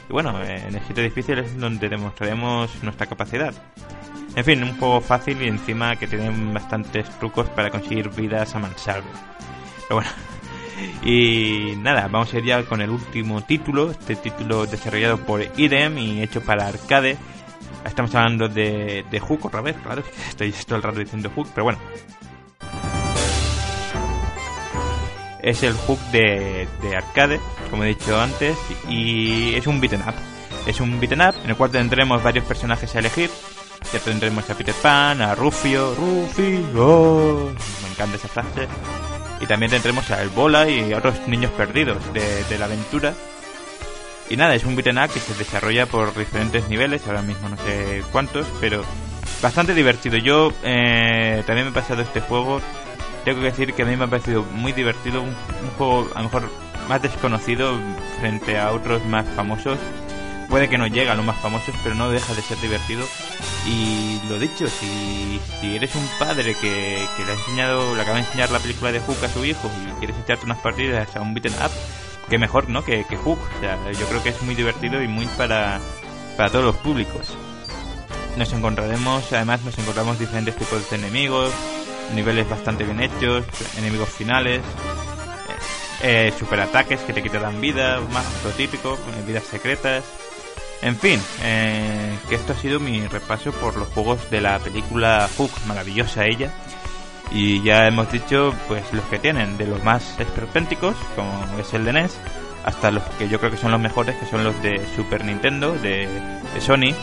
Y bueno, eh, en el sitio difícil es donde demostraremos nuestra capacidad. En fin, un juego fácil y encima que tiene bastantes trucos para conseguir vidas a mansalva. Pero bueno, y nada, vamos a ir ya con el último título, este título desarrollado por IDEM y hecho para arcade, Estamos hablando de, de Hook otra vez, claro, estoy todo el rato diciendo Hook, pero bueno. Es el Hook de, de arcade, como he dicho antes, y es un beaten up. Es un beaten up en el cual tendremos varios personajes a elegir. Ya tendremos a Peter Pan, a Rufio, Rufio, me encanta esa frase. Y también tendremos a El Bola y a otros niños perdidos de, de la aventura. Y nada, es un beaten up que se desarrolla por diferentes niveles, ahora mismo no sé cuántos, pero bastante divertido. Yo eh, también me he pasado este juego, tengo que decir que a mí me ha parecido muy divertido, un, juego a lo mejor más desconocido frente a otros más famosos. Puede que no llegue a los más famosos, pero no deja de ser divertido. Y lo dicho, si, si eres un padre que, que le ha enseñado, le acaba de enseñar la película de Hook a su hijo y quieres echarte unas partidas a un beaten up, que mejor, ¿no? Que, que Hook. O yo creo que es muy divertido y muy para, para todos los públicos. Nos encontraremos, además nos encontramos diferentes tipos de enemigos, niveles bastante bien hechos, enemigos finales, eh, superataques que te quitarán vida, más lo típico, eh, vidas secretas. En fin, eh, que esto ha sido mi repaso por los juegos de la película Hook, maravillosa ella. Y ya hemos dicho, pues los que tienen, de los más esperpénticos, como es el de NES, hasta los que yo creo que son los mejores, que son los de Super Nintendo, de, Sony,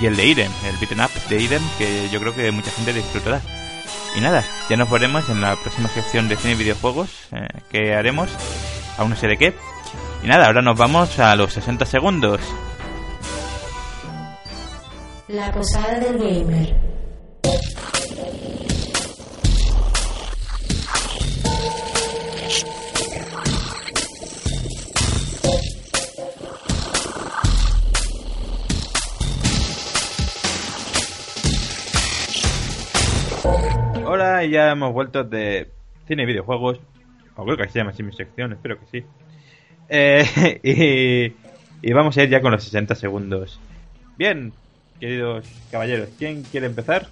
y el de Idem, el beaten up de Idem, que yo creo que mucha gente disfrutará. Y nada, ya nos veremos en la próxima sección de cine y videojuegos eh, que haremos, aún no sé de qué. Y nada, ahora nos vamos a los 60 segundos. La posada del gamer. Hola, y ya hemos vuelto de cine y videojuegos. O creo que se llama así mi sección, espero que sí. Eh, y, y vamos a ir ya con los 60 segundos. Bien, queridos caballeros, ¿quién quiere empezar?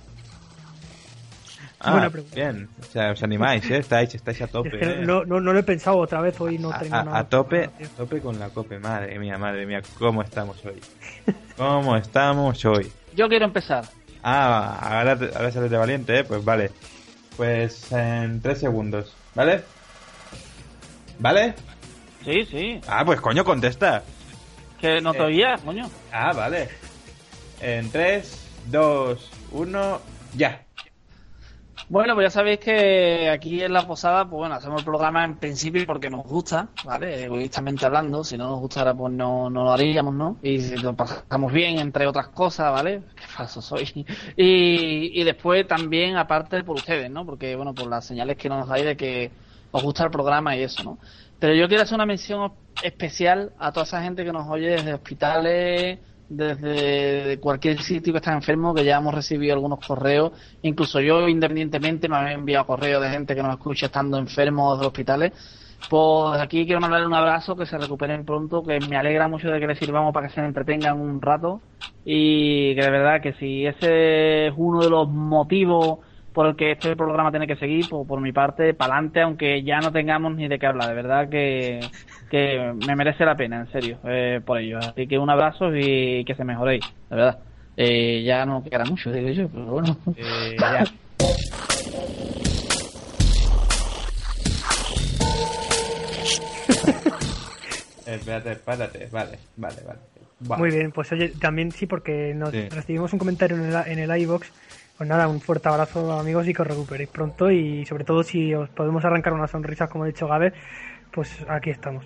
Ah, Buena pregunta. bien, o sea, os animáis, ¿eh? Estáis, estáis a tope. Es que ¿eh? no, no, no lo he pensado otra vez, hoy no a, tengo a- nada. a tope, a tope con la cope, madre mía, madre mía, ¿cómo estamos hoy? ¿Cómo estamos hoy? Yo quiero empezar. Ah, ahora, ahora sales de valiente, ¿eh? Pues vale. Pues en tres segundos, ¿vale? ¿Vale? Sí, sí. Ah, pues coño, contesta. Que no te Eh. oía, coño. Ah, vale. En tres, dos, uno, ya. Bueno, pues ya sabéis que aquí en la posada, pues bueno, hacemos el programa en principio porque nos gusta, ¿vale? Egoístamente hablando, si no nos gustara, pues no, no lo haríamos, ¿no? Y lo pasamos bien, entre otras cosas, ¿vale? Qué falso soy. Y, y después también, aparte, por ustedes, ¿no? Porque, bueno, por las señales que nos dais de que os gusta el programa y eso, ¿no? Pero yo quiero hacer una mención especial a toda esa gente que nos oye desde hospitales, desde cualquier sitio que está enfermo, que ya hemos recibido algunos correos. Incluso yo, independientemente, me había enviado correos de gente que nos escucha estando enfermos de hospitales. Pues aquí quiero mandarle un abrazo, que se recuperen pronto, que me alegra mucho de que les sirvamos para que se entretengan un rato. Y que de verdad que si ese es uno de los motivos por el que este programa tiene que seguir, pues por mi parte, para adelante, aunque ya no tengamos ni de qué hablar. De verdad que, que me merece la pena, en serio, eh, por ello. Así que un abrazo y que se mejoréis, de verdad. Eh, ya no quedará mucho, digo yo, pero bueno. Eh, ya. Espérate, espérate, vale, vale, vale. Muy bien, pues oye, también sí, porque nos Sí. recibimos un comentario en el, en el iBox. Pues nada, un fuerte abrazo, amigos, y que os recuperéis pronto. Y sobre todo, si os podemos arrancar unas sonrisas, como ha dicho Gabe, pues aquí estamos.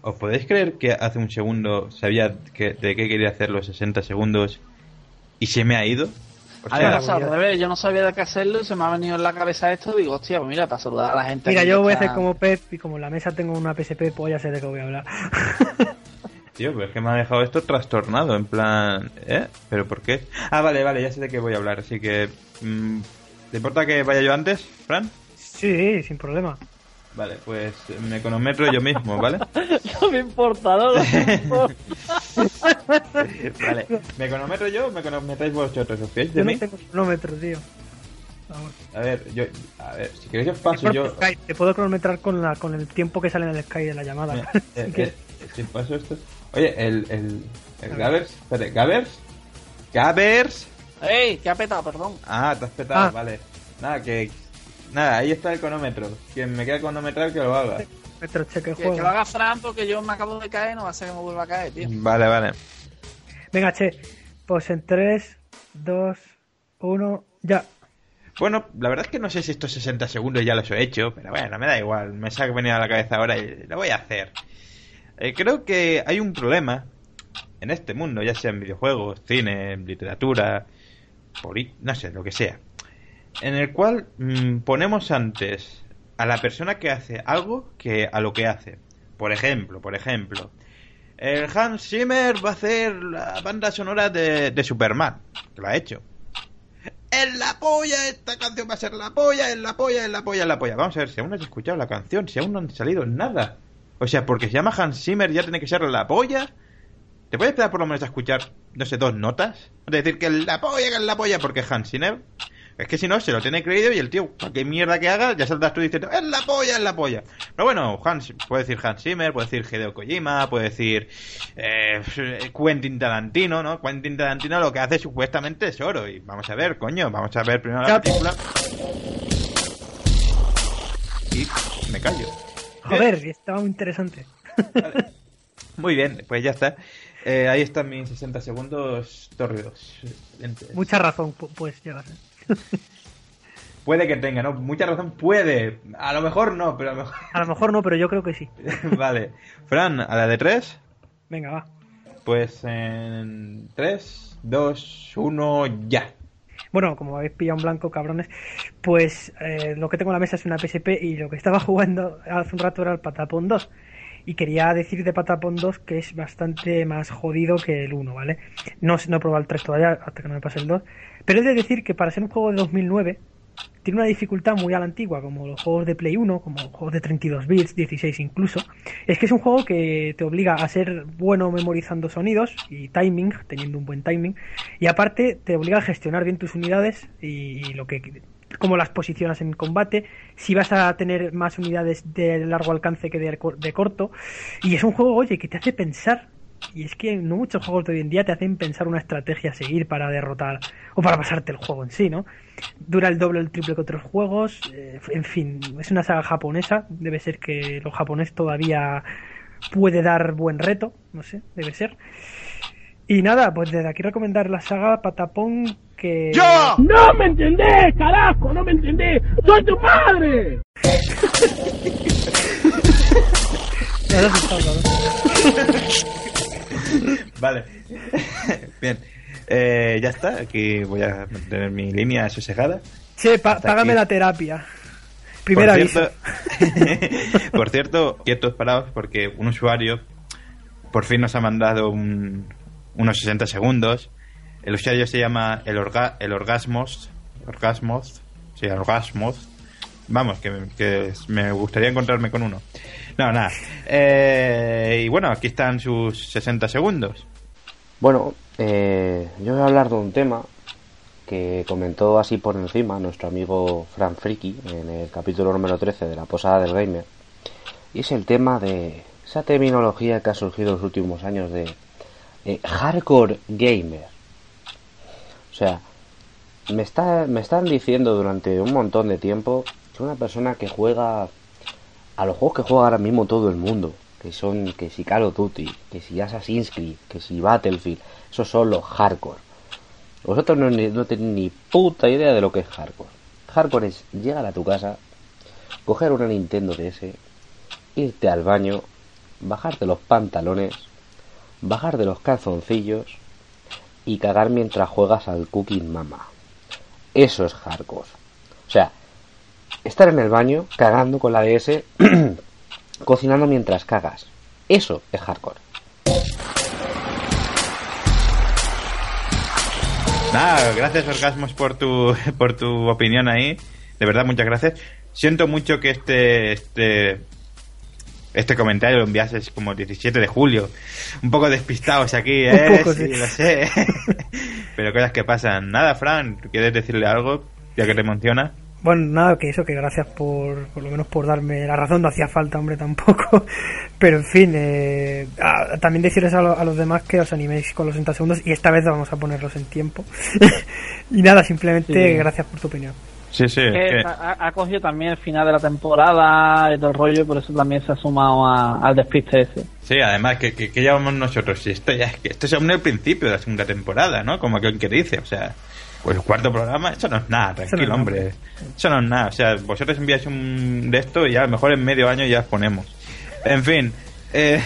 ¿Os podéis creer que hace un segundo sabía que, de qué quería hacer los 60 segundos y se me ha ido? O A sea, al revés, yo no sabía de qué hacerlo y se me ha venido en la cabeza esto. Digo, hostia, pues mira, para saludar a la gente. Mira, yo voy a hacer como Pep, y como en la mesa tengo una PSP, pues ya sé de qué voy a hablar. tío, pero es que me ha dejado esto trastornado, en plan... ¿Eh? ¿Pero por qué? Ah, vale, vale, ya sé de qué voy a hablar, así que... mm, ¿Te importa que vaya yo antes, Fran? sí, sin problema. Vale, pues me cronometro yo mismo, ¿vale? No me importa, no, no me importa. vale. ¿Me cronometro yo o me cronometráis vosotros? ¿Os fiáis de Yo mí? no tengo cronómetro, tío. Vamos. A ver, yo... A ver, si queréis os paso yo... Skype, Te puedo cronometrar con, la, con el tiempo que sale en el Skype de la llamada. Mira, eh, eh, si paso esto... Oye, el... el, el Gavers... Espérate, ¿Gavers? Gabers. ¡Ey! ¿Qué ha petado? Perdón. Ah, te has petado, Ah. vale. Nada, que. Nada, ahí está el cronómetro. Quien me quiera cronometrar que lo haga. Que, que lo haga Fran porque yo me acabo de caer, no va a ser que me vuelva a caer, tío. Vale, vale. Venga, che. Pues en 3, 2, 1, ya. Bueno, la verdad es que no sé si estos 60 segundos ya los he hecho, pero bueno, me da igual. Me saca venir a la cabeza ahora y lo voy a hacer. Eh, creo que hay un problema en este mundo, ya sea en videojuegos, cine, literatura, no sé, lo que sea, en el cual mm, ponemos antes a la persona que hace algo que a lo que hace. Por ejemplo, por ejemplo, el Hans Zimmer va a hacer la banda sonora de, de Superman, que lo ha hecho. ¡Es la polla! Esta canción va a ser la polla, es la polla, es la polla, es la polla. Vamos a ver, si aún no has escuchado la canción, si aún no han salido nada. O sea, porque se llama Hans Zimmer ya tiene que ser la polla. ¿Te puedes esperar por lo menos a escuchar, no sé, dos notas? De decir que es la polla, que es la polla, porque Hans Zimmer... Es que si no, se lo tiene creído y el tío, cualquier mierda que haga, ya saldrás tú diciendo, es la polla, es la polla. Pero bueno, Hans, puede decir Hans Zimmer, puede decir Hideo Kojima, puede decir eh, Quentin Tarantino, ¿no? Quentin Tarantino lo que hace supuestamente es oro. Y vamos a ver, coño, vamos a ver primero la película. Y me callo. Joder, estaba muy interesante. Muy bien, pues ya está. Eh, ahí están mis 60 segundos torridos. Mucha razón, pu- pues llegas. Puede que tenga, ¿no? Mucha razón puede. A lo mejor no, pero a lo mejor... A lo mejor no, pero yo creo que sí. vale. Fran, a la de 3. Venga, va. Pues en 3, 2, 1, ya. Bueno, como habéis pillado un blanco, cabrones, pues eh, lo que tengo en la mesa es una PSP y lo que estaba jugando hace un rato era el Patapon 2. Y quería decir de Patapon 2 que es bastante más jodido que el 1, ¿vale? No, no he probado el 3 todavía, hasta que no me pase el 2. Pero he de decir que para ser un juego de 2009 tiene una dificultad muy a la antigua, como los juegos de Play 1, como juegos de 32 bits, 16 incluso. Es que es un juego que te obliga a ser bueno memorizando sonidos y timing, teniendo un buen timing, y aparte te obliga a gestionar bien tus unidades y, lo que cómo las posicionas en combate, si vas a tener más unidades de largo alcance que de, de corto, y es un juego, oye, que te hace pensar, y es que no muchos juegos de hoy en día te hacen pensar una estrategia a seguir para derrotar, o para pasarte el juego en sí, ¿no? Dura el doble o el triple que otros juegos, eh, en fin, es una saga japonesa, debe ser que lo japonés todavía puede dar buen reto, no sé, debe ser. Y nada, pues desde aquí recomendar la saga Patapón que... ¡Yo! No me entendés, carajo, no me entendés. Soy tu padre. Vale. Bien. Eh, ya está. Aquí voy a mantener mi línea sosegada. Che, pa- Hasta págame aquí. la terapia. Primer por cierto, por cierto, quietos parados porque un usuario por fin nos ha mandado un- unos 60 segundos. El usuario se llama el, orga, el Orgasmos. Orgasmos. Sí, Orgasmos. Vamos, que, que me gustaría encontrarme con uno. No, nada. Eh, y bueno, aquí están sus 60 segundos. Bueno, eh, yo voy a hablar de un tema que comentó así por encima nuestro amigo Fran Friki en el capítulo número 13 de la Posada del Gamer. Y es el tema de esa terminología que ha surgido en los últimos años de eh, hardcore gamer. O sea, me, está, me están diciendo durante un montón de tiempo que una persona que juega a los juegos que juega ahora mismo todo el mundo, que son que si Call of Duty, que si Assassin's Creed, que si Battlefield, esos son los hardcore. Vosotros no, tenéis ni puta idea de lo que es hardcore. Hardcore es llegar a tu casa, coger una Nintendo DS, irte al baño, bajarte los pantalones, bajarte los calzoncillos y cagar mientras juegas al Cooking Mama. Eso es hardcore. O sea, estar en el baño cagando con la DS, cocinando mientras cagas. Eso es hardcore. Nada, gracias Orgasmos por tu, por tu opinión ahí. De verdad, muchas gracias. Siento mucho que este, este, este comentario lo enviases como el 17 de julio. Un poco despistados aquí, ¿eh? Un poco, sí, sí. lo sé. Pero cosas que pasan. Nada, Fran, ¿tú ¿quieres decirle algo? Ya que te emociona. Bueno, nada, que eso, que gracias por, por lo menos por darme la razón, no hacía falta, hombre, tampoco. Pero en fin, eh, también decirles a, lo- a los demás que os animéis con los 60 segundos y esta vez vamos a ponerlos en tiempo. y nada, simplemente Sí. gracias por tu opinión. Sí, sí, es Que que- ha, ha cogido también el final de la temporada y todo el rollo, y por eso también se ha sumado a- al despiste ese. Sí, además, que, que, que llevamos nosotros? Si esto ya es que esto es aún el principio de la segunda temporada, ¿no? Como aquel que dice, o sea, pues el cuarto programa, eso no es nada, tranquilo, no hombre. Eso no es nada, o sea, vosotros enviáis un de esto y ya a lo mejor en medio año ya os ponemos. En fin, eh,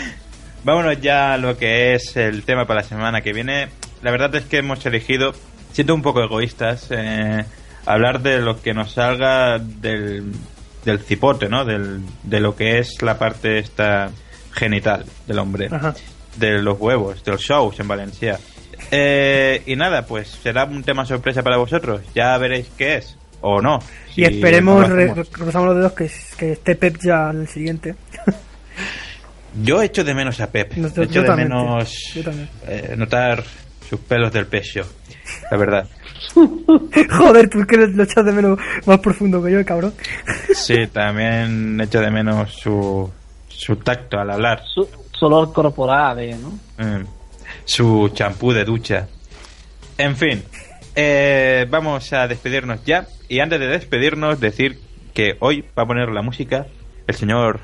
vámonos ya a lo que es el tema para la semana que viene. La verdad es que hemos elegido, siendo un poco egoístas, eh, hablar de lo que nos salga del, del cipote, ¿no? Del, de lo que es la parte esta genital del hombre, Ajá. de los huevos, de los shows en Valencia. Eh, y nada, pues será un tema sorpresa para vosotros. Ya veréis qué es o no. Y esperemos, no cruzamos los dedos, que, que esté Pep ya al siguiente. Yo echo de menos a Pep. No, yo- echo yo de también, menos Yo también. eh, notar sus pelos del pecho. La verdad. Joder, tú que lo echas de menos más profundo que yo, cabrón. Sí, también echo de menos su, su tacto al hablar. Su, su olor corporal, eh, ¿no? Mm, su champú de ducha. En fin, eh, vamos a despedirnos ya. Y antes de despedirnos, decir que hoy va a poner la música el señor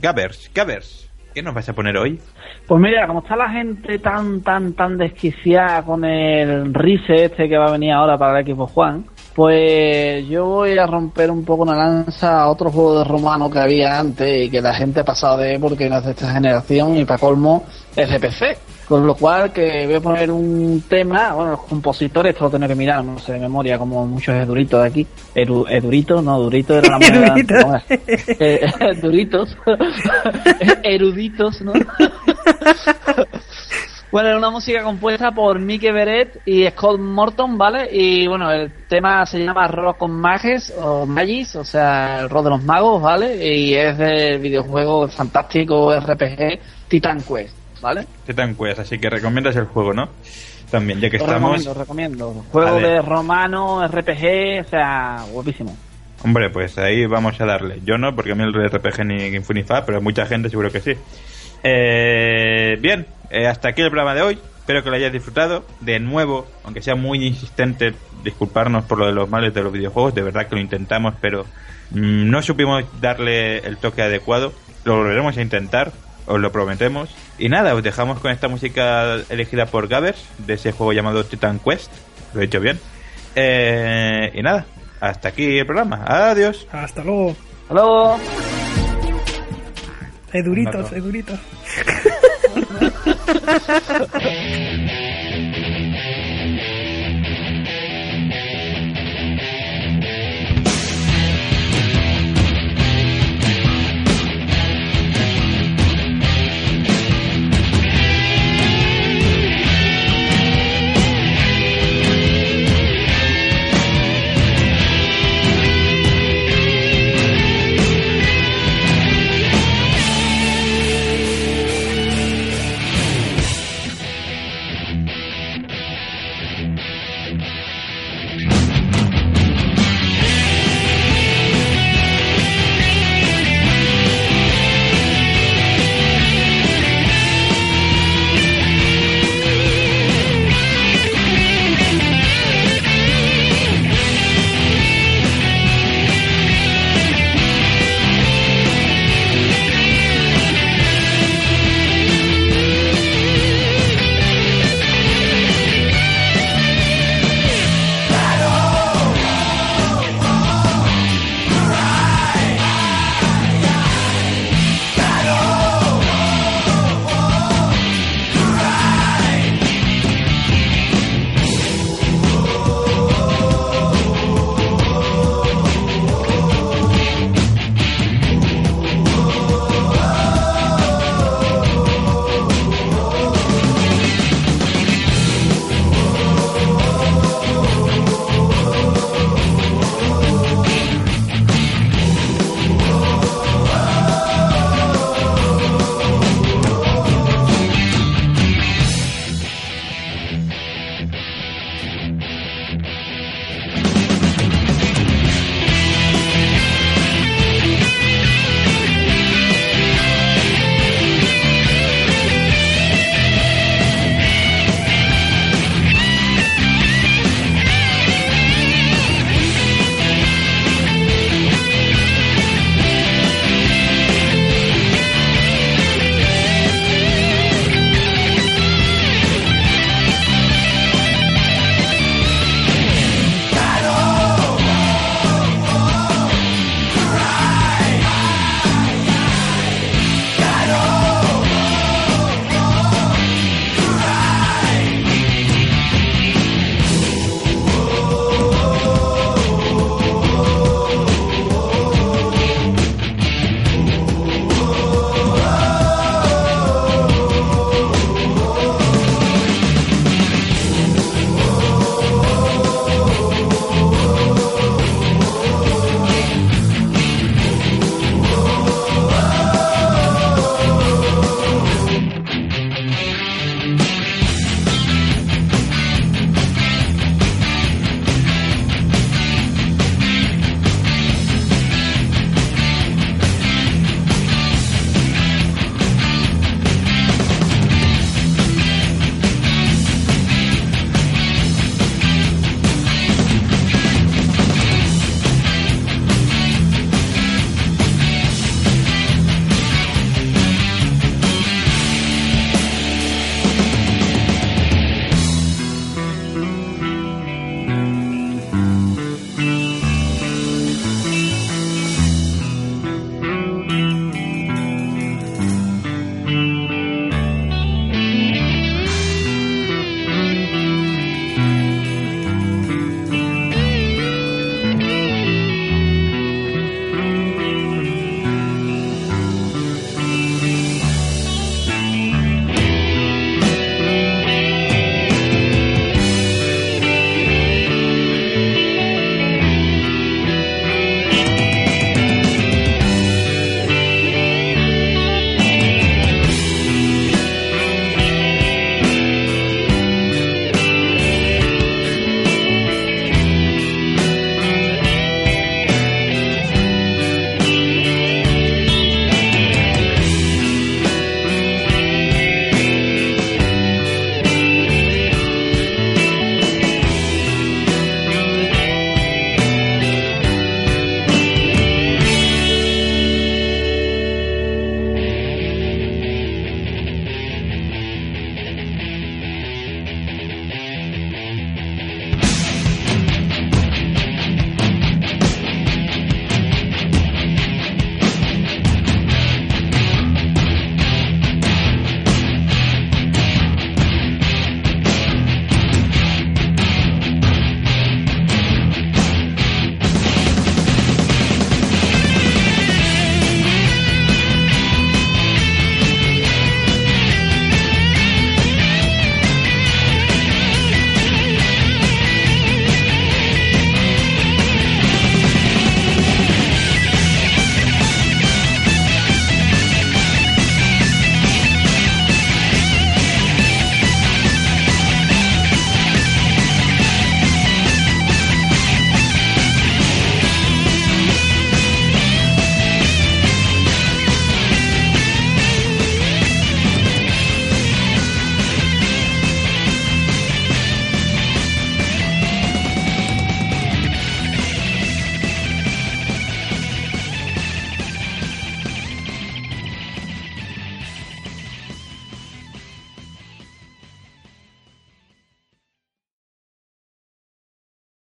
Gabbers. Gabbers, ¿qué nos vas a poner hoy? Pues mira, como está la gente tan, tan, tan desquiciada con el Rise este que va a venir ahora para el equipo Juan, pues yo voy a romper un poco una lanza a otro juego de romano que había antes y que la gente ha pasado de porque no es de esta generación y para colmo es de PC. Con lo cual que voy a poner un tema, bueno, los compositores, esto lo tengo que mirar, no sé de memoria, como muchos eduritos de aquí. Eru, edurito, no, durito era la moneda. No, eh, duritos. Eruditos, ¿no? Bueno, es una música compuesta por Mickey Beret y Scott Morton, ¿vale? Y bueno, el tema se llama Rock con Mages o Magis, o sea, el rock de los magos, ¿vale? Y es del videojuego fantástico RPG Titan Quest, ¿vale? Titan Quest, así que recomiendas el juego, ¿no? También, ya que Lo estamos. recomiendo, recomiendo. Juego de romano, RPG, o sea, guapísimo. Hombre, pues ahí vamos a darle. Yo no, porque a mí el RPG ni Infunifa, pero mucha gente seguro que sí. Eh, bien, eh, hasta aquí el programa de hoy. Espero que lo hayáis disfrutado. De nuevo, aunque sea muy insistente, disculparnos por lo de los males de los videojuegos. De verdad que lo intentamos, pero mm, no supimos darle el toque adecuado. Lo volveremos a intentar, os lo prometemos. Y nada, os dejamos con esta música elegida por Gabbers, de ese juego llamado Titan Quest. Lo he hecho bien. Eh, y nada, hasta aquí el programa. Adiós. Hasta luego. Hasta luego. Eduritos, Mato. eduritos.